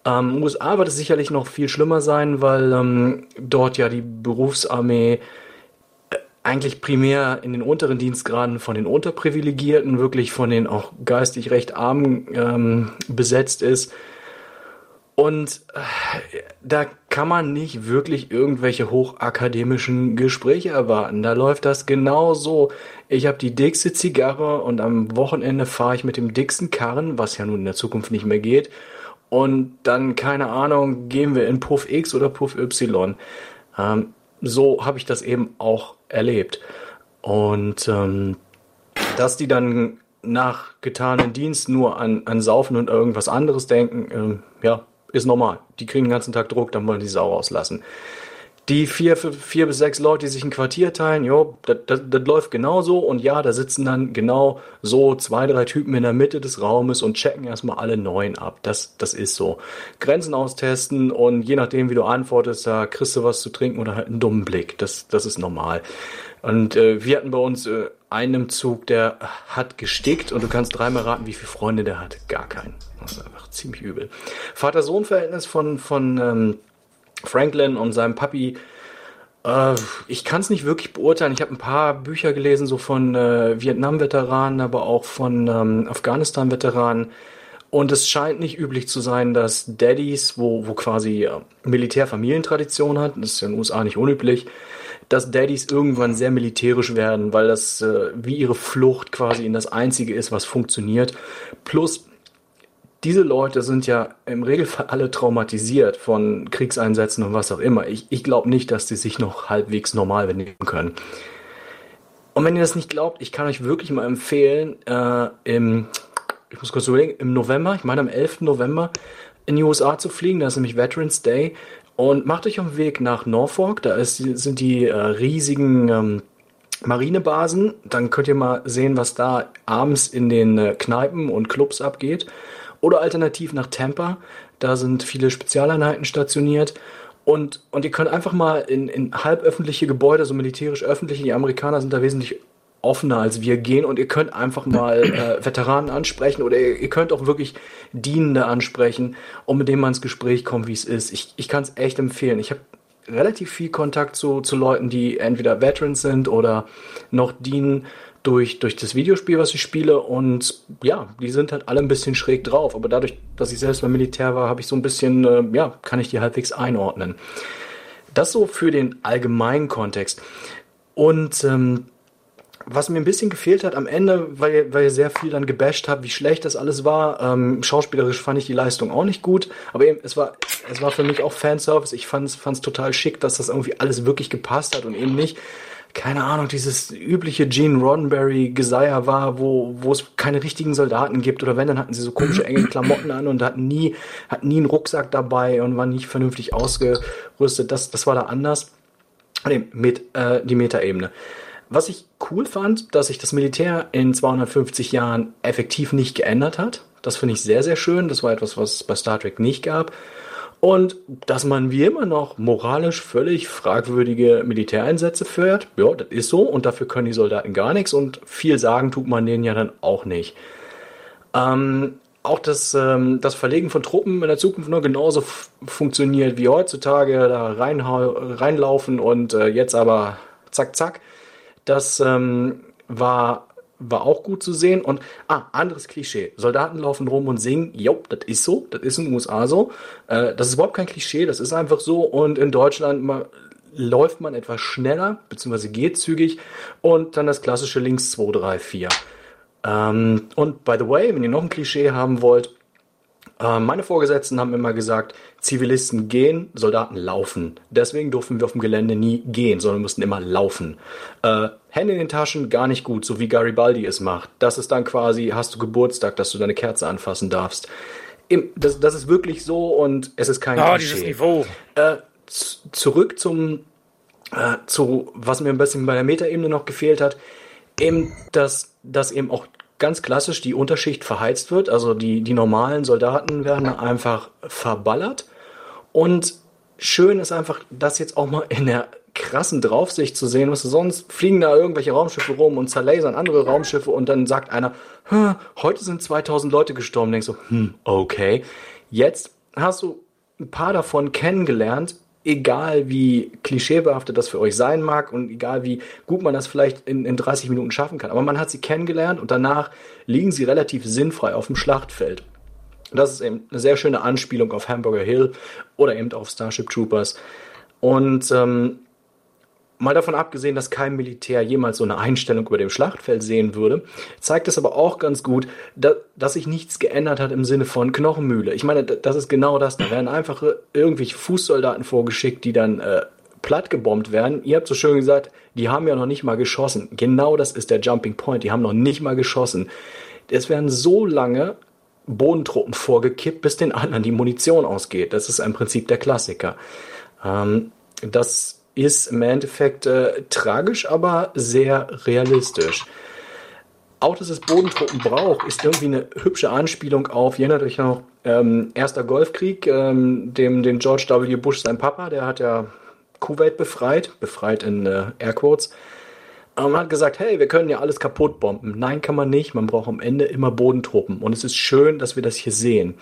Ähm, USA wird es sicherlich noch viel schlimmer sein, weil ähm, dort ja die Berufsarmee eigentlich primär in den unteren Dienstgraden von den Unterprivilegierten, wirklich von den auch geistig recht Armen ähm, besetzt ist. Und äh, da kann man nicht wirklich irgendwelche hochakademischen Gespräche erwarten. Da läuft das genau so. Ich habe die dickste Zigarre und am Wochenende fahre ich mit dem dicksten Karren, was ja nun in der Zukunft nicht mehr geht. Und dann, keine Ahnung, gehen wir in Puff X oder Puff Y. Ähm, so habe ich das eben auch erlebt. Und ähm, dass die dann nach getanen Dienst nur an, an Saufen und irgendwas anderes denken, ähm, ja, ist normal. Die kriegen den ganzen Tag Druck, dann wollen die Sau rauslassen. Die vier, vier bis sechs Leute, die sich ein Quartier teilen, jo, das, läuft genauso und ja, da sitzen dann genau so zwei, drei Typen in der Mitte des Raumes und checken erstmal alle neun ab. Das, das ist so. Grenzen austesten und je nachdem, wie du antwortest, da kriegst du was zu trinken oder halt einen dummen Blick. Das, das ist normal. Und äh, wir hatten bei uns äh, einen Zug, der hat gestickt und du kannst dreimal raten, wie viele Freunde der hat. Gar keinen. Das ist einfach ziemlich übel. Vater-Sohn-Verhältnis von, von ähm, Franklin und seinem Papi. Äh, ich kann es nicht wirklich beurteilen. Ich habe ein paar Bücher gelesen, so von äh, Vietnam-Veteranen, aber auch von ähm, Afghanistan-Veteranen. Und es scheint nicht üblich zu sein, dass Daddies, wo, wo quasi äh, Militärfamilientradition hat, das ist ja in den USA nicht unüblich, dass Daddies irgendwann sehr militärisch werden, weil das äh, wie ihre Flucht quasi in das Einzige ist, was funktioniert. Plus diese Leute sind ja im Regelfall alle traumatisiert von Kriegseinsätzen und was auch immer. Ich, ich glaube nicht, dass die sich noch halbwegs normal benehmen können. Und wenn ihr das nicht glaubt, ich kann euch wirklich mal empfehlen, äh, im, ich muss kurz überlegen, im November, ich meine am 11. November, in die USA zu fliegen, da ist nämlich Veterans Day. Und macht euch auf den Weg nach Norfolk, da ist, sind die äh, riesigen ähm, Marinebasen. Dann könnt ihr mal sehen, was da abends in den äh, Kneipen und Clubs abgeht. Oder alternativ nach Tampa. Da sind viele Spezialeinheiten stationiert. Und, und ihr könnt einfach mal in, in halböffentliche Gebäude, so militärisch öffentliche, die Amerikaner sind da wesentlich offener als wir gehen und ihr könnt einfach mal äh, Veteranen ansprechen oder ihr, ihr, könnt auch wirklich Dienende ansprechen und mit denen man ins Gespräch kommt, wie es ist. Ich, ich kann es echt empfehlen. Ich habe relativ viel Kontakt zu, zu Leuten, die entweder Veterans sind oder noch dienen durch, durch das Videospiel, was ich spiele. Und ja, die sind halt alle ein bisschen schräg drauf. Aber dadurch, dass ich selbst beim Militär war, habe ich so ein bisschen, äh, ja, kann ich die halbwegs einordnen. Das so für den allgemeinen Kontext. Und ähm, was mir ein bisschen gefehlt hat am Ende, weil, weil ihr sehr viel dann gebasht habt, wie schlecht das alles war. Ähm, schauspielerisch fand ich die Leistung auch nicht gut, aber eben, es war, es war für mich auch Fanservice. Ich fand es total schick, dass das irgendwie alles wirklich gepasst hat und eben nicht keine Ahnung, dieses übliche Gene Roddenberry Geseier war, wo, wo es keine richtigen Soldaten gibt oder wenn, dann hatten sie so komische enge Klamotten an und hatten nie, hatten nie einen Rucksack dabei und waren nicht vernünftig ausgerüstet. Das, das war da anders. Nee, mit, äh, die Metaebene. Was ich cool fand, dass sich das Militär in 250 Jahren effektiv nicht geändert hat. Das finde ich sehr, sehr schön. Das war etwas, was es bei Star Trek nicht gab. Und dass man wie immer noch moralisch völlig fragwürdige Militäreinsätze führt, ja, das ist so. Und dafür können die Soldaten gar nichts. Und viel sagen tut man denen ja dann auch nicht. Ähm, auch das, ähm, das Verlegen von Truppen in der Zukunft nur genauso funktioniert wie heutzutage. Da reinlaufen und äh, jetzt aber zack, zack. Das ähm, war war auch gut zu sehen. Und, ah, anderes Klischee. Soldaten laufen rum und singen. Jo, das ist so. Das ist in den USA so. Äh, das ist überhaupt kein Klischee. Das ist einfach so. Und in Deutschland mal, läuft man etwas schneller, beziehungsweise geht zügig. Und dann das klassische links 2, 3, 4. Ähm, und by the way, wenn ihr noch ein Klischee haben wollt, äh, meine Vorgesetzten haben immer gesagt, Zivilisten gehen, Soldaten laufen. Deswegen durften wir auf dem Gelände nie gehen, sondern mussten immer laufen. Äh, Hände in den Taschen, gar nicht gut, so wie Garibaldi es macht. Das ist dann quasi, hast du Geburtstag, dass du deine Kerze anfassen darfst. Im, das, das ist wirklich so und es ist kein oh, dieses Niveau. Äh, zurück zum, äh, zu, was mir ein bisschen bei der Metaebene noch gefehlt hat, eben, dass, dass eben auch ganz klassisch die Unterschicht verheizt wird. Also die, die normalen Soldaten werden einfach verballert. Und schön ist einfach, das jetzt auch mal in der krassen Draufsicht zu sehen, was sonst fliegen da irgendwelche Raumschiffe rum und zerlasern andere Raumschiffe und dann sagt einer, heute sind 2000 Leute gestorben. Denkst du, hm, okay. Jetzt hast du ein paar davon kennengelernt egal wie klischeebehaftet das für euch sein mag und egal wie gut man das vielleicht in, in 30 Minuten schaffen kann. Aber man hat sie kennengelernt und danach liegen sie relativ sinnfrei auf dem Schlachtfeld. Das ist eben eine sehr schöne Anspielung auf Hamburger Hill oder eben auf Starship Troopers. Und ähm, Mal davon abgesehen, dass kein Militär jemals so eine Einstellung über dem Schlachtfeld sehen würde, zeigt es aber auch ganz gut, dass, dass sich nichts geändert hat im Sinne von Knochenmühle. Ich meine, das ist genau das. Da werden einfach irgendwelche Fußsoldaten vorgeschickt, die dann äh, platt gebombt werden. Ihr habt so schön gesagt, die haben ja noch nicht mal geschossen. Genau das ist der Jumping Point. Die haben noch nicht mal geschossen. Es werden so lange Bodentruppen vorgekippt, bis den anderen die Munition ausgeht. Das ist im Prinzip der Klassiker. Ähm, das ist im Endeffekt äh, tragisch, aber sehr realistisch. Auch, dass es Bodentruppen braucht, ist irgendwie eine hübsche Anspielung auf, ihr erinnert euch noch, ähm, Erster Golfkrieg, ähm, dem, den George W. Bush, sein Papa, der hat ja Kuwait befreit, befreit in äh, Airquotes. Man hat gesagt, hey, wir können ja alles kaputt bomben. Nein, kann man nicht. Man braucht am Ende immer Bodentruppen. Und es ist schön, dass wir das hier sehen.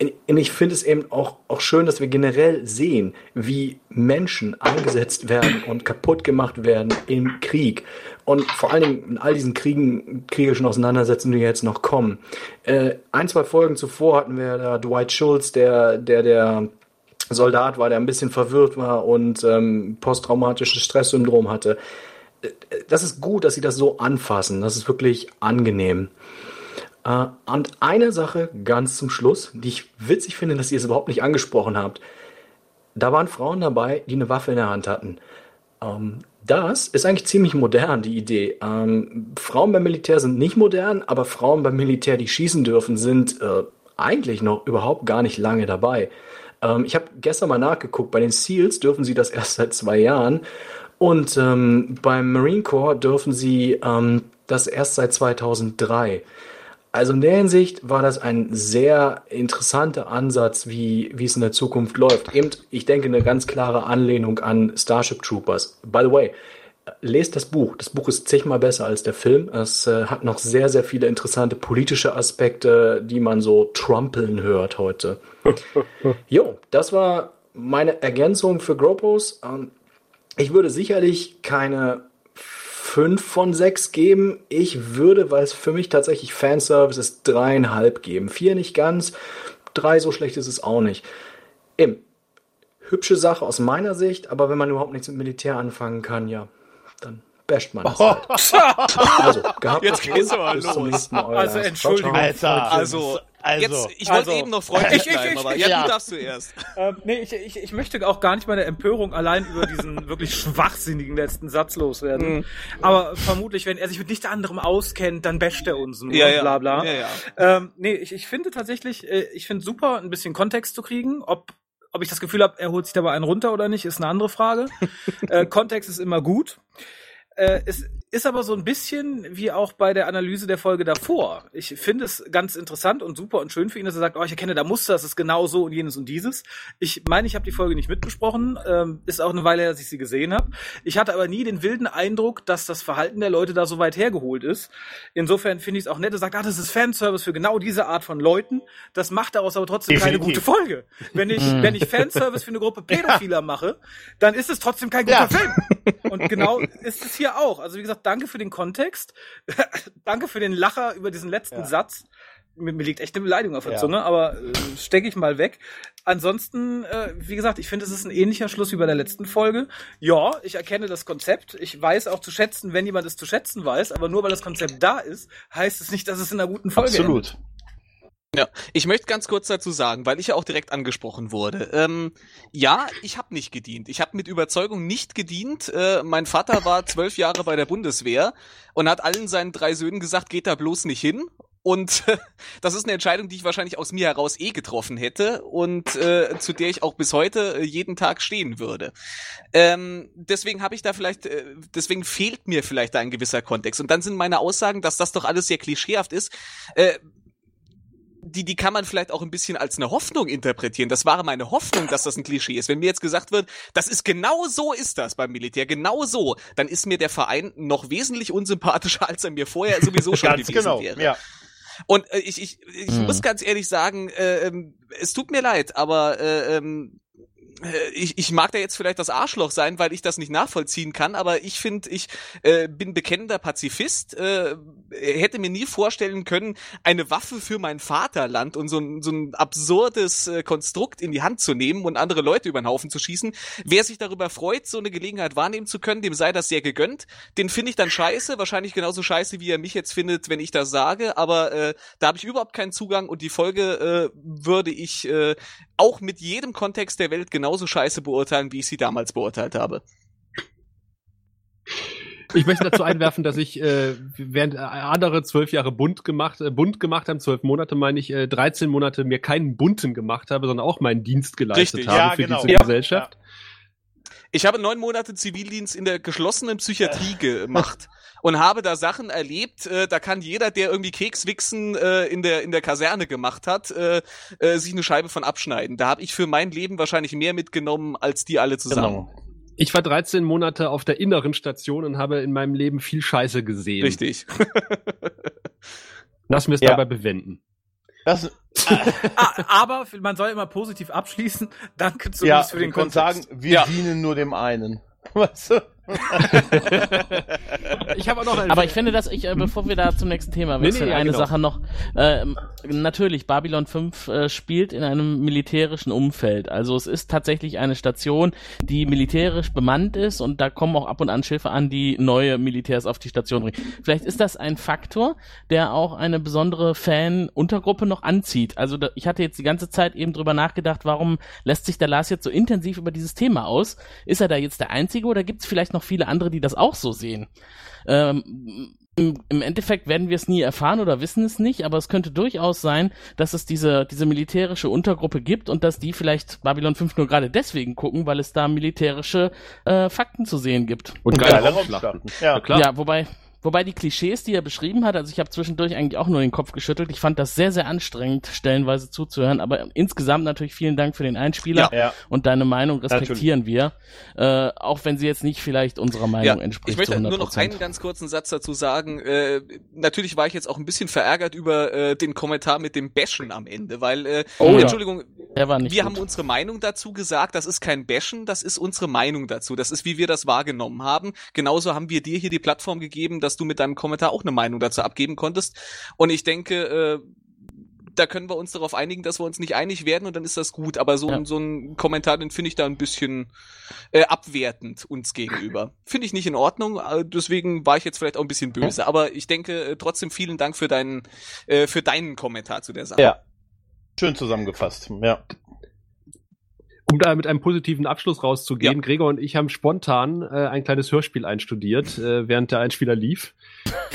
Und ich finde es eben auch, auch schön, dass wir generell sehen, wie Menschen eingesetzt werden und kaputt gemacht werden im Krieg. Und vor allen Dingen in all diesen Kriegen, kriegerischen Auseinandersetzungen, die jetzt noch kommen. Äh, ein, zwei Folgen zuvor hatten wir da Dwight Schultz, der, der, der Soldat war, der ein bisschen verwirrt war und ähm, posttraumatisches Stresssyndrom hatte. Äh, das ist gut, dass sie das so anfassen. Das ist wirklich angenehm. Äh, und eine Sache ganz zum Schluss, die ich witzig finde, dass ihr es überhaupt nicht angesprochen habt. Da waren Frauen dabei, die eine Waffe in der Hand hatten. Ähm, das ist eigentlich ziemlich modern, die Idee. Ähm, Frauen beim Militär sind nicht modern, aber Frauen beim Militär, die schießen dürfen, sind äh, eigentlich noch überhaupt gar nicht lange dabei. Ähm, ich habe gestern mal nachgeguckt, bei den SEALs dürfen sie das erst seit zwei Jahren und ähm, beim Marine Corps dürfen sie ähm, das erst seit 2003. Also in der Hinsicht war das ein sehr interessanter Ansatz, wie, wie es in der Zukunft läuft. Eben, ich denke, eine ganz klare Anlehnung an Starship Troopers. By the way, lest das Buch. Das Buch ist zigmal besser als der Film. Es äh, hat noch sehr, sehr viele interessante politische Aspekte, die man so trumpeln hört heute. jo, das war meine Ergänzung für Gropos. Ähm, ich würde sicherlich keine 5 von 6 geben. Ich würde, weil es für mich tatsächlich Fanservice ist, dreieinhalb geben. Vier nicht ganz, drei so schlecht ist es auch nicht. Eben, hübsche Sache aus meiner Sicht, aber wenn man überhaupt nichts mit Militär anfangen kann, ja, basht man es halt. Also, gehabt Jetzt geht's aber bis los. Zum nächsten also, Entschuldigung. Alter, also, also, Jetzt, ich wollte also, eben noch freundlich ich, bleiben, ich, ich, aber ja, ja, du darfst zuerst. Ähm, nee, ich, ich, ich möchte auch gar nicht meine Empörung allein über diesen wirklich schwachsinnigen letzten Satz loswerden. Mhm. Aber vermutlich, wenn er sich mit nichts anderem auskennt, dann basht er uns nur ja, ja. bla bla. Ja, ja. Ähm, nee, ich, ich finde tatsächlich, äh, ich finde super, ein bisschen Kontext zu kriegen, ob ob ich das Gefühl habe, er holt sich dabei einen runter oder nicht, ist eine andere Frage. äh, Kontext ist immer gut. Äh, es ist aber so ein bisschen wie auch bei der Analyse der Folge davor. Ich finde es ganz interessant und super und schön für ihn, dass er sagt, oh, ich erkenne da Muster, es ist genau so und jenes und dieses. Ich meine, ich habe die Folge nicht mitbesprochen, ähm, ist auch eine Weile her, dass ich sie gesehen habe. Ich hatte aber nie den wilden Eindruck, dass das Verhalten der Leute da so weit hergeholt ist. Insofern finde ich es auch nett, er sagt, ah, das ist Fanservice für genau diese Art von Leuten. Das macht daraus aber trotzdem Definitiv. keine gute Folge. Wenn ich, wenn ich Fanservice für eine Gruppe Pädophiler mache, dann ist es trotzdem kein guter ja. Film. Und genau ist es hier auch. Also wie gesagt, danke für den Kontext. danke für den Lacher über diesen letzten ja. Satz. Mir, mir, liegt echt eine Beleidigung auf der ja. Zunge, aber äh, stecke ich mal weg. Ansonsten, äh, wie gesagt, ich finde, es ist ein ähnlicher Schluss wie bei der letzten Folge. Ja, ich erkenne das Konzept. Ich weiß auch zu schätzen, wenn jemand es zu schätzen weiß, aber nur weil das Konzept da ist, heißt es nicht, dass es in einer guten Folge ist. Absolut. Endet. Ja, ich möchte ganz kurz dazu sagen, weil ich ja auch direkt angesprochen wurde. Ähm, ja, ich habe nicht gedient. Ich habe mit Überzeugung nicht gedient. Äh, mein Vater war zwölf Jahre bei der Bundeswehr und hat allen seinen drei Söhnen gesagt, geht da bloß nicht hin. Und das ist eine Entscheidung, die ich wahrscheinlich aus mir heraus eh getroffen hätte und äh, zu der ich auch bis heute äh, jeden Tag stehen würde. Ähm, deswegen habe ich da vielleicht, äh, deswegen fehlt mir vielleicht da ein gewisser Kontext. Und dann sind meine Aussagen, dass das doch alles sehr klischeehaft ist. Äh, die, die kann man vielleicht auch ein bisschen als eine Hoffnung interpretieren. Das war meine Hoffnung, dass das ein Klischee ist. Wenn mir jetzt gesagt wird, das ist genau so ist das beim Militär, genau so, dann ist mir der Verein noch wesentlich unsympathischer, als er mir vorher sowieso schon gewesen genau, wäre. Ja. Und äh, ich, ich, ich hm. muss ganz ehrlich sagen, äh, ähm, es tut mir leid, aber äh, ähm, äh, ich, ich mag da jetzt vielleicht das Arschloch sein, weil ich das nicht nachvollziehen kann, aber ich finde, ich äh, bin bekennender Pazifist, äh, hätte mir nie vorstellen können, eine Waffe für mein Vaterland und so ein, so ein absurdes äh, Konstrukt in die Hand zu nehmen und andere Leute über den Haufen zu schießen. Wer sich darüber freut, so eine Gelegenheit wahrnehmen zu können, dem sei das sehr gegönnt. Den finde ich dann scheiße, wahrscheinlich genauso scheiße, wie er mich jetzt findet, wenn ich das sage, aber äh, da habe ich überhaupt keinen Zugang und die Folge äh, würde ich äh, auch mit jedem Kontext der Welt genauso scheiße beurteilen, wie ich sie damals beurteilt habe. Ich möchte dazu einwerfen, dass ich, äh, während andere zwölf Jahre bunt gemacht, äh, bunt gemacht haben, zwölf Monate meine ich, äh, 13 Monate mir keinen bunten gemacht habe, sondern auch meinen Dienst geleistet Richtig, habe ja, für genau. diese ja, Gesellschaft. Ja. Ich habe neun Monate Zivildienst in der geschlossenen Psychiatrie gemacht und habe da Sachen erlebt, äh, da kann jeder, der irgendwie Kekswichsen äh, in, der, in der Kaserne gemacht hat, äh, äh, sich eine Scheibe von abschneiden. Da habe ich für mein Leben wahrscheinlich mehr mitgenommen als die alle zusammen. Genau. Ich war 13 Monate auf der inneren Station und habe in meinem Leben viel Scheiße gesehen. Richtig. Lass mir es Ja. dabei bewenden. Das, Ah, aber man soll immer positiv abschließen. Danke ja, zumindest für wir den Kontext. sagen, wir Ja. dienen nur dem einen. Weißt du? Ich habe auch noch ein Aber ich finde, dass ich, äh, bevor wir da zum nächsten Thema Nee, wechseln, nee, ja, eine genau. Sache noch. ähm, natürlich, Babylon 5 äh, spielt in einem militärischen Umfeld. Also es ist tatsächlich eine Station, die militärisch bemannt ist und da kommen auch ab und an Schiffe an, die neue Militärs auf die Station bringen. Vielleicht ist das ein Faktor, der auch eine besondere Fan-Untergruppe noch anzieht. Also da, ich hatte jetzt die ganze Zeit eben drüber nachgedacht, warum lässt sich der Lars jetzt so intensiv über dieses Thema aus? Ist er da jetzt der Einzige oder gibt es vielleicht noch viele andere, die das auch so sehen? Ähm, im, Im Endeffekt werden wir es nie erfahren oder wissen es nicht, aber es könnte durchaus sein, dass es diese, diese militärische Untergruppe gibt und dass die vielleicht Babylon 5 nur gerade deswegen gucken, weil es da militärische äh, Fakten zu sehen gibt. und Geile geile Raumschlachten. Ja, klar. Ja, wobei, wobei die Klischees, die er beschrieben hat, also ich habe zwischendurch eigentlich auch nur den Kopf geschüttelt. Ich fand das sehr, sehr anstrengend, stellenweise zuzuhören, aber insgesamt natürlich vielen Dank für den Einspieler Ja. und deine Meinung respektieren wir, äh, auch wenn sie jetzt nicht vielleicht unserer Meinung Ja, entspricht. ich möchte nur noch 100%. einen ganz kurzen Satz dazu sagen. Äh, natürlich war ich jetzt auch ein bisschen verärgert über äh, den Kommentar mit dem Bashen am Ende, weil, äh, Oh ja. Der war nicht wir gut. haben unsere Meinung dazu gesagt. Das ist kein Bashen, das ist unsere Meinung dazu. Das ist, wie wir das wahrgenommen haben. Genauso haben wir dir hier die Plattform gegeben, dass du mit deinem Kommentar auch eine Meinung dazu abgeben konntest. Und ich denke, äh, da können wir uns darauf einigen, dass wir uns nicht einig werden und dann ist das gut. Aber so, Ja. ein, so ein Kommentar, den finde ich da ein bisschen äh, abwertend uns gegenüber. Finde ich nicht in Ordnung. äh, Deswegen war ich jetzt vielleicht auch ein bisschen böse. Aber ich denke äh, trotzdem vielen Dank für deinen, äh, für deinen Kommentar zu der Sache. Ja. Schön zusammengefasst. Ja. Um da mit einem positiven Abschluss rauszugehen, Gregor und ich haben spontan äh, ein kleines Hörspiel einstudiert, äh, während der Einspieler lief.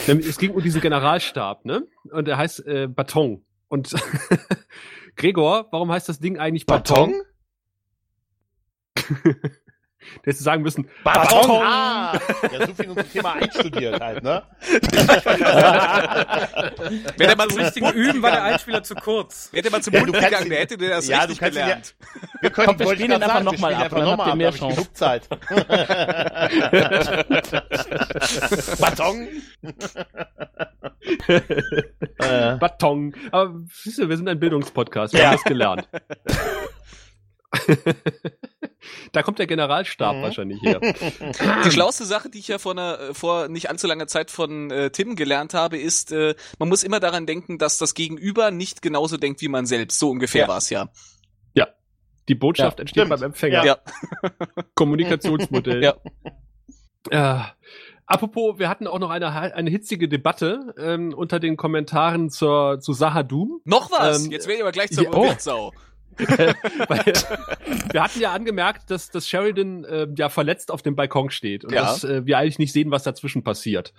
Es ging um diesen Generalstab, ne? Und der heißt äh, Baton. Und Gregor, warum heißt das Ding eigentlich Baton? Der hätte sagen müssen, Baton! Ah! Ja, so viel zum Thema einstudiert halt, ne? Wenn er mal zum richtigen Üben war der Einspieler zu kurz. Hätte man zum Ja, Mund gegangen, ihn- der hätte der das ja, richtig du kannst ihn gelernt. Wir können, Komm, wir spielen ihn einfach sagen, wir noch mal spielen ab, dann habt noch ihr mal mehr genug Zeit. Baton. Baton. Aber siehst du, wir sind ein Bildungspodcast, wir Ja. haben das gelernt. da kommt der Generalstab Mhm. wahrscheinlich her. Die schlauste Sache, die ich ja vor, einer, vor nicht allzu langer Zeit von äh, Tim gelernt habe, ist, äh, man muss immer daran denken, dass das Gegenüber nicht genauso denkt wie man selbst. So ungefähr Ja. war es ja. Die Botschaft Ja, entsteht stimmt. beim Empfänger. Ja. Kommunikationsmodell. Ja. Äh, apropos, wir hatten auch noch eine, eine hitzige Debatte ähm, unter den Kommentaren zur, zu Sahadum. Noch was? Ähm, Jetzt werde ich aber gleich zur ja, oh. Wildsau. Weil, wir hatten ja angemerkt, dass, dass Sheridan äh, ja verletzt auf dem Balkon steht und Ja. dass äh, wir eigentlich nicht sehen, was dazwischen passiert.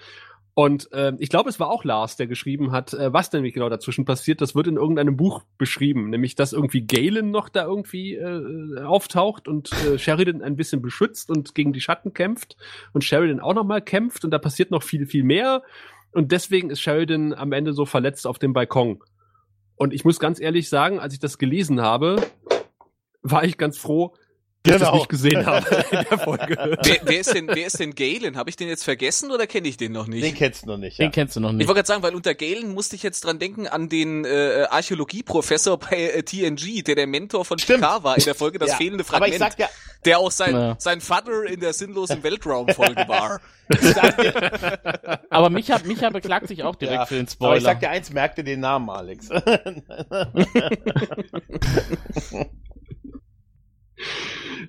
Und äh, ich glaube, es war auch Lars, der geschrieben hat, äh, was nämlich genau dazwischen passiert. Das wird in irgendeinem Buch beschrieben, nämlich dass irgendwie Galen noch da irgendwie äh, auftaucht und äh, Sheridan ein bisschen beschützt und gegen die Schatten kämpft und Sheridan auch noch mal kämpft und da passiert noch viel viel mehr und deswegen ist Sheridan am Ende so verletzt auf dem Balkon. Und ich muss ganz ehrlich sagen, als ich das gelesen habe, war ich ganz froh, dass ich das Genau. nicht gesehen habe in der Folge. Wer, wer, ist denn, wer ist denn Galen? Habe ich den jetzt vergessen oder kenne ich den noch nicht? Den kennst du noch nicht, Den ja. kennst du noch Ich nicht. wollte gerade sagen, weil unter Galen musste ich jetzt dran denken an den äh, Archäologieprofessor bei äh, TNG, der der Mentor von Stimmt. Picard war in der Folge Das Ja. fehlende Aber Fragment, ich sag dir, der auch sein, Ja. sein Vater in der sinnlosen Weltraumfolge war. ich dir, Aber Micha, Micha beklagt sich auch direkt ja, für den aber Spoiler. ich sag dir eins, merk dir den Namen, Alex.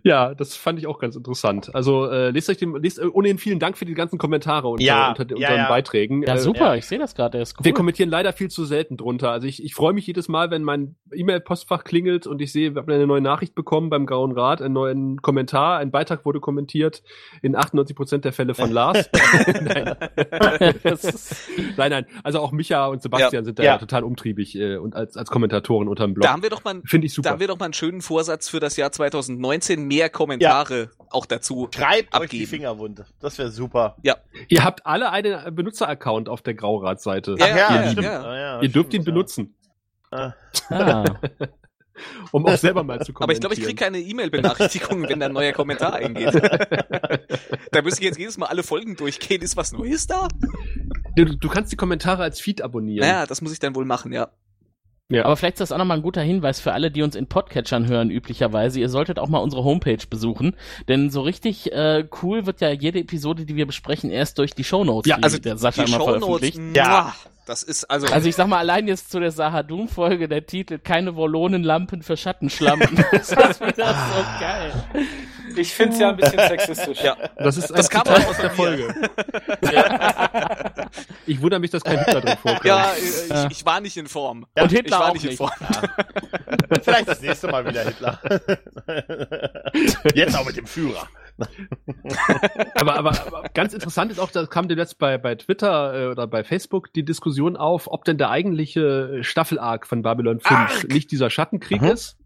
Ja, das fand ich auch ganz interessant. Also äh, lest euch den, lest äh, ohnehin vielen Dank für die ganzen Kommentare unter, Ja, unter ja, unseren ja. Beiträgen. ja, Äh, super, ich sehe das gerade, der ist cool. Wir kommentieren leider viel zu selten drunter. Also ich, ich freue mich jedes Mal, wenn mein E-Mail-Postfach klingelt und ich sehe, wir haben eine neue Nachricht bekommen beim Grauen Rat, einen neuen Kommentar, ein Beitrag wurde kommentiert, in 98 Prozent der Fälle von Lars. nein. Ist- nein, nein. Also auch Micha und Sebastian sind da Ja. total umtriebig äh, und als, als Kommentatoren unterm Blog. Da haben wir doch mal, Finde ich da super. haben wir doch mal einen schönen Vorsatz für das Jahr Ja, 2019 mehr Kommentare auch dazu. Schreibt euch die Abgeben. Fingerwunde. Das wäre super. Ihr habt alle einen Benutzeraccount auf der Graurat-Seite. Ja, ja, ja, stimmt. ja. Ah, ja, Ihr dürft stimmt, ihn ja. benutzen, Ah. Ah. um auch selber mal zu kommentieren. Aber ich glaube, ich kriege keine E-Mail-Benachrichtigung, wenn da ein neuer Kommentar eingeht. da müsste ich jetzt jedes Mal alle Folgen durchgehen. Ist was Neues da? Du, du kannst die Kommentare als Feed abonnieren. Naja, das muss ich dann wohl machen, ja. Ja. Aber vielleicht ist das auch nochmal ein guter Hinweis für alle, die uns in Podcatchern hören, üblicherweise. Ihr solltet auch mal unsere Homepage besuchen. Denn so richtig äh, cool wird ja jede Episode, die wir besprechen, erst durch die Shownotes, Ja, die Also der Sascha die immer Shownotes, veröffentlicht. Ja. Das ist also, Also ich sag mal, allein jetzt zu der Sahadum-Folge, der Titel Keine Volonenlampen für Schattenschlampen. das ist wieder so geil. Ich finde es ja ein bisschen sexistisch. ja. Das ist ein Das kam auch aus der. Folge. Ich wundere mich, dass kein Hitler drin vorkommt. Ja, ich, ich war nicht in Form. Und ich Hitler war auch nicht in. Form. Vielleicht das nächste Mal wieder Hitler. Jetzt auch mit dem Führer. aber, aber, aber ganz interessant ist auch, da kam demnächst bei, bei Twitter äh, oder bei Facebook die Diskussion auf, ob denn der eigentliche Staffel-Arc von Babylon 5 nicht dieser Schattenkrieg Mhm. ist,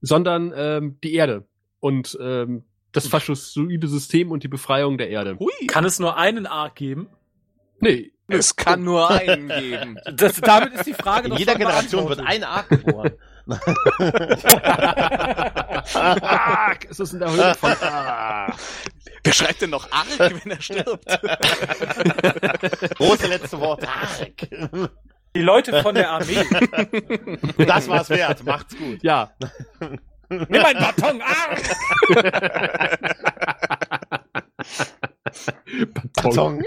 sondern ähm, die Erde und ähm, das faschistoide System und die Befreiung der Erde. Hui, Kann es nur einen Arc geben? Nee, es kann nur einen geben. Das, damit ist die Frage In doch jeder Generation wird ein Arc geboren. Arc! Es ist in der Höhle von Wer schreibt denn noch Arg, wenn er stirbt? Große letzte Worte. Arc. Die Leute von der Armee. Das war's wert. Macht's gut. Ja, Nimm einen Baton, Arc! Baton.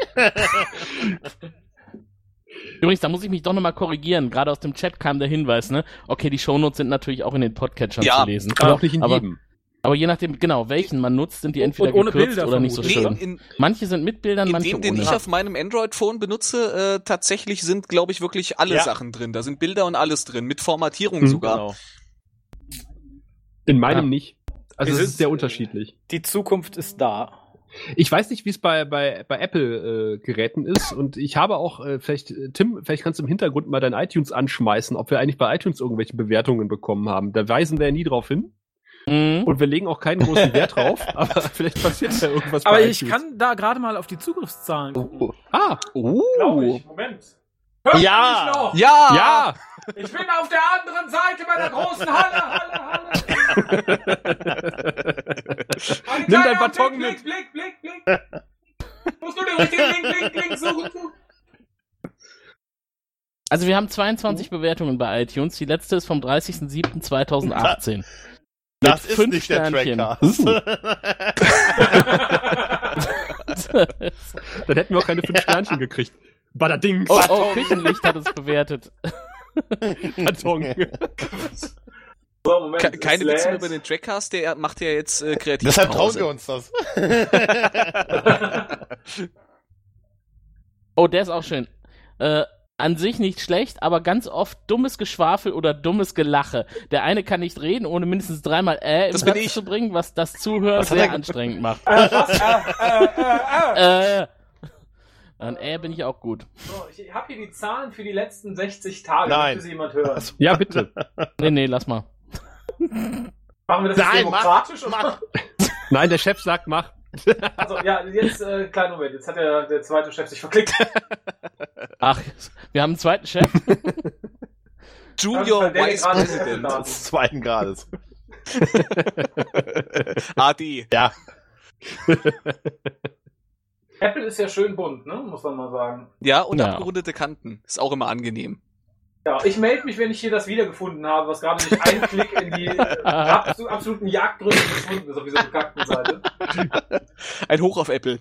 Übrigens, da muss ich mich doch nochmal korrigieren. Gerade aus dem Chat kam der Hinweis, ne? Okay, die Shownotes sind natürlich auch in den Podcatchern Ja, zu lesen. aber auch nicht in aber, jedem. aber je nachdem, genau, welchen man nutzt, sind die entweder und ohne gekürzt Bilder oder nicht so vermutlich, Nee, schön. in, Manche sind mit Bildern, in manche dem, den ohne. ich auf meinem Android-Phone benutze, äh, tatsächlich sind, glaube ich, wirklich alle Ja. Sachen drin. Da sind Bilder und alles drin, mit Formatierung Mhm, sogar. Genau. In meinem Ja. nicht. Also Wir es ist sehr unterschiedlich. Die Zukunft ist da. Ich weiß nicht, wie es bei, bei, bei Apple-Geräten ist und ich habe auch, äh, vielleicht, äh, Tim, vielleicht kannst du im Hintergrund mal dein iTunes anschmeißen, ob wir eigentlich bei iTunes irgendwelche Bewertungen bekommen haben. Da weisen wir ja nie drauf hin Mhm. und wir legen auch keinen großen Wert drauf, aber vielleicht passiert ja irgendwas Aber bei ich iTunes. kann da gerade mal auf die Zugriffszahlen gucken. Ah, Glaube ich. Moment. Hört Ja. noch? Ja! ja! Ich bin auf der anderen Seite bei der großen Halle, Halle, Halle. Ein Nimm dein Baton Blick, mit. Blick, Blick, Blick, Blick. Musst du den richtigen Link, Link, Link suchen. Also wir haben 22 Bewertungen bei iTunes. Die letzte ist vom 30.07.2018. Das ist fünf nicht der Sternchen. Trackcast. Dann hätten wir auch keine fünf Sternchen gekriegt. Badading! oh, oh, Küchenlicht hat es bewertet. Karton. So, Moment. Ke- Keine Witze lädt. über den Trackcast, der macht ja jetzt äh, kreativ. Deshalb trauen wir uns das. Oh, der ist auch schön. Äh, an sich nicht schlecht, aber ganz oft dummes Geschwafel oder dummes Gelache. Der eine kann nicht reden, ohne mindestens dreimal äh im Das bin Satz ich. zu bringen, was das Zuhören Was sehr anstrengend macht. Äh, was? Äh, äh, äh, äh. An äh bin ich auch gut. So, ich habe hier die Zahlen für die letzten 60 Tage. Nein. Möchte sie jemand hören? Ja, bitte. Nee, nee, lass mal. Machen wir das jetzt Nein, demokratisch? mach, oder? Nein, der Chef sagt, mach. Also, ja, jetzt, äh, kleinen Moment. Jetzt hat der, der zweite Chef sich verklickt. Ach, wir haben einen zweiten Chef. Junior Der Vice gerade President. Des zweiten Grades. AD. Ja. Apple ist ja schön bunt, ne? Muss man mal sagen. Ja, und Ja. abgerundete Kanten. Ist auch immer angenehm. Ja, ich melde mich, wenn ich hier das wiedergefunden habe, was gerade durch einen Klick in die äh, abso absoluten Jagdgründe verschwunden ist auf dieser bekackten Seite. Ein Hoch auf Apple.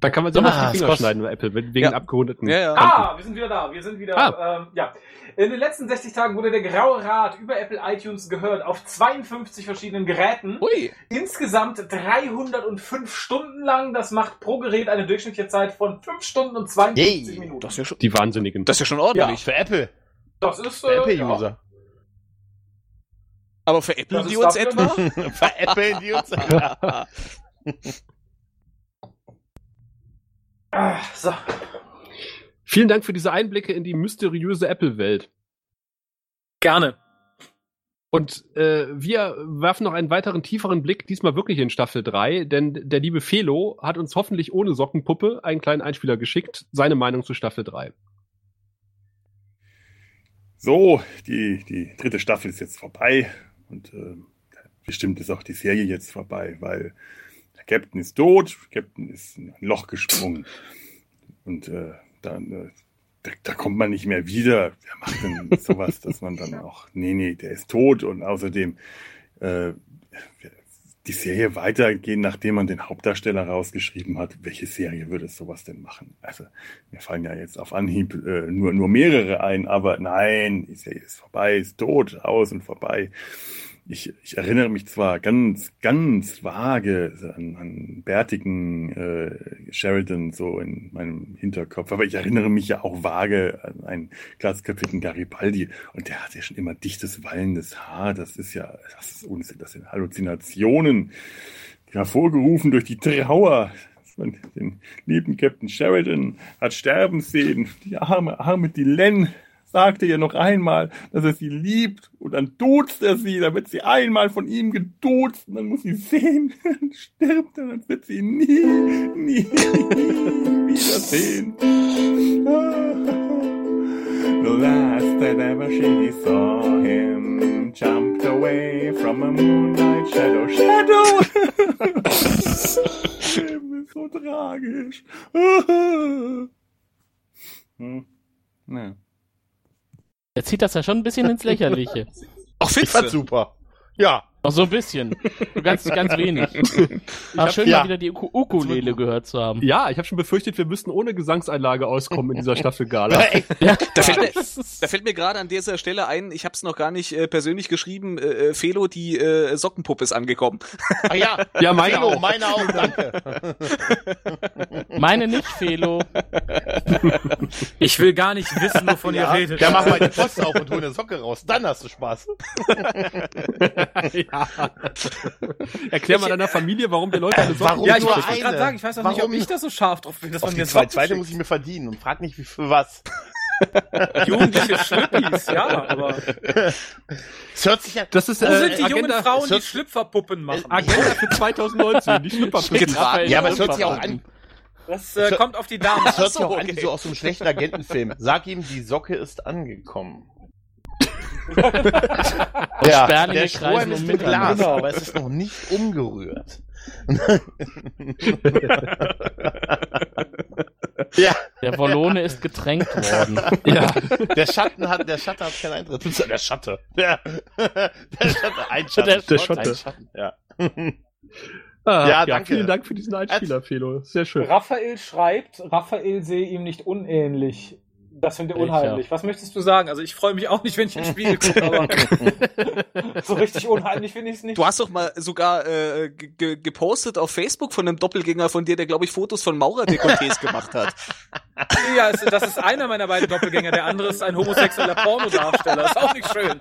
Da kann man so Ah, mal die Finger schneiden bei Apple, wegen Ja. abgerundeten. Ja, ja. Ah, wir sind wieder da. Wir sind wieder. Ah. Ähm, ja. In den letzten 60 Tagen wurde der Graue Rat über Apple iTunes gehört auf 52 verschiedenen Geräten. Ui. Insgesamt 305 Stunden lang. Das macht pro Gerät eine durchschnittliche Zeit von 5 Stunden und 52 Yay. Minuten. Das ist ja schon, Die Wahnsinnigen. das ist ja schon ordentlich. Für Apple. Das ist Für äh, ja. Apple-User. Aber für Apple Das die ist uns dafür etwa? Ah, so. Vielen Dank für diese Einblicke in die mysteriöse Apple-Welt. Gerne. Und äh, wir werfen noch einen weiteren tieferen Blick, diesmal wirklich in Staffel 3, denn der liebe Felo hat uns hoffentlich ohne Sockenpuppe einen kleinen Einspieler geschickt, seine Meinung zu Staffel 3. So, die, die dritte Staffel ist jetzt vorbei und äh, bestimmt ist auch die Serie jetzt vorbei, weil Captain ist tot, Captain ist in ein Loch gesprungen und äh, dann äh, da, da kommt man nicht mehr wieder. Wer macht denn sowas, dass man dann auch, nee, nee, der ist tot und außerdem äh, die Serie weitergehen, nachdem man den Hauptdarsteller rausgeschrieben hat. Welche Serie würde sowas denn machen? Also, mir fallen ja jetzt auf Anhieb äh, nur, nur mehrere ein, aber nein, die Serie ist vorbei, ist tot, aus und vorbei ich, ich erinnere mich zwar ganz, ganz vage an, an bärtigen äh, Sheridan so in meinem Hinterkopf, aber ich erinnere mich ja auch vage an einen glatzköpfigen Garibaldi und der hat ja schon immer dichtes, wallendes Haar. Das ist ja, das ist Unsinn, das sind Halluzinationen hervorgerufen durch die Trauer. Den lieben Captain Sheridan hat sterben sehen, die arme, arme Dylan sagte ihr noch einmal, dass er sie liebt und dann duzt er sie, dann wird sie einmal von ihm geduzt und dann muss sie sehen, dann stirbt er, dann wird sie nie, nie wiedersehen. The last that ever she saw him jumped away from a moonlight shadow. Shadow! Leben ist so tragisch. hm. Ja. Er zieht das ja schon ein bisschen ins Lächerliche. Ach, ich fand's super. Ja. Auch so ein bisschen. So ganz, ganz wenig. Aber schön ja. mal wieder die Uku Ukulele gehört zu haben. Ja, ich habe schon befürchtet, wir müssten ohne Gesangseinlage auskommen in dieser Staffel Gala. Ja, da, fällt mir, da fällt mir gerade an dieser Stelle ein, ich habe es noch gar nicht äh, persönlich geschrieben, äh, Felo, die äh, Sockenpuppe ist angekommen. Ah ja, Ja, meine Felo, auch. meine auch, danke. Meine nicht, Felo. Ich will gar nicht wissen, wovon ihr Ja, redet. ja, mach mal die Post auf und hol eine Socke raus, dann hast du Spaß. Ja. Erklär mal deiner Familie, warum die Leute eine Socken Warum ja, ich nur wollte eine? gerade sagen, ich weiß auch nicht, ob Warum? ich da so scharf drauf bin, dass Auf die mir zwei, zweite muss ich mir verdienen und frag nicht, wie für was. Jugendliche Schlüppis, ja, aber Es hört sich ja, Das ist wo äh, sind die jungen Agenda, Frauen, es die Schlüpferpuppen machen? Agenda für 2019, die Schlüpperpuppen. Getragen. ja, aber es hört sich auch an, Das äh, kommt auf die Damen. es hört sich so, auch an okay. wie so aus so einem schlechten Agentenfilm. Sag ihm, die Socke ist angekommen. ja, Sperlinge der Strohhalm ist mit Glas, Mitternacht. aber es ist noch nicht umgerührt. ja, Der Wollone ist getränkt worden. Ja. der Schatten hat, der Schatten hat keinen Eintritt. Der Schatte. Der, der Schatte, ein Schatten. Der- der Schotte. Ein Schatten, ja. Ah, Ja, danke. Vielen Dank für diesen Einspieler, Felo. Sehr schön. Raphael schreibt, Raphael sehe ihm nicht unähnlich. Das finde ich unheimlich. Was möchtest du sagen? Also ich freue mich auch nicht, wenn ich ein Spiel gucke, aber so richtig unheimlich finde ich es nicht. Du hast doch mal sogar äh, ge- ge- gepostet auf Facebook von einem Doppelgänger von dir, der glaube ich Fotos von Maurer-Dekolletés gemacht hat. Ja, es, das ist einer meiner beiden Doppelgänger. Der andere ist ein homosexueller Pornodarsteller. Ist auch nicht schön.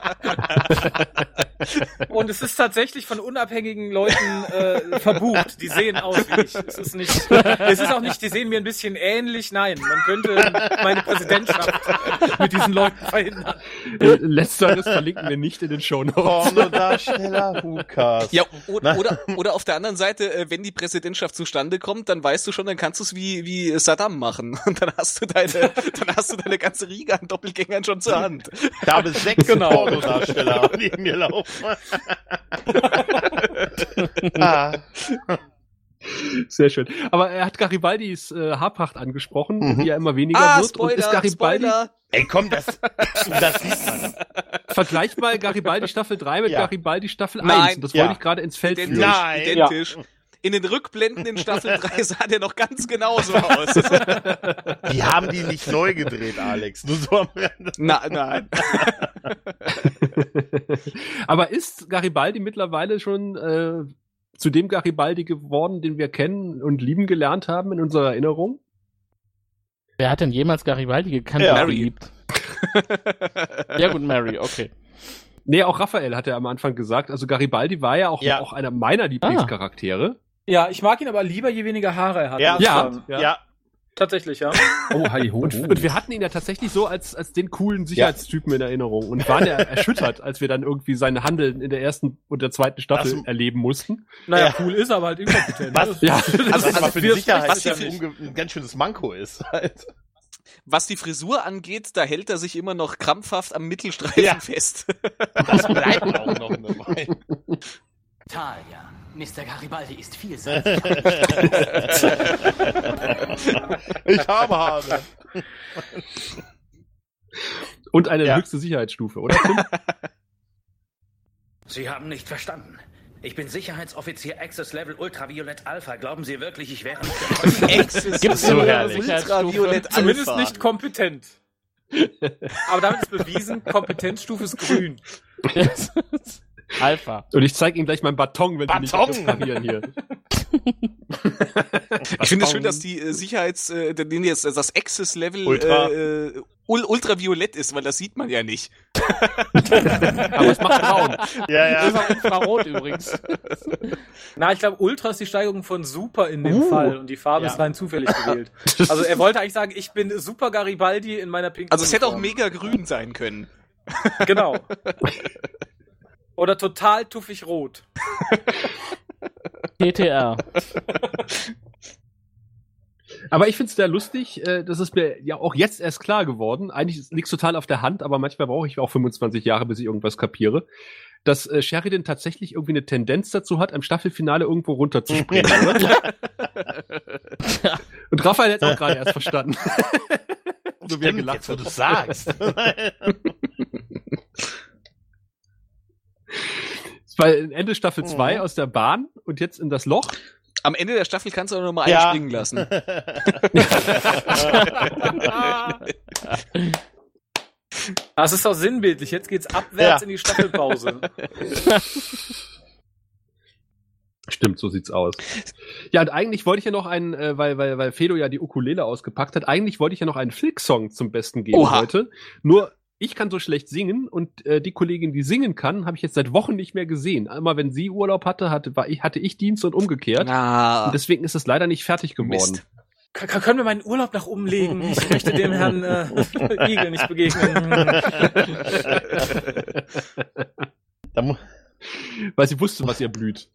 Und es ist tatsächlich von unabhängigen Leuten äh, verbucht. Die sehen aus wie ich. Es ist nicht, es ist auch nicht, die sehen mir ein bisschen ähnlich. Nein, man könnte meine Präsidentschaft mit diesen Leuten verhindern. Äh, Letzteres verlinken wir nicht in den Show Notes. Pornodarsteller Hukas. Ja, oder, oder, oder auf der anderen Seite, äh, wenn die Präsidentschaft zustande kommt, dann weißt du schon, dann kannst du es wie, wie Saddam machen. Und dann hast du deine, dann hast du deine ganze Riege an Doppelgängern schon zur Hand. Da habe ich sechs Genau. Pornodarsteller neben mir laufen. ah. Sehr schön. Aber er hat Garibaldis äh, Haarpracht angesprochen, Mhm. die ja immer weniger Ah, wird. und ist Spoiler, Garibaldi Spoiler. Ey, komm, das, das sieht man. vergleich mal Garibaldi Staffel 3 mit Ja. Garibaldi Staffel Nein. 1. Und das Ja. wollte ich gerade ins Feld Identisch. führen. Nein. Identisch. In den Rückblenden in Staffel 3 sah der noch ganz genauso aus. Die haben die nicht neu gedreht, Alex. Nur so am Rande. Na, nein. Aber ist Garibaldi mittlerweile schon äh, zu dem Garibaldi geworden, den wir kennen und lieben gelernt haben in unserer Erinnerung? Wer hat denn jemals Garibaldi gekannt Ja. und Mary. geliebt? Ja gut, Mary, okay. Nee, auch Raphael hat er am Anfang gesagt. Also Garibaldi war ja auch, Ja. auch einer meiner Lieblingscharaktere. Ja, ich mag ihn aber lieber, je weniger Haare er hat. Ja. Ja, ja. Ja. Tatsächlich, ja. Oh, hi, ho, Und, ho. und wir hatten ihn ja tatsächlich so als, als den coolen Sicherheitstypen in Erinnerung und waren ja erschüttert, als wir dann irgendwie seine Handeln in der ersten und der zweiten Staffel Das- erleben mussten. Naja, Ja. cool ist, aber halt inkompetent. Was? Ja, Also, was aber für die Sicherheit was ja ein, ganz schönes Manko ist. Halt. Was die Frisur angeht, da hält er sich immer noch krampfhaft am Mittelstreifen Ja. fest. Das bleibt auch noch dabei. Talia, Mr. Garibaldi ist vielseitig. Ich habe Haare. Und eine Ja. höchste Sicherheitsstufe, oder? Tim? Sie haben nicht verstanden. Ich bin Sicherheitsoffizier Access Level Ultraviolett Alpha. Glauben Sie wirklich, ich wäre nicht Gibt's So so herrlich. Ultraviolett Zumindest Alpha. nicht kompetent. Aber damit ist bewiesen, Kompetenzstufe ist grün. Alpha. Und ich zeige Ihnen gleich meinen Baton, wenn Baton? nicht parieren hier. Ich finde es schön, dass die äh, Sicherheits, äh, äh, das Access-Level Ultra. äh, ul ultraviolett ist, weil das sieht man ja nicht. Aber es macht braun. Ja, ja. Über Infrarot übrigens. Na, ich glaube, Ultra ist die Steigerung von Super in dem Uh. Fall und die Farbe Ja. ist rein zufällig gewählt. Also er wollte eigentlich sagen, ich bin Super Garibaldi in meiner pinken Also es hätte auch mega grün sein können. Genau. Oder total tuffig rot. TTR. Aber ich finde es sehr lustig, äh, das ist mir ja auch jetzt erst klar geworden. Eigentlich liegt total auf der Hand, aber manchmal brauche ich auch 25 Jahre, bis ich irgendwas kapiere. Dass äh, Sheridan tatsächlich irgendwie eine Tendenz dazu hat, am Staffelfinale irgendwo runterzuspringen. Und Raphael hat es auch gerade erst verstanden. er Stimmt, gelacht hat. du sagst. Es war Ende Staffel 2 Mhm. aus der Bahn und jetzt in das Loch. Am Ende der Staffel kannst du auch noch mal Ja. einspringen lassen. Es ist auch sinnbildlich. Jetzt geht's abwärts Ja. in die Staffelpause. Stimmt, so sieht's aus. Ja, und eigentlich wollte ich ja noch einen, äh, weil, weil, weil Fedo ja die Ukulele ausgepackt hat, eigentlich wollte ich ja noch einen Flick-Song zum Besten geben Oha. heute. Nur ich kann so schlecht singen und äh, die Kollegin, die singen kann, habe ich jetzt seit Wochen nicht mehr gesehen. Einmal, wenn sie Urlaub hatte, hatte, war ich, hatte ich Dienst und umgekehrt. Ah, Und deswegen ist es leider nicht fertig geworden. Mist. K können wir meinen Urlaub nach oben legen? Ich möchte dem Herrn äh, Igel nicht begegnen. Weil sie wusste, was ihr blüht.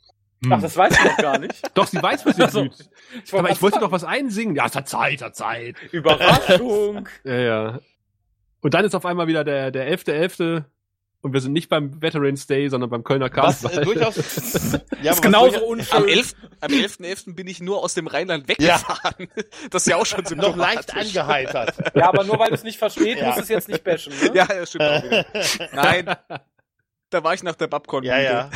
Ach, das weiß ich noch gar nicht. Doch, sie weiß, was ihr Also, blüht. Ich Aber ich wollte sagen. doch was einsingen. Ja, es hat Zeit, hat Zeit. Überraschung. Ja, ja. Und dann ist auf einmal wieder der, der 11.11. Und wir sind nicht beim Veterans Day, sondern beim Kölner Was Karneval. äh, durchaus. ja, ist was genauso durchaus- unschön. Am 11. Am 11.11. bin ich nur aus dem Rheinland weggefahren. Das ist ja auch schon so noch leicht angeheitert. Ja, aber nur weil du es nicht verstehst, Ja. musst du es jetzt nicht bashen. Ne? Ja, das stimmt auch wieder. Nein. Da war ich nach der Babcon. ja, ja.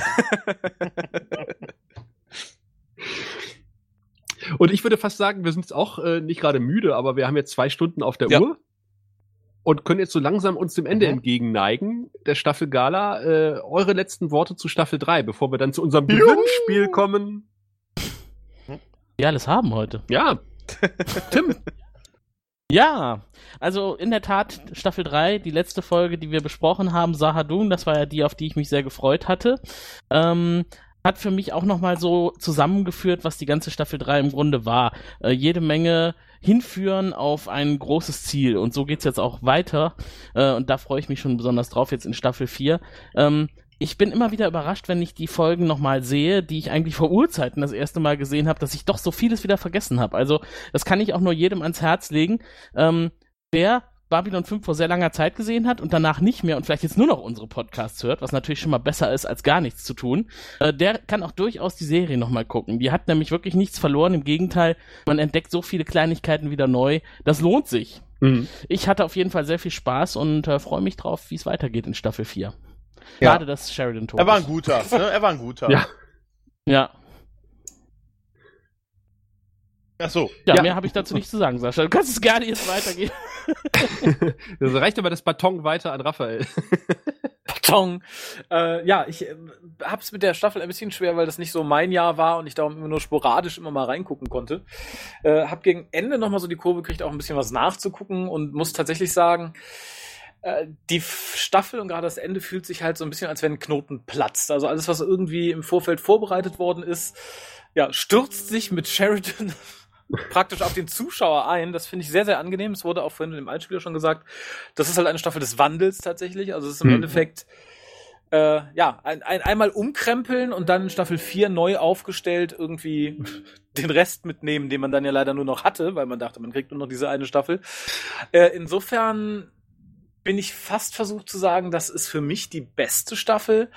Und ich würde fast sagen, wir sind jetzt auch äh, nicht gerade müde, aber wir haben jetzt zwei Stunden auf der Ja. Uhr und können jetzt so langsam uns dem Ende Mhm. entgegenneigen, der Staffel Gala. Äh, eure letzten Worte zu Staffel 3, bevor wir dann zu unserem! Gewinnspiel kommen. Wir alles haben heute. Ja, Tim. Ja, also in der Tat Staffel 3, die letzte Folge, die wir besprochen haben, Sahadun, das war ja die, auf die ich mich sehr gefreut hatte, ähm, hat für mich auch nochmal so zusammengeführt, was die ganze Staffel 3 im Grunde war. Äh, jede Menge hinführen auf ein großes Ziel und so geht's jetzt auch weiter äh, und da freue ich mich schon besonders drauf jetzt in Staffel 4. Ähm, ich bin immer wieder überrascht, wenn ich die Folgen nochmal sehe, die ich eigentlich vor Urzeiten das erste Mal gesehen habe, dass ich doch so vieles wieder vergessen habe. Also das kann ich auch nur jedem ans Herz legen. Ähm, wer Babylon 5 vor sehr langer Zeit gesehen hat und danach nicht mehr und vielleicht jetzt nur noch unsere Podcasts hört, was natürlich schon mal besser ist, als gar nichts zu tun, äh, der kann auch durchaus die Serie nochmal gucken. Die hat nämlich wirklich nichts verloren. Im Gegenteil, man entdeckt so viele Kleinigkeiten wieder neu. Das lohnt sich. Mhm. Ich hatte auf jeden Fall sehr viel Spaß und äh, freue mich drauf, wie es weitergeht in Staffel 4. Ja. Schade, dass Sheridan tot Er war ein guter. Ne? Er war ein guter. Ja. Ja. Ach so. ja, Ja. mehr habe ich dazu nicht zu sagen, Sascha. Du kannst es gerne jetzt weitergehen. Das reicht aber das Baton weiter an Raphael. Tong. Äh, ja, ich äh, hab's mit der Staffel ein bisschen schwer, weil das nicht so mein Jahr war und ich darum immer nur sporadisch immer mal reingucken konnte. Äh, hab gegen Ende nochmal so die Kurve gekriegt, auch ein bisschen was nachzugucken und muss tatsächlich sagen, äh, die Staffel und gerade das Ende fühlt sich halt so ein bisschen, als wenn ein Knoten platzt. Also alles, was irgendwie im Vorfeld vorbereitet worden ist, ja, stürzt sich mit Sheridan praktisch auf den Zuschauer ein. Das finde ich sehr, sehr angenehm. Es wurde auch vorhin im Einspieler schon gesagt. Das ist halt eine Staffel des Wandels tatsächlich. Also es ist im Hm. Endeffekt äh, ja, ein, ein, einmal umkrempeln und dann in Staffel 4 neu aufgestellt irgendwie den Rest mitnehmen, den man dann ja leider nur noch hatte, weil man dachte, man kriegt nur noch diese eine Staffel. Äh, insofern bin ich fast versucht zu sagen, das ist für mich die beste Staffel,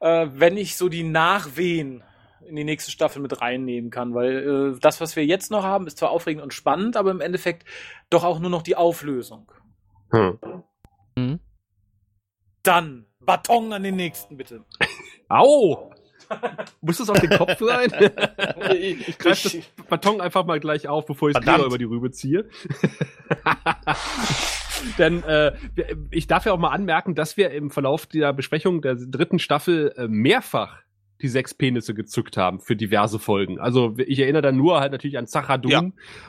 äh, wenn ich so die Nachwehen in die nächste Staffel mit reinnehmen kann, weil äh, das, was wir jetzt noch haben, ist zwar aufregend und spannend, aber im Endeffekt doch auch nur noch die Auflösung. Hm. Mhm. Dann Baton an den nächsten, bitte. Au! Muss das auf den Kopf sein? ich greife das Baton einfach mal gleich auf, bevor ich es über die Rübe ziehe. Denn äh, ich darf ja auch mal anmerken, dass wir im Verlauf der Besprechung der dritten Staffel äh, mehrfach die sechs Penisse gezückt haben für diverse Folgen. Also ich erinnere dann nur halt natürlich an Zachadum Ja.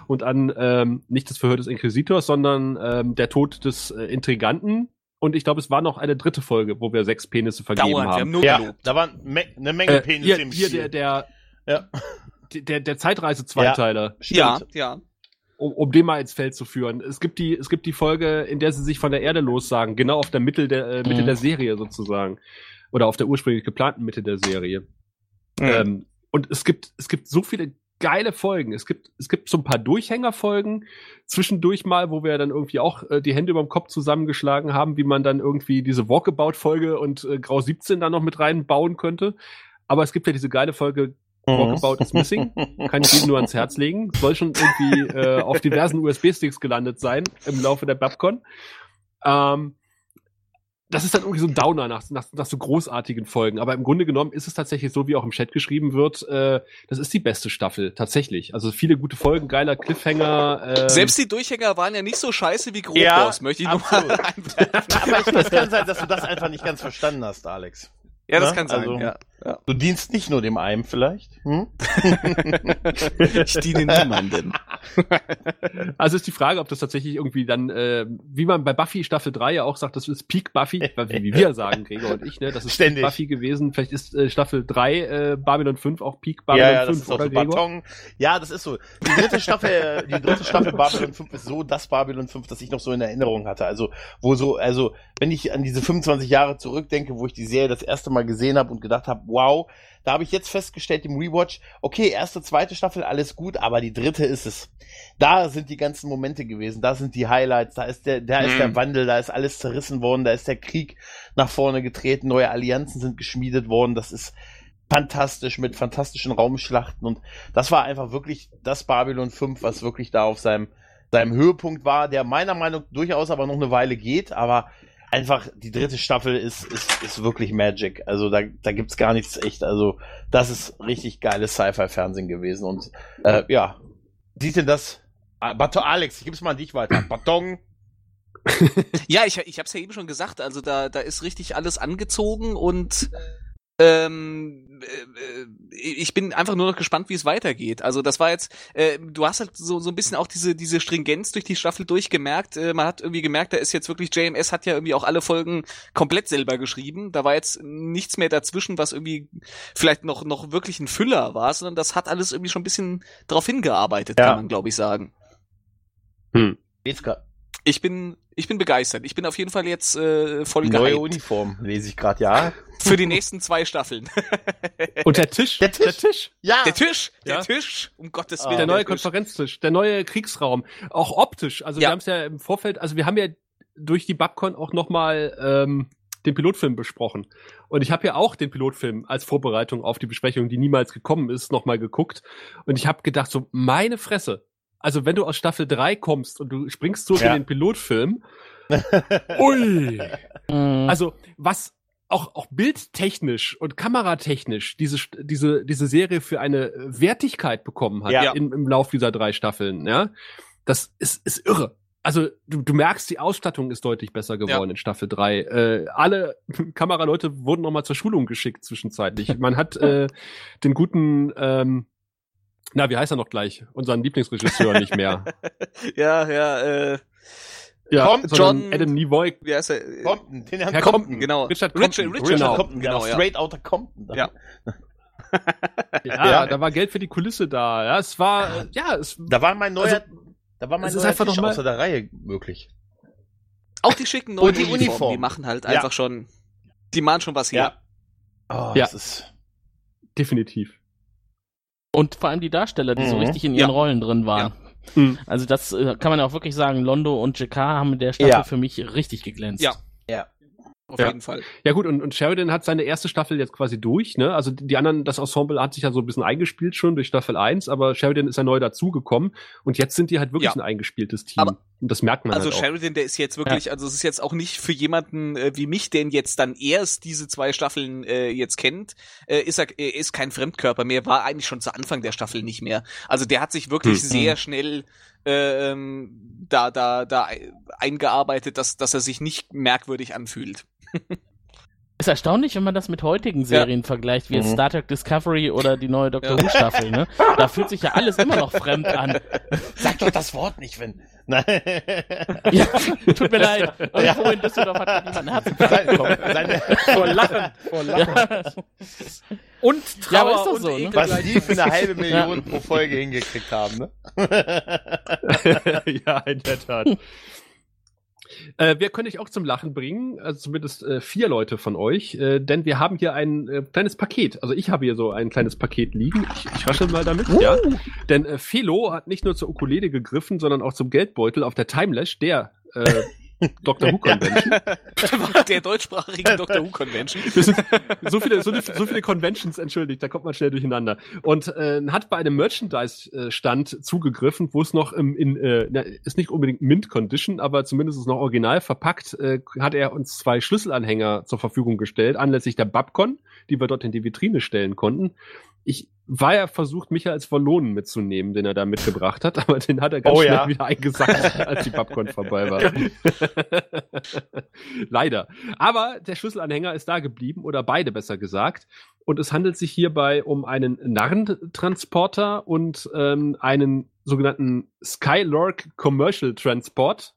und an ähm, nicht das Verhör des Inquisitors, sondern ähm, der Tod des äh, Intriganten. Und ich glaube, es war noch eine dritte Folge, wo wir sechs Penisse vergeben Dauernd, wir haben. nur Ja, gelobt. da waren me eine Menge Äh, Penisse hier, im hier Spiel. der, der, ja, der, der Zeitreise-Zweiteiler, Ja, stimmt. ja. um, um den mal ins Feld zu führen. Es gibt die, es gibt die Folge, in der sie sich von der Erde lossagen, genau auf der Mitte der, äh, Mitte Mhm. der Serie sozusagen. Oder auf der ursprünglich geplanten Mitte der Serie. Mhm. Ähm, und es gibt, es gibt so viele geile Folgen. Es gibt, es gibt so ein paar Durchhängerfolgen zwischendurch mal, wo wir dann irgendwie auch äh, die Hände über dem Kopf zusammengeschlagen haben, wie man dann irgendwie diese Walkabout-Folge und äh, Grau 17 da noch mit reinbauen könnte. Aber es gibt ja diese geile Folge Walkabout is Missing. Kann ich jedem nur ans Herz legen. Soll schon irgendwie äh, auf diversen USB-Sticks gelandet sein im Laufe der Babcon. Ähm, das ist dann irgendwie so ein Downer nach, nach, nach so großartigen Folgen. Aber im Grunde genommen ist es tatsächlich so, wie auch im Chat geschrieben wird, äh, das ist die beste Staffel, tatsächlich. Also viele gute Folgen, geiler Cliffhanger. Ähm, Selbst die Durchhänger waren ja nicht so scheiße wie Ja, Grobboss, möchte ich nur mal absolut. Aber ich, es kann sein, dass du das einfach nicht ganz verstanden hast, Alex. Ja, das Ne? kann sein. Also- ja. Ja. Du dienst nicht nur dem einen vielleicht. Hm? Ich diene niemandem. Also ist die Frage, ob das tatsächlich irgendwie dann, äh, wie man bei Buffy Staffel 3 ja auch sagt, das ist Peak Buffy, wie, wir sagen, Gregor und ich, ne? Das ist Ständig. Peak Buffy gewesen. Vielleicht ist äh, Staffel 3 äh, Babylon 5 auch Peak Babylon Ja, ja, das 5, ist auch oder so Gregor? Baton. Ja, das ist so. Die dritte Staffel, die dritte Staffel Babylon 5 ist so das Babylon 5, das ich noch so in Erinnerung hatte. Also, wo so, also, wenn ich an diese 25 Jahre zurückdenke, wo ich die Serie das erste Mal gesehen habe und gedacht habe, wow, da habe ich jetzt festgestellt im Rewatch, okay, erste, zweite Staffel, alles gut, aber die dritte ist es. Da sind die ganzen Momente gewesen, da sind die Highlights, da ist der, da ist Mhm. der Wandel, da ist alles zerrissen worden, da ist der Krieg nach vorne getreten, neue Allianzen sind geschmiedet worden, das ist fantastisch mit fantastischen Raumschlachten und das war einfach wirklich das Babylon 5, was wirklich da auf seinem, seinem Höhepunkt war, der meiner Meinung nach durchaus aber noch eine Weile geht, aber einfach die dritte Staffel ist, ist, ist wirklich Magic. Also da, da gibt's gar nichts echt. Also das ist richtig geiles Sci-Fi-Fernsehen gewesen und äh, ja, sieht denn das? Ah, Baton, Alex, ich gib's mal an dich weiter. Baton. Ja, ich, ich hab's ja eben schon gesagt, also da, da ist richtig alles angezogen und ähm, äh, äh, ich bin einfach nur noch gespannt, wie es weitergeht. Also das war jetzt, äh, du hast halt so, so ein bisschen auch diese, diese Stringenz durch die Staffel durchgemerkt. Äh, man hat irgendwie gemerkt, da ist jetzt wirklich, JMS hat ja irgendwie auch alle Folgen komplett selber geschrieben. Da war jetzt nichts mehr dazwischen, was irgendwie vielleicht noch, noch wirklich ein Füller war, sondern das hat alles irgendwie schon ein bisschen drauf hingearbeitet, Ja. kann man glaube ich sagen. Grad- Ich bin, ich bin begeistert. Ich bin auf jeden Fall jetzt äh, voll Neue gehypt Uniform, lese ich gerade, ja. für die nächsten zwei Staffeln. Und der Tisch, Der Tisch. der Tisch, Ja, Der Tisch, der Ja. Tisch, um Gottes Ah. Willen. der neue Tisch. Konferenztisch, der neue Kriegsraum, auch optisch. Also Ja. wir haben es ja im Vorfeld, also wir haben ja durch die Babcon auch noch mal ähm, den Pilotfilm besprochen. Und ich habe ja auch den Pilotfilm als Vorbereitung auf die Besprechung, die niemals gekommen ist, noch mal geguckt. Und ich habe gedacht, so meine Fresse. Also wenn du aus Staffel 3 kommst und du springst so Ja. in den Pilotfilm, ui. Mhm. Also, was auch, auch bildtechnisch und kameratechnisch diese, diese, diese Serie für eine Wertigkeit bekommen hat Ja. im, im Lauf dieser drei Staffeln, ja, das ist, ist irre. Also, du, du merkst, die Ausstattung ist deutlich besser geworden in Staffel 3. Äh, alle Kameraleute wurden nochmal zur Schulung geschickt zwischenzeitlich. Man hat äh, den guten, ähm, na, wie heißt er noch gleich? Unseren Lieblingsregisseur nicht mehr. Ja, ja, äh, Ja, sondern John- Adam Nivoi. wie heißt er? Compton, den Herrn Herr Compton. Compton, genau. Richard Richard, Compton. Richard Richard Genau. Compton, genau, ja. straight outta Compton. Ja. Ja, Ja. da war Geld für die Kulisse da. Ja, es war, äh, ja, es, Da war mein neuer, Also, da war mein es ist neuer einfach Tisch noch mal- außer der Reihe möglich. Auch die schicken neuen Und die Uniformen, Uniform. die machen halt Ja. einfach schon, die machen schon was her. Oh, Ja. das ist, definitiv. Und vor allem die Darsteller, die so Mhm. richtig in ihren Ja. Rollen drin waren. Mhm. Also das äh, kann man ja auch wirklich sagen, Londo und JK haben in der Staffel Ja. für mich richtig geglänzt. Ja. Auf Ja. jeden Fall. Ja gut, und, und Sheridan hat seine erste Staffel jetzt quasi durch, ne? Also die anderen, das Ensemble hat sich ja so ein bisschen eingespielt schon durch Staffel 1, aber Sheridan ist ja neu dazugekommen und jetzt sind die halt wirklich Ja. ein eingespieltes Team. Aber- und das merkt man Also halt. Sheridan, der ist jetzt wirklich, also es ist jetzt auch nicht für jemanden äh, wie mich, der ihn jetzt dann erst diese zwei Staffeln äh, jetzt kennt, äh, ist er er ist kein Fremdkörper mehr, war eigentlich schon zu Anfang der Staffel nicht mehr. Also der hat sich wirklich Hm. sehr schnell äh, ähm, da da da eingearbeitet, dass dass er sich nicht merkwürdig anfühlt. Ist erstaunlich, wenn man das mit heutigen Serien vergleicht, wie Mhm. Star Trek Discovery oder die neue Doctor Ja. Who Staffel, ne? Da fühlt sich ja alles immer noch fremd an. sag doch das Wort nicht, wenn. Nein. Ja, tut mir leid. Ja. Irgendwo in Düsseldorf hat jemand einen Herzinfarkt bekommen. Seine, Vor Lachen, vor Lachen. Ja. Und Trauer Ja, aber ist doch und so, ne? Ekel was gleich. die für eine halbe Million pro Folge hingekriegt haben, ne? ja, in der Tat. Äh, wir können dich auch zum Lachen bringen, also zumindest äh, vier Leute von euch, äh, denn wir haben hier ein äh, kleines Paket. Also ich habe hier so ein kleines Paket liegen. Ich, ich raschel mal damit, ja. Denn äh, Felo hat nicht nur zur Ukulele gegriffen, sondern auch zum Geldbeutel auf der Timelash, der äh, Dr. Who Convention. der deutschsprachigen Doctor Who Convention. Wir sind so viele, so, so viele Conventions, entschuldigt, da kommt man schnell durcheinander. Und äh, hat bei einem Merchandise-Stand zugegriffen, wo es noch im, in, äh, na, ist nicht unbedingt Mint-Condition, aber zumindest ist noch original verpackt, äh, hat er uns zwei Schlüsselanhänger zur Verfügung gestellt, anlässlich der Babcon, die wir dort in die Vitrine stellen konnten. Ich war ja versucht, Michael als Verlohnen mitzunehmen, den er da mitgebracht hat, aber den hat er ganz Oh schnell ja. wieder eingesackt, als die Babcon vorbei war. Leider. Aber der Schlüsselanhänger ist da geblieben, oder beide besser gesagt. Und es handelt sich hierbei um einen Narrentransporter und ähm, einen sogenannten Skylork Commercial Transport,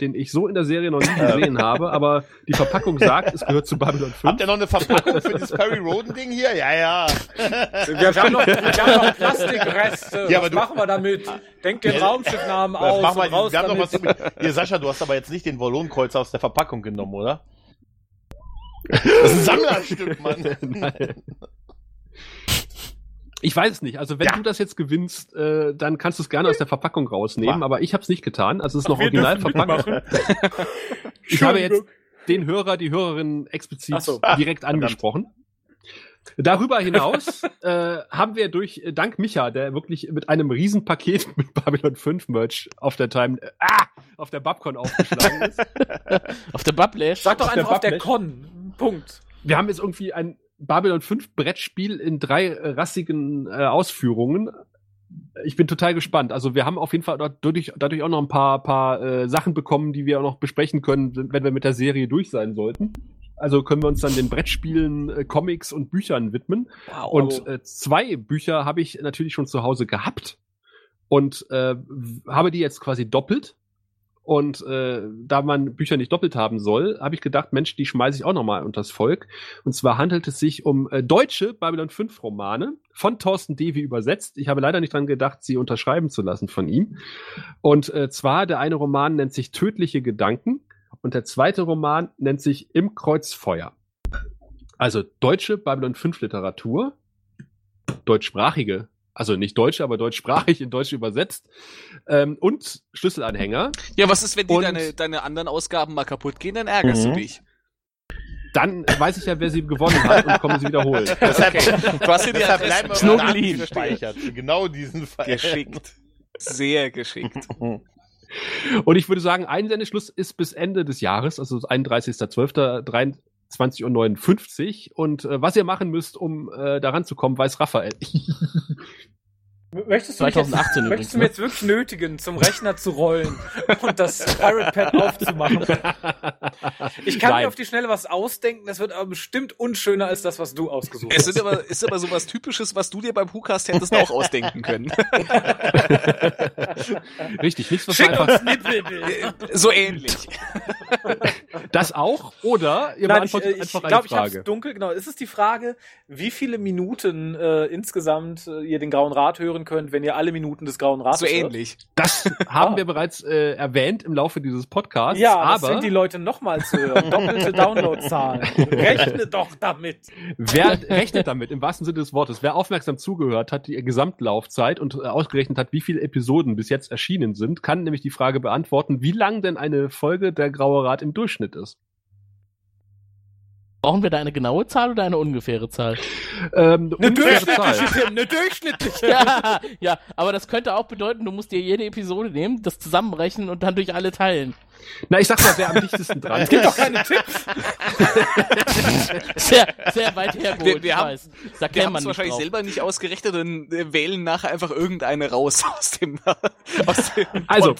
den ich so in der Serie noch nie gesehen habe, aber die Verpackung sagt, es gehört zu Babylon 5. Habt ihr noch eine Verpackung für dieses Perry Roden Ding hier? Ja, ja. Wir haben noch, wir haben noch Plastikreste. Ja, aber was du- machen wir damit? Denk den Ja. Raumschiffnamen aus mach mal, raus wir haben noch was damit. Hier, Sascha, du hast aber jetzt nicht den Volonkreuzer aus der Verpackung genommen, oder? Das ist ein Sammlerstück, Mann. Nein. Ich weiß es nicht. Also wenn Ja. du das jetzt gewinnst, äh, dann kannst du es gerne aus der Verpackung rausnehmen, Wa- aber ich habe es nicht getan. Also es ist noch wir original verpackt. Ich habe jetzt den Hörer, die Hörerin explizit so. direkt angesprochen. Darüber hinaus äh, haben wir durch dank Micha, der wirklich mit einem Riesenpaket mit Babylon 5 Merch auf der Time, äh, ah, auf der Babcon aufgeschlagen ist. Auf der Bablash. Sag doch Auf der einfach auf der. Con. Punkt. Wir haben jetzt irgendwie ein Babylon 5 Brettspiel in drei äh, rassigen äh, Ausführungen. Ich bin total gespannt. Also wir haben auf jeden Fall dadurch, dadurch auch noch ein paar, paar äh, Sachen bekommen, die wir auch noch besprechen können, wenn wir mit der Serie durch sein sollten. Also können wir uns dann den Brettspielen, äh, Comics und Büchern widmen. Wow. Und äh, zwei Bücher habe ich natürlich schon zu Hause gehabt und äh, habe die jetzt quasi doppelt. Und äh, da man Bücher nicht doppelt haben soll, habe ich gedacht, Mensch, die schmeiße ich auch noch mal unters Volk. Und zwar handelt es sich um äh, deutsche Babylon 5 Romane von Thorsten Devi übersetzt. Ich habe leider nicht dran gedacht, sie unterschreiben zu lassen von ihm. Und äh, zwar der eine Roman nennt sich Tödliche Gedanken und der zweite Roman nennt sich Im Kreuzfeuer. Also deutsche Babylon 5 Literatur, deutschsprachige, also nicht deutsche, aber deutschsprachig in Deutsch übersetzt ähm, und Schlüsselanhänger. Ja, was ist, wenn die Und- deine, deine anderen Ausgaben mal kaputt gehen, dann ärgerst Mhm. du dich. Dann weiß ich ja, wer sie gewonnen hat und komme sie wiederholen. Deshalb, Du hast hier die Adresse gespeichert. Genau diesen Fall. Geschickt. Sehr geschickt. Und ich würde sagen, Einsendeschluss ist bis Ende des Jahres, also 31.12.23.59 Uhr. Und äh, was ihr machen müsst, um äh, daran zu kommen, weiß Raphael. Möchtest du, mich jetzt, 2018 möchtest du mir jetzt wirklich nötigen, zum Rechner zu rollen und das Pirate Pad aufzumachen? Ich kann Nein. mir auf die Schnelle was ausdenken, das wird aber bestimmt unschöner als das, was du ausgesucht Es hast. sind aber, ist aber sowas Typisches, was du dir beim WhoCast hättest auch ausdenken können. Richtig, nichts, was Schick einfach, uns Nippelbild. so ähnlich. Das auch? Oder ihr Nein, ich, beantwortet äh, ich einfach glaube, eine ich habe Frage? dunkel. Genau, es ist die Frage, wie viele Minuten äh, insgesamt äh, ihr den Grauen Rat hören könnt, wenn ihr alle Minuten des Grauen Rates So hört. ähnlich. Das haben wir bereits äh, erwähnt im Laufe dieses Podcasts. Ja, das aber sind die Leute nochmal zu hören. Doppelte Downloadzahlen. Rechne doch damit. wer rechnet damit im wahrsten Sinne des Wortes? Wer aufmerksam zugehört hat, die Gesamtlaufzeit und äh, ausgerechnet hat, wie viele Episoden bis jetzt erschienen sind, kann nämlich die Frage beantworten, wie lang denn eine Folge der Graue Rat im Durchschnitt ist. Brauchen wir da eine genaue Zahl oder eine ungefähre Zahl? Ähm, Eine ungefähre Zahl. durchschnittliche, Tim, eine durchschnittliche. ja, ja, aber das könnte auch bedeuten, du musst dir jede Episode nehmen, das zusammenrechnen und dann durch alle teilen. Na, ich sag mal, wer am dichtesten dran Es gibt doch keine Tipps. Sehr, sehr weit hergeholt, Wir- wir ich haben- weiß. Da Wir haben es wahrscheinlich drauf. selber nicht ausgerechnet und äh, wählen nachher einfach irgendeine raus aus dem, aus dem Also.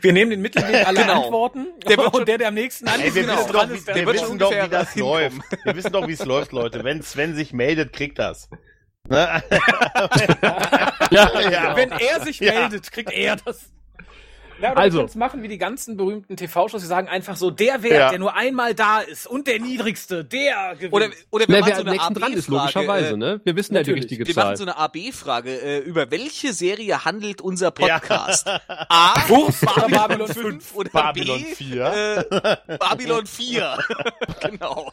Wir nehmen den Mittelweg aller Genau. Antworten Der wird schon- und der, der am nächsten antwortet, wir Genau. wissen dran doch, wie, ist, der wir wird wissen schon doch, wie ungefähr das hinkommen. läuft. Wir wissen doch, wie es läuft, Leute. Wenn Sven sich meldet, kriegt das. Ne? Ja, Ja. Wenn er sich Ja. meldet, kriegt er das. Ja, oder Also. wir machen wie die ganzen berühmten TV-Shows, die sagen einfach so, der Wert, Ja. der nur einmal da ist und der niedrigste, der gewinnt. Oder, oder wir wer, machen wer so am eine nächsten dran ist, AB-Frage, logischerweise, äh, ne? Wir wissen ja die natürlich. richtige Wir Zahl. machen so eine AB-Frage. Äh, über welche Serie handelt unser Podcast? A. Oder Babylon Babylon 5 oder Babylon B. 4. Äh, Babylon 4. genau.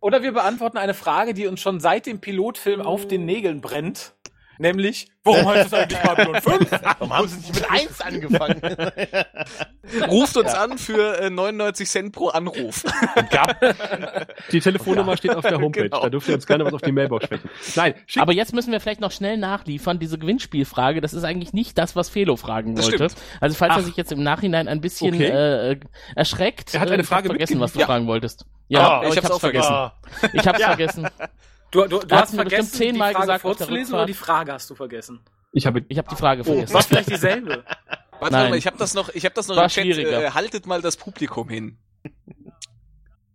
Oder wir beantworten eine Frage, die uns schon seit dem Pilotfilm auf den Nägeln brennt. Nämlich, warum heißt es eigentlich Babylon 5? Warum haben sie nicht mit 1 angefangen? Ruft uns an für äh, 99 Cent pro Anruf. Die Telefonnummer steht auf der Homepage. Genau. Da dürft ihr uns gerne was auf die Mailbox sprechen. Nein, schickt Aber jetzt müssen wir vielleicht noch schnell nachliefern. Diese Gewinnspielfrage, das ist eigentlich nicht das, was Felo fragen Das wollte. stimmt. Also falls er Ach. sich jetzt im Nachhinein ein bisschen Okay. äh, erschreckt, Er hat eine äh, ich Frage vergessen, was du mitgeliefert. fragen wolltest. Ja, aber ich hab's auch vergessen. Ah, Ich hab's Ja. vergessen. Du, du, du hast vergessen, zehnmal die Frage gesagt vorzulesen oder die Frage hast du vergessen? ich habe Ich habe die Frage Oh, vergessen. war vielleicht dieselbe? Warte Nein. mal, ich habe das noch, ich habe das noch War im Chat. schwieriger. Äh, haltet mal das Publikum hin.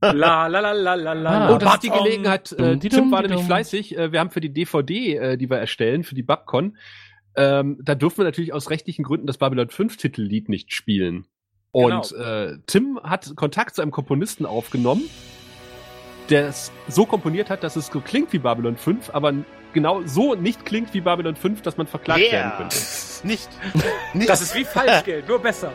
La la la la la la. Ah. Oh, das ist die. Gelegenheit. Äh, Tim war nämlich fleißig. Äh, wir haben für die DVD, äh, die wir erstellen, für die Babcon, ähm, da dürfen wir natürlich aus rechtlichen Gründen das Babylon 5 Titellied nicht spielen. Und Genau. äh, Tim hat Kontakt zu einem Komponisten aufgenommen, der es so komponiert hat, dass es so klingt wie Babylon 5, aber genau so nicht klingt wie Babylon 5, dass man verklagt werden yeah. könnte. Nicht. nicht. Das ist wie Falschgeld, nur besser.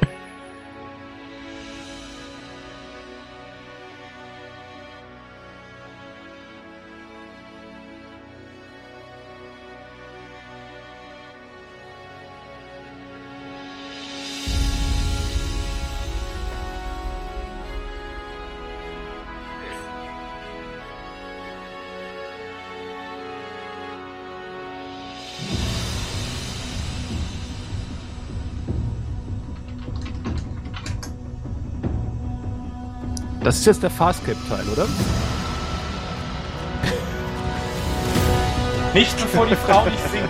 Das ist jetzt der Fastcap-Teil, oder? Nicht bevor die Frau nicht singt.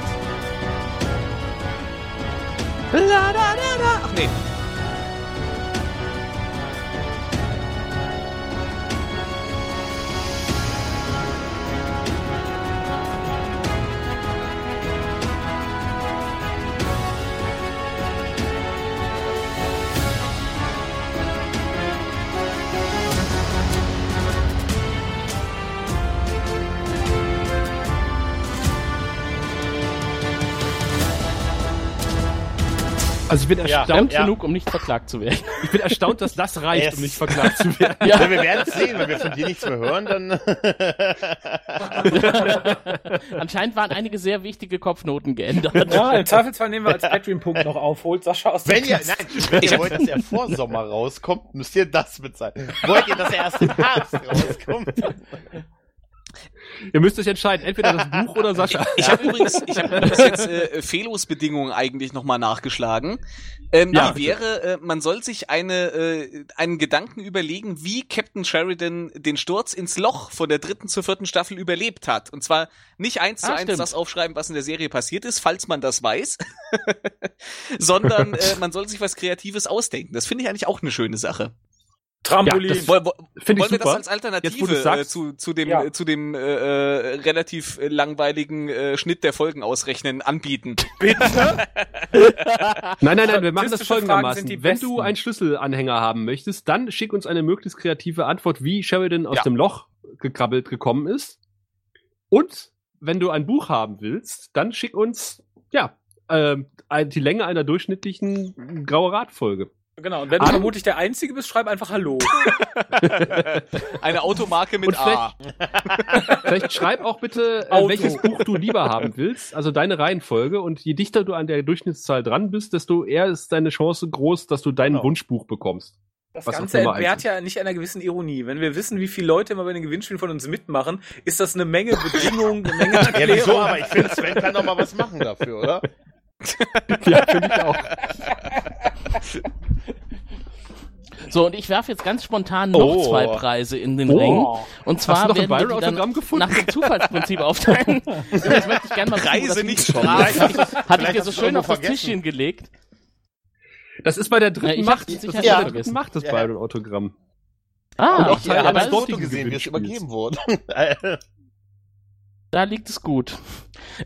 Ach nee. Also ich bin Ja. erstaunt, Ja. genug, um nicht verklagt zu werden. ich bin erstaunt, dass das reicht, Yes. um nicht verklagt zu werden. Ja. wir werden es sehen, wenn wir von dir nichts mehr hören, dann. Anscheinend waren einige sehr wichtige Kopfnoten geändert. Ja, im Zweifelsfall nehmen wir als Patreon-Punkt noch auf. Holt Sascha aus Wenn ihr, nein, wenn ihr wollt, dass er vor Sommer rauskommt, müsst ihr das bezahlen. Wollt ihr, dass er erst im Herbst rauskommt? Ihr müsst euch entscheiden, entweder das Buch oder Sascha. Ich habe übrigens, ich habe übrigens jetzt äh, Felos Bedingungen eigentlich nochmal nachgeschlagen. Ähm, Ja, die wäre, äh, man soll sich eine, äh, einen Gedanken überlegen, wie Captain Sheridan den Sturz ins Loch von der dritten zur vierten Staffel überlebt hat. Und zwar nicht eins zu Ah, eins stimmt. das aufschreiben, was in der Serie passiert ist, falls man das weiß, sondern äh, man soll sich was Kreatives ausdenken. Das finde ich eigentlich auch eine schöne Sache. Trampolin. Ja, Das, woll, woll, Finde ich wollen wir super. das als Alternative äh, zu, zu dem, Ja. äh, zu dem äh, äh, relativ äh, langweiligen äh, Schnitt der Folgen ausrechnen anbieten? Nein, nein, nein, wir machen das folgendermaßen. Wenn du einen Schlüsselanhänger haben möchtest, dann schick uns eine möglichst kreative Antwort, wie Sheridan aus Ja. dem Loch gekrabbelt gekommen ist. Und wenn du ein Buch haben willst, dann schick uns, ja, ein- die Länge einer durchschnittlichen Graue Radfolge. Genau, und wenn du Adam? vermutlich der Einzige bist, schreib einfach Hallo. Eine Automarke mit Und A. Vielleicht schreib auch bitte, äh, Auto. welches Buch du lieber haben willst, also deine Reihenfolge. Und je dichter du an der Durchschnittszahl dran bist, desto eher ist deine Chance groß, dass du dein Genau. Wunschbuch bekommst. Das Was Ganze entbehrt ja nicht einer gewissen Ironie. Wenn wir wissen, wie viele Leute immer bei den Gewinnspielen von uns mitmachen, ist das eine Menge Bedingungen, eine Menge Ja, wieso? Aber ich finde, Sven kann doch mal was machen dafür, oder? Ja, finde ich auch. So, und ich werfe jetzt ganz spontan noch Oh. zwei Preise in den Oh. Ring. Und Hast zwar du noch ein werden wir die dann gefunden? nach dem Zufallsprinzip aufteilen. Übrigens möchte ich gerne mal Preise das nicht ist. Hatte ich, dir so schön auf das vergessen. Tischchen gelegt. Das ist bei der Ja, dritten ich Macht. hab's Das ist sicher bei Ja. der dritten. Macht, das Ja. Byron-Autogramm. Ah, auch ich, Teil das eines Foto gesehen, wie es übergeben wurde. Da liegt es gut.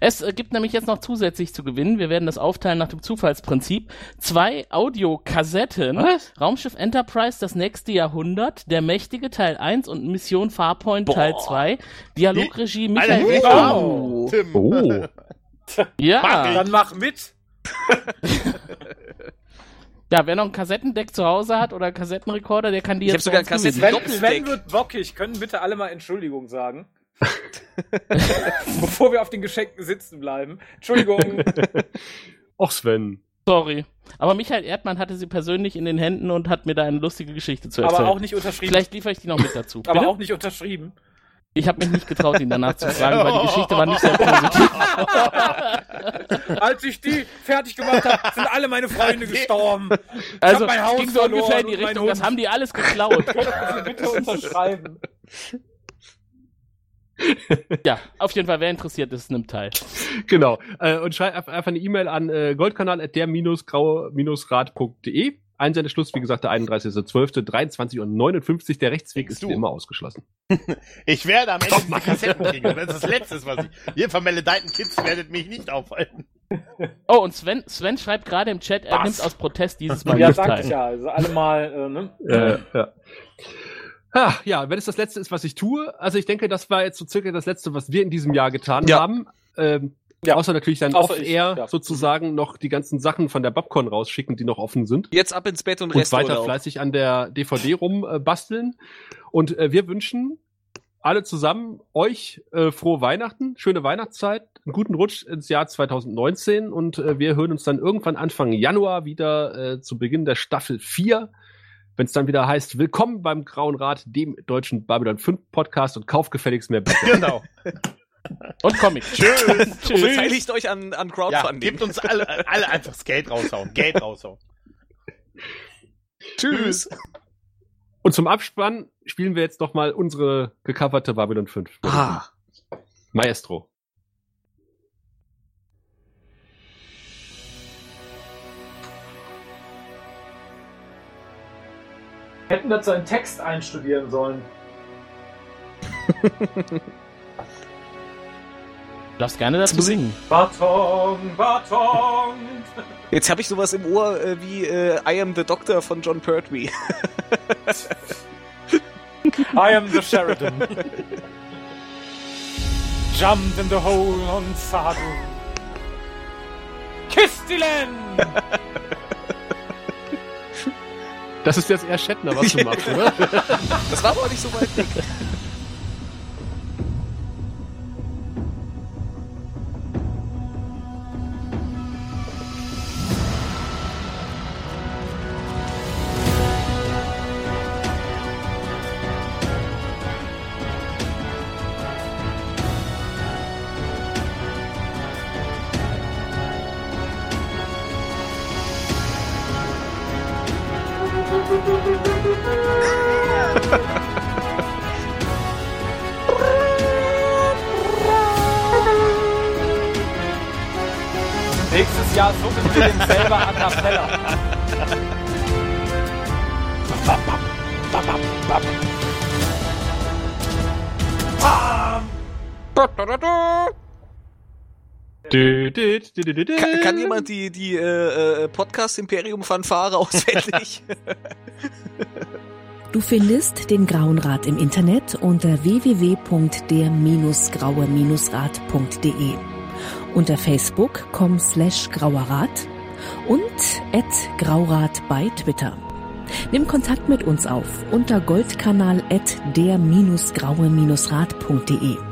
Es äh, gibt nämlich jetzt noch zusätzlich zu gewinnen, wir werden das aufteilen nach dem Zufallsprinzip, zwei Audiokassetten. Was? Raumschiff Enterprise, das nächste Jahrhundert, Der Mächtige Teil 1 und Mission Farpoint Boah. Teil 2. Dialogregie Alter, Michael! Richter. Oh. Tim. Oh. Ja. Dann mach mit. Ja, wer noch ein Kassettendeck zu Hause hat oder einen Kassettenrekorder, der kann die Ich jetzt hab sogar bei uns einen gewinnen. Kassetten- Sven. Sven wird bockig. Können bitte alle mal Entschuldigung sagen? Bevor wir auf den Geschenken sitzen bleiben. Entschuldigung. Och, Sven. Sorry. Aber Michael Erdmann hatte sie persönlich in den Händen und hat mir da eine lustige Geschichte zu erzählen. aber auch nicht unterschrieben. Vielleicht liefere ich die noch mit dazu. aber Bitte? auch nicht unterschrieben. Ich habe mich nicht getraut, ihn danach zu fragen, weil die Geschichte war nicht sehr positiv. Als ich die fertig gemacht habe, sind alle meine Freunde gestorben. Also, mein Haus ging so ungefähr in die Richtung, das haben die alles geklaut. Bitte unterschreiben. ja, auf jeden Fall, wer interessiert ist, nimmt teil. Genau. Äh, und schreib einfach eine E-Mail an äh, goldkanal.der-grau-rad.de. Einsendeschluss, wie gesagt, der 31.12.23 Uhr 59. Der Rechtsweg Denkst ist du? wie immer ausgeschlossen. Ich werde am Ende diese Kassetten kriegen. Das ist das Letzte, was ich. Ihr vermaledeiten Kids werdet mich nicht aufhalten. Oh, und Sven, Sven schreibt gerade im Chat, er Was? nimmt aus Protest dieses Mal Ja, nicht sag teil. ich ja. Also alle mal, äh, ne? Äh, ja. Ah, ja, wenn es das letzte ist, was ich tue. Also ich denke, das war jetzt so circa das letzte, was wir in diesem Jahr getan Ja. haben. Ähm, Ja. Außer natürlich dann Außer off-air ich, ja. sozusagen noch die ganzen Sachen von der Babcon rausschicken, die noch offen sind. Jetzt ab ins Bett und und Rest weiter Urlaub. fleißig an der DVD rumbasteln. Äh, basteln. und äh, wir wünschen alle zusammen euch äh, frohe Weihnachten, schöne Weihnachtszeit, einen guten Rutsch ins Jahr 2019 und äh, wir hören uns dann irgendwann Anfang Januar wieder äh, zu Beginn der Staffel 4, wenn es dann wieder heißt, willkommen beim Grauen Rat, dem deutschen Babylon 5 Podcast und kauft gefälligst mehr Bücher. Genau. Und Comic. Tschüss. Und beteiligt euch an, an Ja, Crowdfunding. gebt uns alle, alle einfach das Geld raushauen. Geld raushauen. Tschüss. Und zum Abspann spielen wir jetzt noch mal unsere gecoverte Babylon 5. Ah. Maestro. Hätten dazu einen Text einstudieren sollen. Du darfst gerne dazu singen. Baton, Baton. Jetzt habe ich sowas im Ohr äh, wie äh, I am the Doctor von John Pertwee. I am the Sheridan. Jumped in the hole on Sadu. Kiss die Land! Das ist jetzt eher Shatner, was du machst, oder? Das war aber auch nicht so weit weg. Dü. Kann, kann jemand die, die äh, äh, Podcast-Imperium-Fanfare auswendig? Du findest den Grauen Rat im Internet unter www.der-graue-rat.de, unter facebook.com slash grauerrat und at graurat bei Twitter. Nimm Kontakt mit uns auf unter goldkanal at der-graue-rat.de.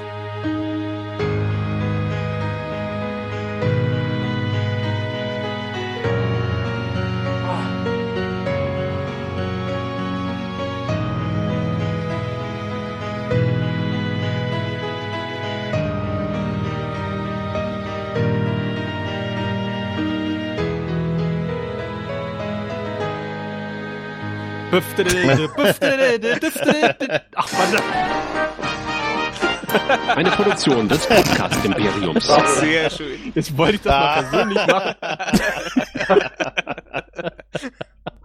Ach, Mann. Eine Produktion des Podcast-Imperiums. Sehr schön. Jetzt wollte ich das mal persönlich machen.